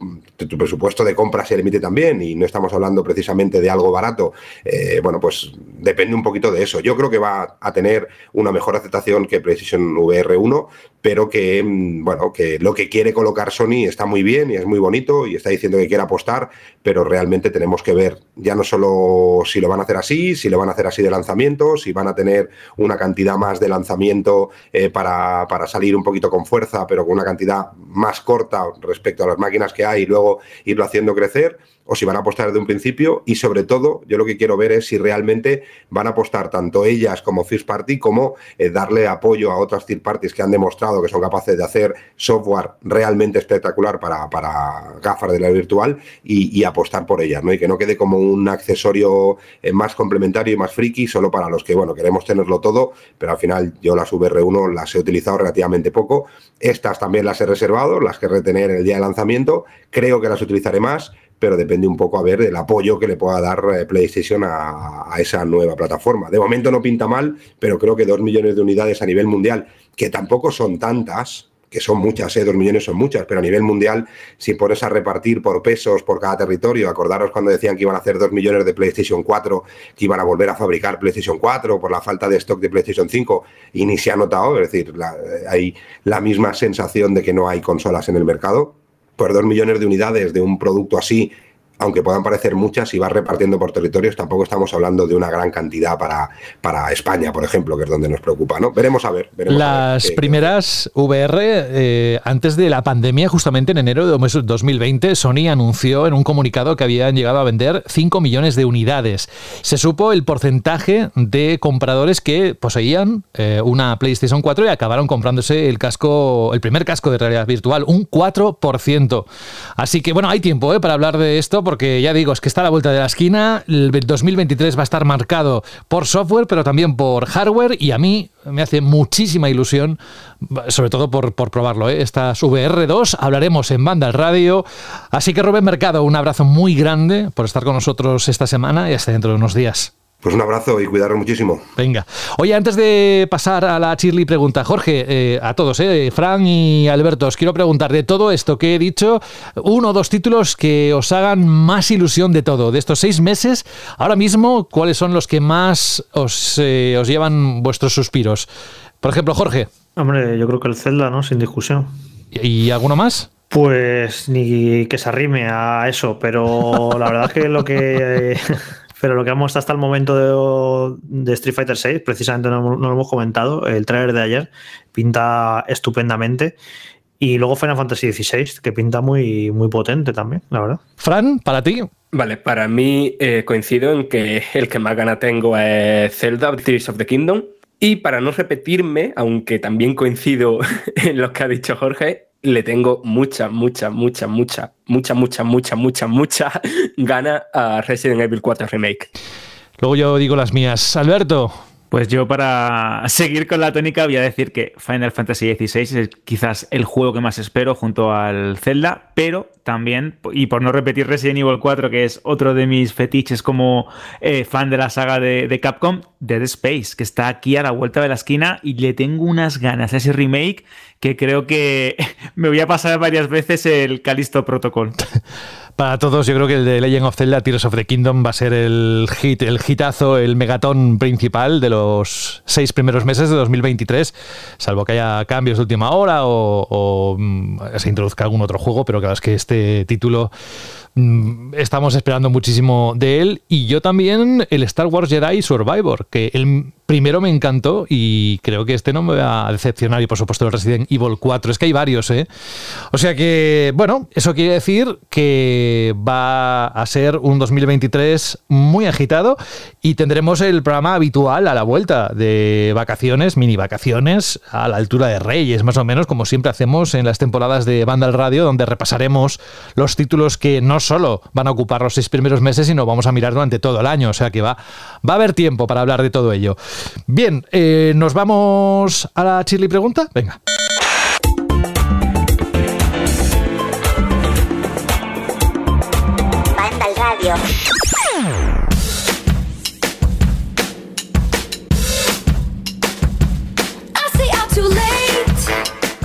presupuesto de compra se limite también, y no estamos hablando precisamente de algo barato, eh, bueno, pues depende un poquito de eso. Yo creo que va a tener una mejor aceptación que PlayStation VR 1, pero que, bueno, que lo que quiere colocar Sony está muy bien y es muy bonito y está diciendo que quiere apostar, pero realmente tenemos que ver ya no solo si lo van a hacer así, si lo van a hacer así de lanzamiento, si van a tener una cantidad más de lanzamiento eh, para, para, salir un poquito con fuerza, pero con una cantidad más corta respecto a las máquinas que hay y luego irlo haciendo crecer o si van a apostar desde un principio y sobre todo yo lo que quiero ver es si realmente van a apostar tanto ellas como First Party como eh, darle apoyo a otras third parties que han demostrado que son capaces de hacer software realmente espectacular para, para gafas de la virtual y, apostar por ellas, ¿no? Y que no quede como un accesorio eh, más complementario y más friki solo para los que, bueno, queremos tenerlo todo, pero al final yo las VR1 las he utilizado relativamente poco. Estas también las he reservado, las que retener el día de lanzamiento. Creo que las utilizaré más pero depende un poco a ver el apoyo que le pueda dar eh, PlayStation a, esa nueva plataforma. De momento no pinta mal, pero creo que dos millones de unidades a nivel mundial, que tampoco son tantas, que son muchas, ¿eh? dos millones son muchas, pero a nivel mundial, si pones a repartir por pesos por cada territorio, acordaros cuando decían que iban a hacer dos millones de PlayStation 4, que iban a volver a fabricar PlayStation 4 por la falta de stock de PlayStation 5, y ni se ha notado, es decir, eh, hay la misma sensación de que no hay consolas en el mercado por dos millones de unidades de un producto así aunque puedan parecer muchas, y va repartiendo por territorios, tampoco estamos hablando de una gran cantidad para, para España, por ejemplo, que es donde nos preocupa, ¿no? Veremos a ver. Las primeras VR, eh, antes de la pandemia, justamente en enero de 2020, Sony anunció en un comunicado que habían llegado a vender 5 millones de unidades. Se supo el porcentaje de compradores que poseían eh, una PlayStation 4 y acabaron comprándose el casco, el primer casco de realidad virtual, un 4%. Así que bueno, hay tiempo ¿eh? para hablar de esto porque ya digo, es que está a la vuelta de la esquina. El 2023 va a estar marcado por software, pero también por hardware. Y a mí me hace muchísima ilusión, sobre todo por, probarlo. ¿eh? Estas VR2 hablaremos en Banda al Radio. Así que Rubén Mercado, un abrazo muy grande por estar con nosotros esta semana y hasta dentro de unos días. Pues un abrazo y cuidaros muchísimo. Venga. Oye, antes de pasar a la Chirly pregunta, Jorge, eh, a todos, eh, Fran y Alberto, os quiero preguntar de todo esto que he dicho, uno o dos títulos que os hagan más ilusión de todo. De estos seis meses, ahora mismo, ¿cuáles son los que más os, eh, os llevan vuestros suspiros? Por ejemplo, Jorge. Hombre, yo creo que el Zelda, ¿no? Sin discusión. ¿Y, alguno más? Pues ni que se arrime a eso, pero la verdad es que lo que pero lo que hemos hasta el momento de, Street Fighter VI, precisamente no, lo hemos comentado, el trailer de ayer pinta estupendamente. Y luego Final Fantasy XVI, que pinta muy, muy potente también, la verdad. Fran, para ti. Vale, para mí eh, coincido en que el que más gana tengo es Zelda, Tears of the Kingdom. Y para no repetirme, aunque también coincido en lo que ha dicho Jorge, le tengo mucha, mucha, mucha, mucha, mucha, mucha, mucha, mucha, mucha gana a Resident Evil 4 Remake. Luego yo digo las mías. Alberto. Pues yo para seguir con la tónica voy a decir que Final Fantasy XVI es quizás el juego que más espero junto al Zelda, pero también, y por no repetir Resident Evil 4, que es otro de mis fetiches como eh, fan de la saga de, Capcom, Dead Space, que está aquí a la vuelta de la esquina y le tengo unas ganas a ese remake que creo que me voy a pasar varias veces el Callisto Protocol. Para todos, yo creo que el de Legend of Zelda Tears of the Kingdom va a ser el hit, el hitazo, el megatón principal de los seis primeros meses de 2023, salvo que haya cambios de última hora o, o mm, se introduzca algún otro juego, pero claro, es que este título estamos esperando muchísimo de él. Y yo también el Star Wars Jedi Survivor, que el primero me encantó y creo que este no me va a decepcionar. Y por supuesto el Resident Evil 4. Es que hay varios, ¿eh? O sea que, bueno, eso quiere decir que va a ser un 2023 muy agitado y tendremos el programa habitual a la vuelta de vacaciones, mini vacaciones, a la altura de Reyes, más o menos, como siempre hacemos en las temporadas de Banda al Radio, donde repasaremos los títulos que no solo van a ocupar los seis primeros meses, sino vamos a mirar durante todo el año. O sea que va, va a haber tiempo para hablar de todo ello. Bien, eh, nos vamos a la chili pregunta. Venga. Radio.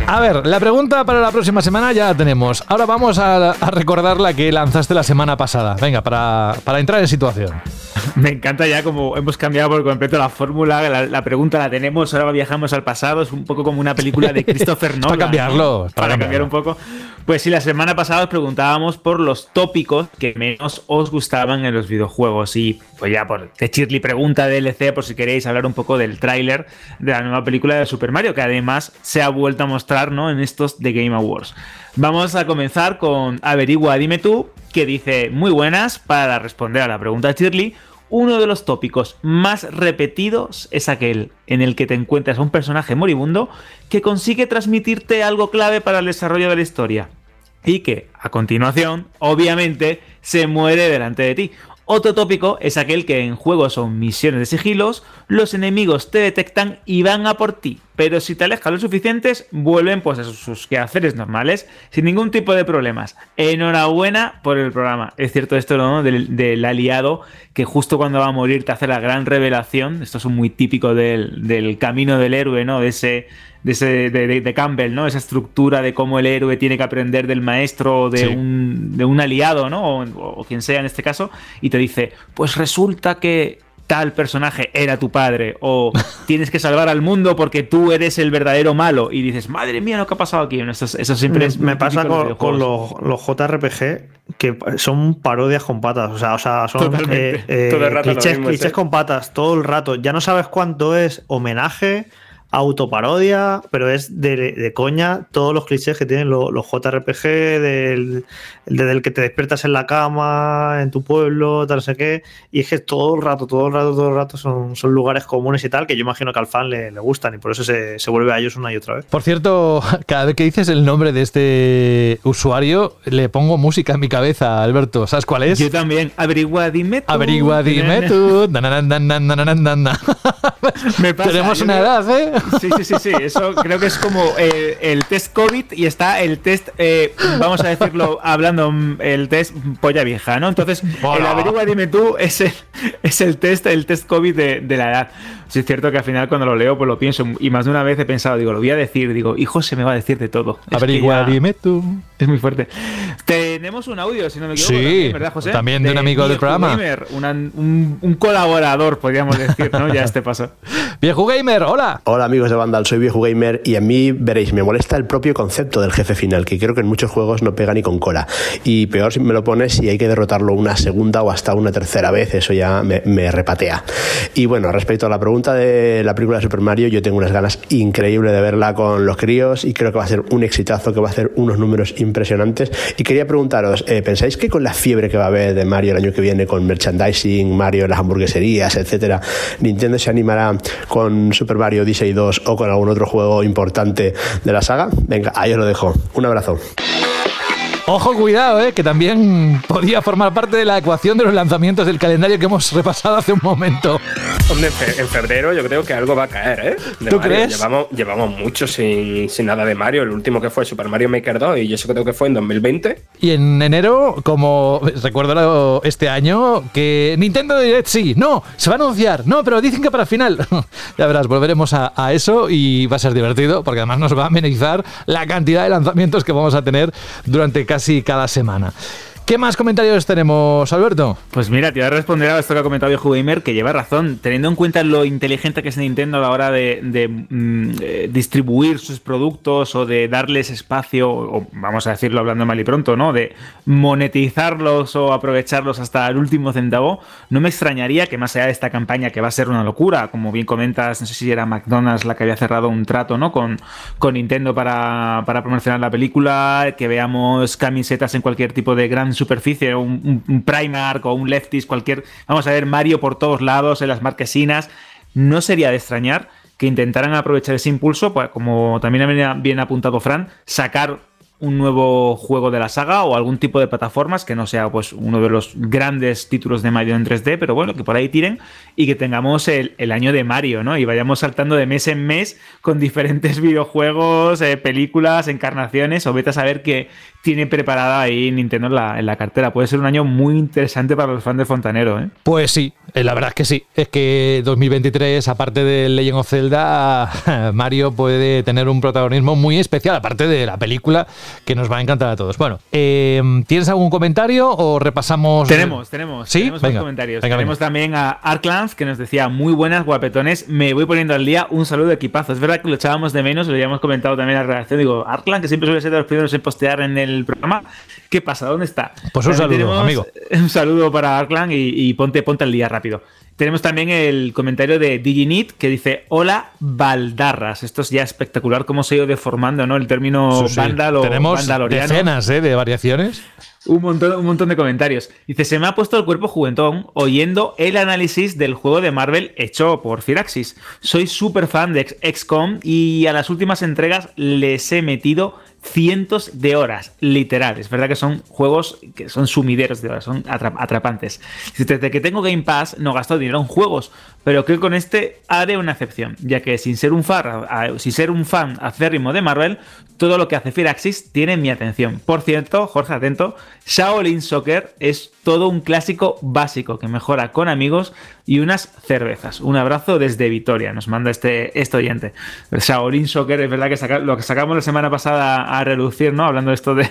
A ver, la pregunta para la próxima semana ya la tenemos. Ahora vamos a, recordar la que lanzaste la semana pasada. Venga, para, entrar en situación. Me encanta ya como hemos cambiado por completo la fórmula, la, pregunta la tenemos, ahora viajamos al pasado, es un poco como una película de Christopher Nolan. para cambiarlo. Para, cambiar un poco. Pues sí, la semana pasada os preguntábamos por los tópicos que menos os gustaban en los videojuegos. Y pues ya por The Shirley pregunta DLC por si queréis hablar un poco del tráiler de la nueva película de Super Mario, que además se ha vuelto a mostrar ¿no? en estos The Game Awards. Vamos a comenzar con Averigua, dime tú, que dice muy buenas para responder a la pregunta Shirley. Uno de los tópicos más repetidos es aquel en el que te encuentras a un personaje moribundo que consigue transmitirte algo clave para el desarrollo de la historia y que, a continuación, obviamente, se muere delante de ti. Otro tópico es aquel que en juegos o misiones de sigilos, los enemigos te detectan y van a por ti, pero si te alejas lo suficientes, vuelven pues a sus quehaceres normales, sin ningún tipo de problemas. Enhorabuena por el programa. Es cierto esto ¿no? del, del aliado que justo cuando va a morir te hace la gran revelación, esto es muy típico del, del camino del héroe, ¿no? De ese de, ese, de, de, Campbell, ¿no? Esa estructura de cómo el héroe tiene que aprender del maestro o de, sí. un, de un aliado, ¿no? O, o, quien sea en este caso, y te dice, pues resulta que tal personaje era tu padre, o tienes que salvar al mundo porque tú eres el verdadero malo, y dices, madre mía, lo que ha pasado aquí. Eso, eso siempre es. Me pasa con, con los, los, JRPG que son parodias con patas, o sea, o sea son eh, eh, clichés, mismo, clichés con patas todo el rato. Ya no sabes cuánto es homenaje autoparodia, pero es de, de, coña todos los clichés que tienen los, los JRPG, del, del, que te despiertas en la cama, en tu pueblo, tal, no sé qué, y es que todo el rato, todo el rato, todo el rato son, son lugares comunes y tal, que yo imagino que al fan le, le gustan y por eso se, se, vuelve a ellos una y otra vez. Por cierto, cada vez que dices el nombre de este usuario, le pongo música en mi cabeza, Alberto, ¿sabes cuál es? Yo también, averigua, dime tú. Averigua, dime tú. Me pasa, Tenemos una edad, ¿eh? Sí, sí, sí, sí. Eso creo que es como eh, el test COVID y está el test, eh, vamos a decirlo hablando, el test polla vieja, ¿no? Entonces, Hola. el averigua, dime tú, es el, es el test, el test COVID de, de la edad. Sí, es cierto que al final cuando lo leo, pues lo pienso. Y más de una vez he pensado, digo, lo voy a decir. Digo, hijo, se me va a decir de todo. Averigua, es dime tú. Es muy fuerte. Tenemos un audio, si no me equivoco. Sí, también, ¿verdad, José? También de, de un amigo del programa. Gamer, una, un, un, colaborador, podríamos decir, ¿no? ya este paso. Viejo Gamer, hola. Hola, amigos de Vandal, soy Viejo Gamer y a mí, veréis, me molesta el propio concepto del jefe final, que creo que en muchos juegos no pega ni con cola. Y peor si me lo pones si hay que derrotarlo una segunda o hasta una tercera vez, eso ya me, me repatea. Y bueno, respecto a la pregunta de la película de Super Mario, yo tengo unas ganas increíbles de verla con los críos y creo que va a ser un exitazo, que va a hacer unos números impresionantes. Y quería preguntaros, eh, ¿pensáis que con la fiebre que va a haber de Mario el año que viene, con merchandising, Mario en las hamburgueserías, etcétera, Nintendo se animará con Super Mario Odyssey 2 o con algún otro juego importante de la saga? Venga, ahí os lo dejo. Un abrazo. Ojo, cuidado, ¿eh? que también podía formar parte de la ecuación de los lanzamientos del calendario que hemos repasado hace un momento. Hombre, en febrero yo creo que algo va a caer, ¿eh? De ¿Tú Mario. crees? Llevamos, llevamos mucho sin, sin, nada de Mario. El último que fue Super Mario Maker 2 y yo eso creo que fue en 2020. Y en enero, como recuerdo este año, que Nintendo Direct sí, no, se va a anunciar, no, pero dicen que para final. ya verás, volveremos a, a eso y va a ser divertido porque además nos va a amenizar la cantidad de lanzamientos que vamos a tener durante casi cada semana. ¿Qué más comentarios tenemos, Alberto? Pues mira, te voy a responder a esto que ha comentado Viejo Gamer, que lleva razón. Teniendo en cuenta lo inteligente que es Nintendo a la hora de, mm, eh, distribuir sus productos o de darles espacio, o vamos a decirlo hablando mal y pronto, ¿no? De monetizarlos o aprovecharlos hasta el último centavo, no me extrañaría que más allá de esta campaña, que va a ser una locura, como bien comentas, no sé si era McDonald's la que había cerrado un trato, ¿no? Con, con Nintendo para, para promocionar la película, que veamos camisetas en cualquier tipo de gran superficie, un, un, Primark o un Lefties, cualquier. Vamos a ver Mario por todos lados, en las marquesinas. No sería de extrañar que intentaran aprovechar ese impulso, pues, como también bien apuntado Fran, sacar un nuevo juego de la saga o algún tipo de plataformas que no sea pues uno de los grandes títulos de Mario en 3D, pero bueno, que por ahí tiren y que tengamos el, año de Mario, ¿no? Y vayamos saltando de mes en mes con diferentes videojuegos, eh, películas, encarnaciones, o vete a saber que tiene preparada ahí Nintendo en la, en la, cartera. Puede ser un año muy interesante para los fans de Fontanero, ¿eh? Pues sí, la verdad es que sí. Es que 2023, aparte de Legend of Zelda, Mario puede tener un protagonismo muy especial, aparte de la película que nos va a encantar a todos. Bueno, eh, ¿tienes algún comentario o repasamos? Tenemos, tenemos. ¿Sí? Tenemos Venga, comentarios. venga, tenemos venga. también a Arklans que nos decía muy buenas guapetones. Me voy poniendo al día. Un saludo equipazo. Es verdad que lo echábamos de menos, lo habíamos comentado también en la redacción. Digo, Arclan, que siempre suele ser de los primeros en postear en el programa. ¿Qué pasa? ¿Dónde está? Pues un También saludo, tenemos amigo. Un saludo para Arclan y, y ponte, ponte al día rápido. Tenemos también el comentario de Diginit que dice: Hola, Baldarras. Esto es ya espectacular cómo se ha ido deformando ¿no? el término Sí, sí. Vandal o Tenemos decenas ¿eh? de variaciones. Un montón, un montón de comentarios. Dice, se me ha puesto el cuerpo juguetón oyendo el análisis del juego de Marvel hecho por Firaxis. Soy súper fan de XCOM y a las últimas entregas les he metido cientos de horas, literal. Es verdad que son juegos que son sumideros de horas, son atra- atrapantes. Desde que tengo Game Pass no gasto dinero en juegos, pero creo que con este haré una excepción, ya que sin ser un fan, sin ser un fan acérrimo de Marvel, todo lo que hace Firaxis tiene mi atención. Por cierto, Jorge, atento, Shaolin Soccer es todo un clásico básico que mejora con amigos y unas cervezas. Un abrazo desde Vitoria, nos manda este, este oyente. El Shaolin Soccer es verdad que saca- lo que sacamos la semana pasada a relucir, ¿no? Hablando de esto de,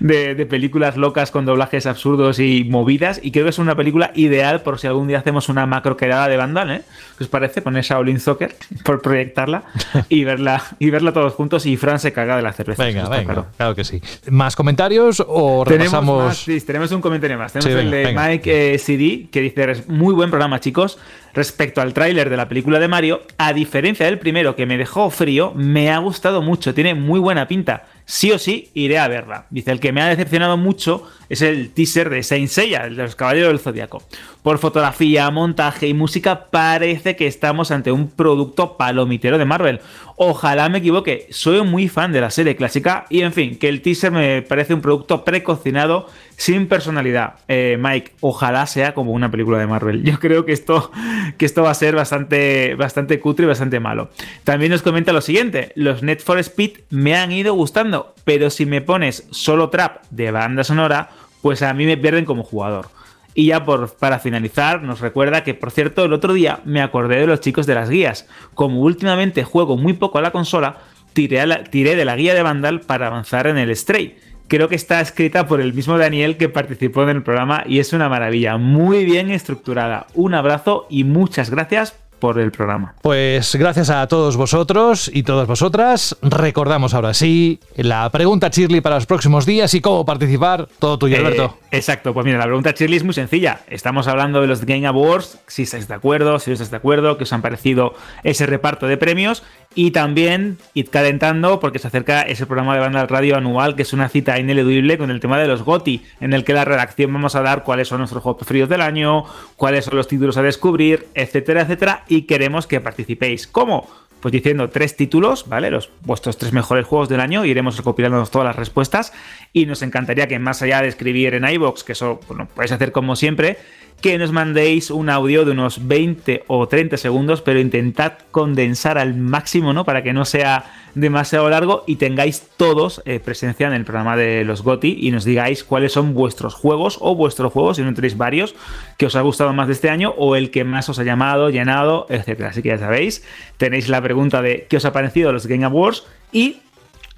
de- de películas locas con doblajes absurdos y movidas, y creo que es una película ideal por si algún día hacemos una macro quedada de Vandal, ¿eh? ¿Qué os parece? Poner Shaolin Soccer por proyectarla y verla, y verla todos juntos y Fran se caga de la cerveza. Venga, venga, claro. claro que sí. ¿Más comentarios o repasamos? Más, tenemos un comentario más. Tenemos Sí, el venga, de venga. Mike eh, CD que dice: "Res- Muy buen programa, chicos. Respecto al tráiler de la película de Mario, a diferencia del primero que me dejó frío, me ha gustado mucho. Tiene muy buena pinta. Sí o sí, iré a verla. Dice: El que me ha decepcionado mucho es el teaser de Saint Seiya, el de los Caballeros del Zodiaco. Por fotografía, montaje y música, parece que estamos ante un producto palomitero de Marvel. Ojalá me equivoque, soy muy fan de la serie clásica y en fin, que el teaser me parece un producto precocinado sin personalidad. Eh, Mike, ojalá sea como una película de Marvel. Yo creo que esto, que esto va a ser bastante, bastante cutre y bastante malo. También nos comenta lo siguiente, los Net for Speed me han ido gustando, pero si me pones solo trap de banda sonora, pues a mí me pierden como jugador. Y ya por, para finalizar, nos recuerda que, por cierto, el otro día me acordé de los chicos de las guías. Como últimamente juego muy poco a la consola, tiré, de la guía de Vandal para avanzar en el Stray. Creo que está escrita por el mismo Daniel que participó en el programa y es una maravilla, muy bien estructurada. Un abrazo y muchas gracias por el programa. Pues gracias a todos vosotros y todas vosotras. Recordamos ahora sí la pregunta Shirley para los próximos días y cómo participar. Todo tuyo, Eh, Alberto. exacto, pues mira, la pregunta Shirley es muy sencilla. Estamos hablando de los Game Awards, si estáis de acuerdo, si no estáis de acuerdo, que os han parecido ese reparto de premios y también id calentando porque se acerca ese programa de banda radio anual que es una cita ineludible con el tema de los GOTI, en el que la redacción vamos a dar cuáles son nuestros juegos preferidos del año, cuáles son los títulos a descubrir, etcétera, etcétera, y queremos que participéis. ¿Cómo? Pues diciendo tres títulos, ¿vale? Los vuestros tres mejores juegos del año, iremos recopilando todas las respuestas y nos encantaría que más allá de escribir en iBox, que eso bueno, podéis hacer como siempre, que nos mandéis un audio de unos 20 o 30 segundos, pero intentad condensar al máximo, ¿no? Para que no sea demasiado largo y tengáis todos eh, presencia en el programa de los GOTI y nos digáis cuáles son vuestros juegos o vuestros juegos, si no tenéis varios, que os ha gustado más de este año o el que más os ha llamado, llenado, etcétera. Así que ya sabéis, tenéis la pregunta de qué os ha parecido los Game Awards y,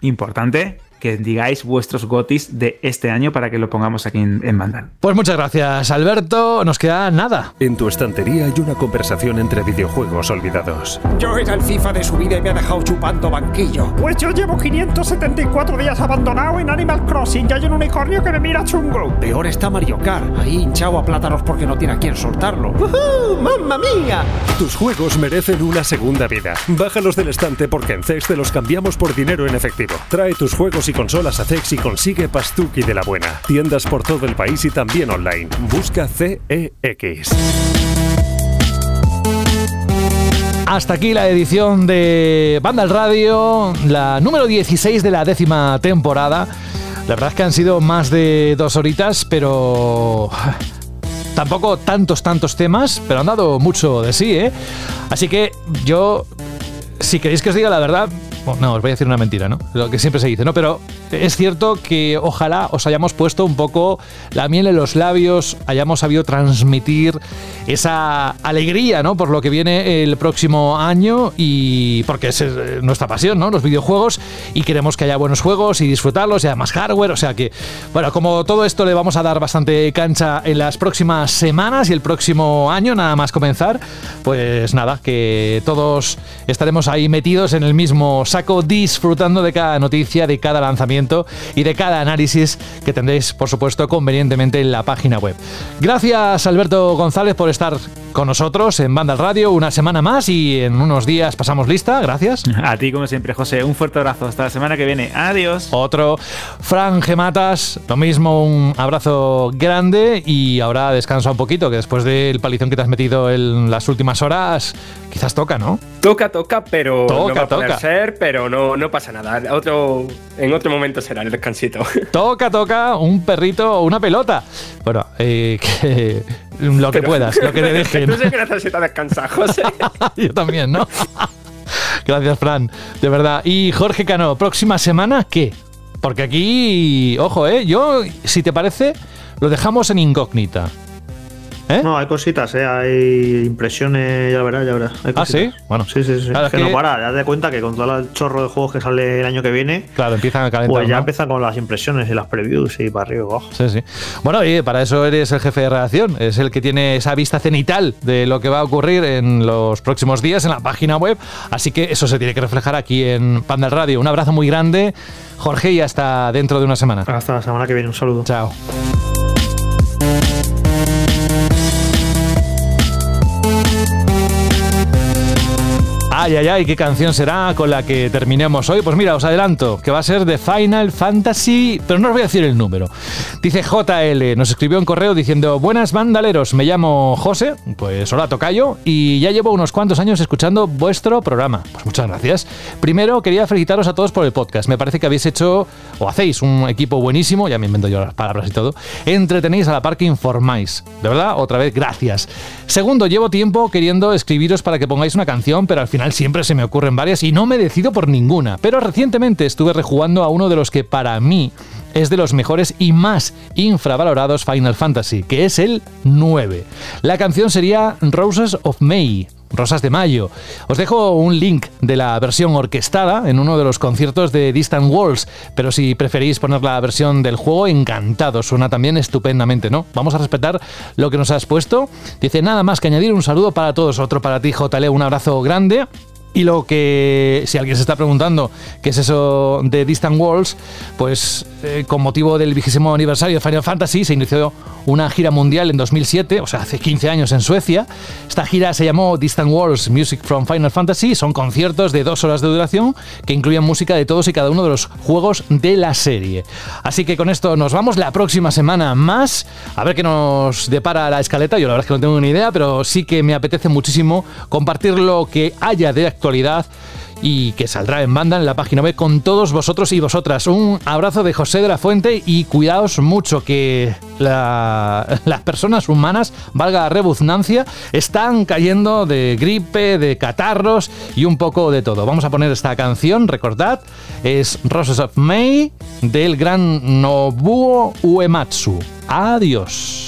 importante, que digáis vuestros GOTIs de este año para que lo pongamos aquí en, en Vandal. Pues muchas gracias, Alberto. Nos queda nada. En tu estantería hay una conversación entre videojuegos olvidados. Yo era el FIFA de su vida y me ha dejado chupando banquillo. Pues yo llevo 574 días abandonado en Animal Crossing y hay un unicornio que me mira chungo. Peor está Mario Kart, ahí hinchado a plátanos porque no tiene a quien soltarlo. ¡Mamma mía! Tus juegos merecen una segunda vida. Bájalos del estante porque en CEX te los cambiamos por dinero en efectivo. Trae tus juegos y consolas a CEX y consigue Pastuki de la buena. Tiendas por todo el país y también online. Busca CEX. Hasta aquí la edición de Banda al Radio, la número 16 de la décima temporada. La verdad es que han sido más de dos horitas, pero tampoco tantos, tantos temas, pero han dado mucho de sí, ¿eh? Así que yo, si queréis que os diga la verdad, no, os voy a decir una mentira, ¿no? Lo que siempre se dice, ¿no? Pero es cierto que ojalá os hayamos puesto un poco la miel en los labios, hayamos sabido transmitir esa alegría, ¿no? Por lo que viene el próximo año y porque es eh, nuestra pasión, ¿no? Los videojuegos y queremos que haya buenos juegos y disfrutarlos y además hardware, o sea que, bueno, como todo esto le vamos a dar bastante cancha en las próximas semanas y el próximo año, nada más comenzar, pues nada, que todos estaremos ahí metidos en el mismo disfrutando de cada noticia, de cada lanzamiento y de cada análisis que tendréis, por supuesto, convenientemente en la página web. Gracias, Alberto González, por estar con nosotros en Banda al Radio una semana más y en unos días pasamos lista. Gracias. A ti, como siempre, José. Un fuerte abrazo. Hasta la semana que viene. Adiós. Otro. Fran Gematas, lo mismo, un abrazo grande y ahora descansa un poquito, que después del palizón que te has metido en las últimas horas, quizás toca, ¿no? Toca, toca, pero Toca, no va a poder toca. ser, pero no, no pasa nada. Otro, en otro momento será el descansito. Toca, toca, un perrito o una pelota. Bueno, eh, que- lo que Pero- puedas, lo que te dejen. Tú sí que necesitas descansar, José. Yo también, ¿no? Gracias, Fran, de verdad. Y Jorge Cano, próxima semana, ¿qué? Porque aquí, ojo, ¿eh? Yo, si te parece, lo dejamos en incógnita. ¿Eh? No, hay cositas, ¿eh? hay impresiones, ya verás, ya verás. Hay ¿Ah, sí? Bueno. Sí, sí, sí. Claro, es que, no para, date cuenta que con todo el chorro de juegos que sale el año que viene, Claro, empiezan a calentar. pues ya ¿no? empiezan con las impresiones y las previews y para arriba y para abajo. Sí, sí. Bueno, y para eso eres el jefe de redacción, es el que tiene esa vista cenital de lo que va a ocurrir en los próximos días en la página web, así que eso se tiene que reflejar aquí en Panda Radio. Un abrazo muy grande, Jorge, y hasta dentro de una semana. Hasta la semana que viene, un saludo. Chao. Ay, ay, ay, qué canción será con la que terminemos hoy. Pues mira, os adelanto que va a ser de Final Fantasy, pero no os voy a decir el número. Dice JL, nos escribió un correo diciendo, buenas bandaleros, me llamo José, pues hola Tocayo, y ya llevo unos cuantos años escuchando vuestro programa. Pues muchas gracias. Primero, quería felicitaros a todos por el podcast. Me parece que habéis hecho, o hacéis, un equipo buenísimo, ya me invento yo las palabras y todo. Entretenéis a la par que informáis. De verdad, otra vez, gracias. Segundo, llevo tiempo queriendo escribiros para que pongáis una canción, pero al final siempre se me ocurren varias y no me decido por ninguna. Pero recientemente estuve rejugando a uno de los que para mí es de los mejores y más infravalorados Final Fantasy, que es el 9. La canción sería Roses of May. Rosas de Mayo. Os dejo un link de la versión orquestada en uno de los conciertos de Distant Worlds, pero si preferís poner la versión del juego, encantado, suena también estupendamente, ¿no? Vamos a respetar lo que nos has puesto. Dice nada más que añadir un saludo para todos, otro para ti, JL, un abrazo grande. Y lo que, si alguien se está preguntando qué es eso de Distant Worlds, pues eh, con motivo del vigésimo aniversario de Final Fantasy se inició una gira mundial en 2007, o sea, hace 15 años en Suecia. Esta gira se llamó Distant Worlds Music from Final Fantasy. Son conciertos de dos horas de duración que incluyen música de todos y cada uno de los juegos de la serie. Así que con esto nos vamos la próxima semana más. A ver qué nos depara la escaleta. Yo la verdad es que no tengo ni idea, pero sí que me apetece muchísimo compartir lo que haya de actualidad y que saldrá en banda en la página web con todos vosotros y vosotras. Un abrazo de José de la Fuente y cuidaos mucho que la- las personas humanas, valga la rebuznancia, están cayendo de gripe, de catarros y un poco de todo. Vamos a poner esta canción, recordad, es Roses of May del gran Nobuo Uematsu. Adiós.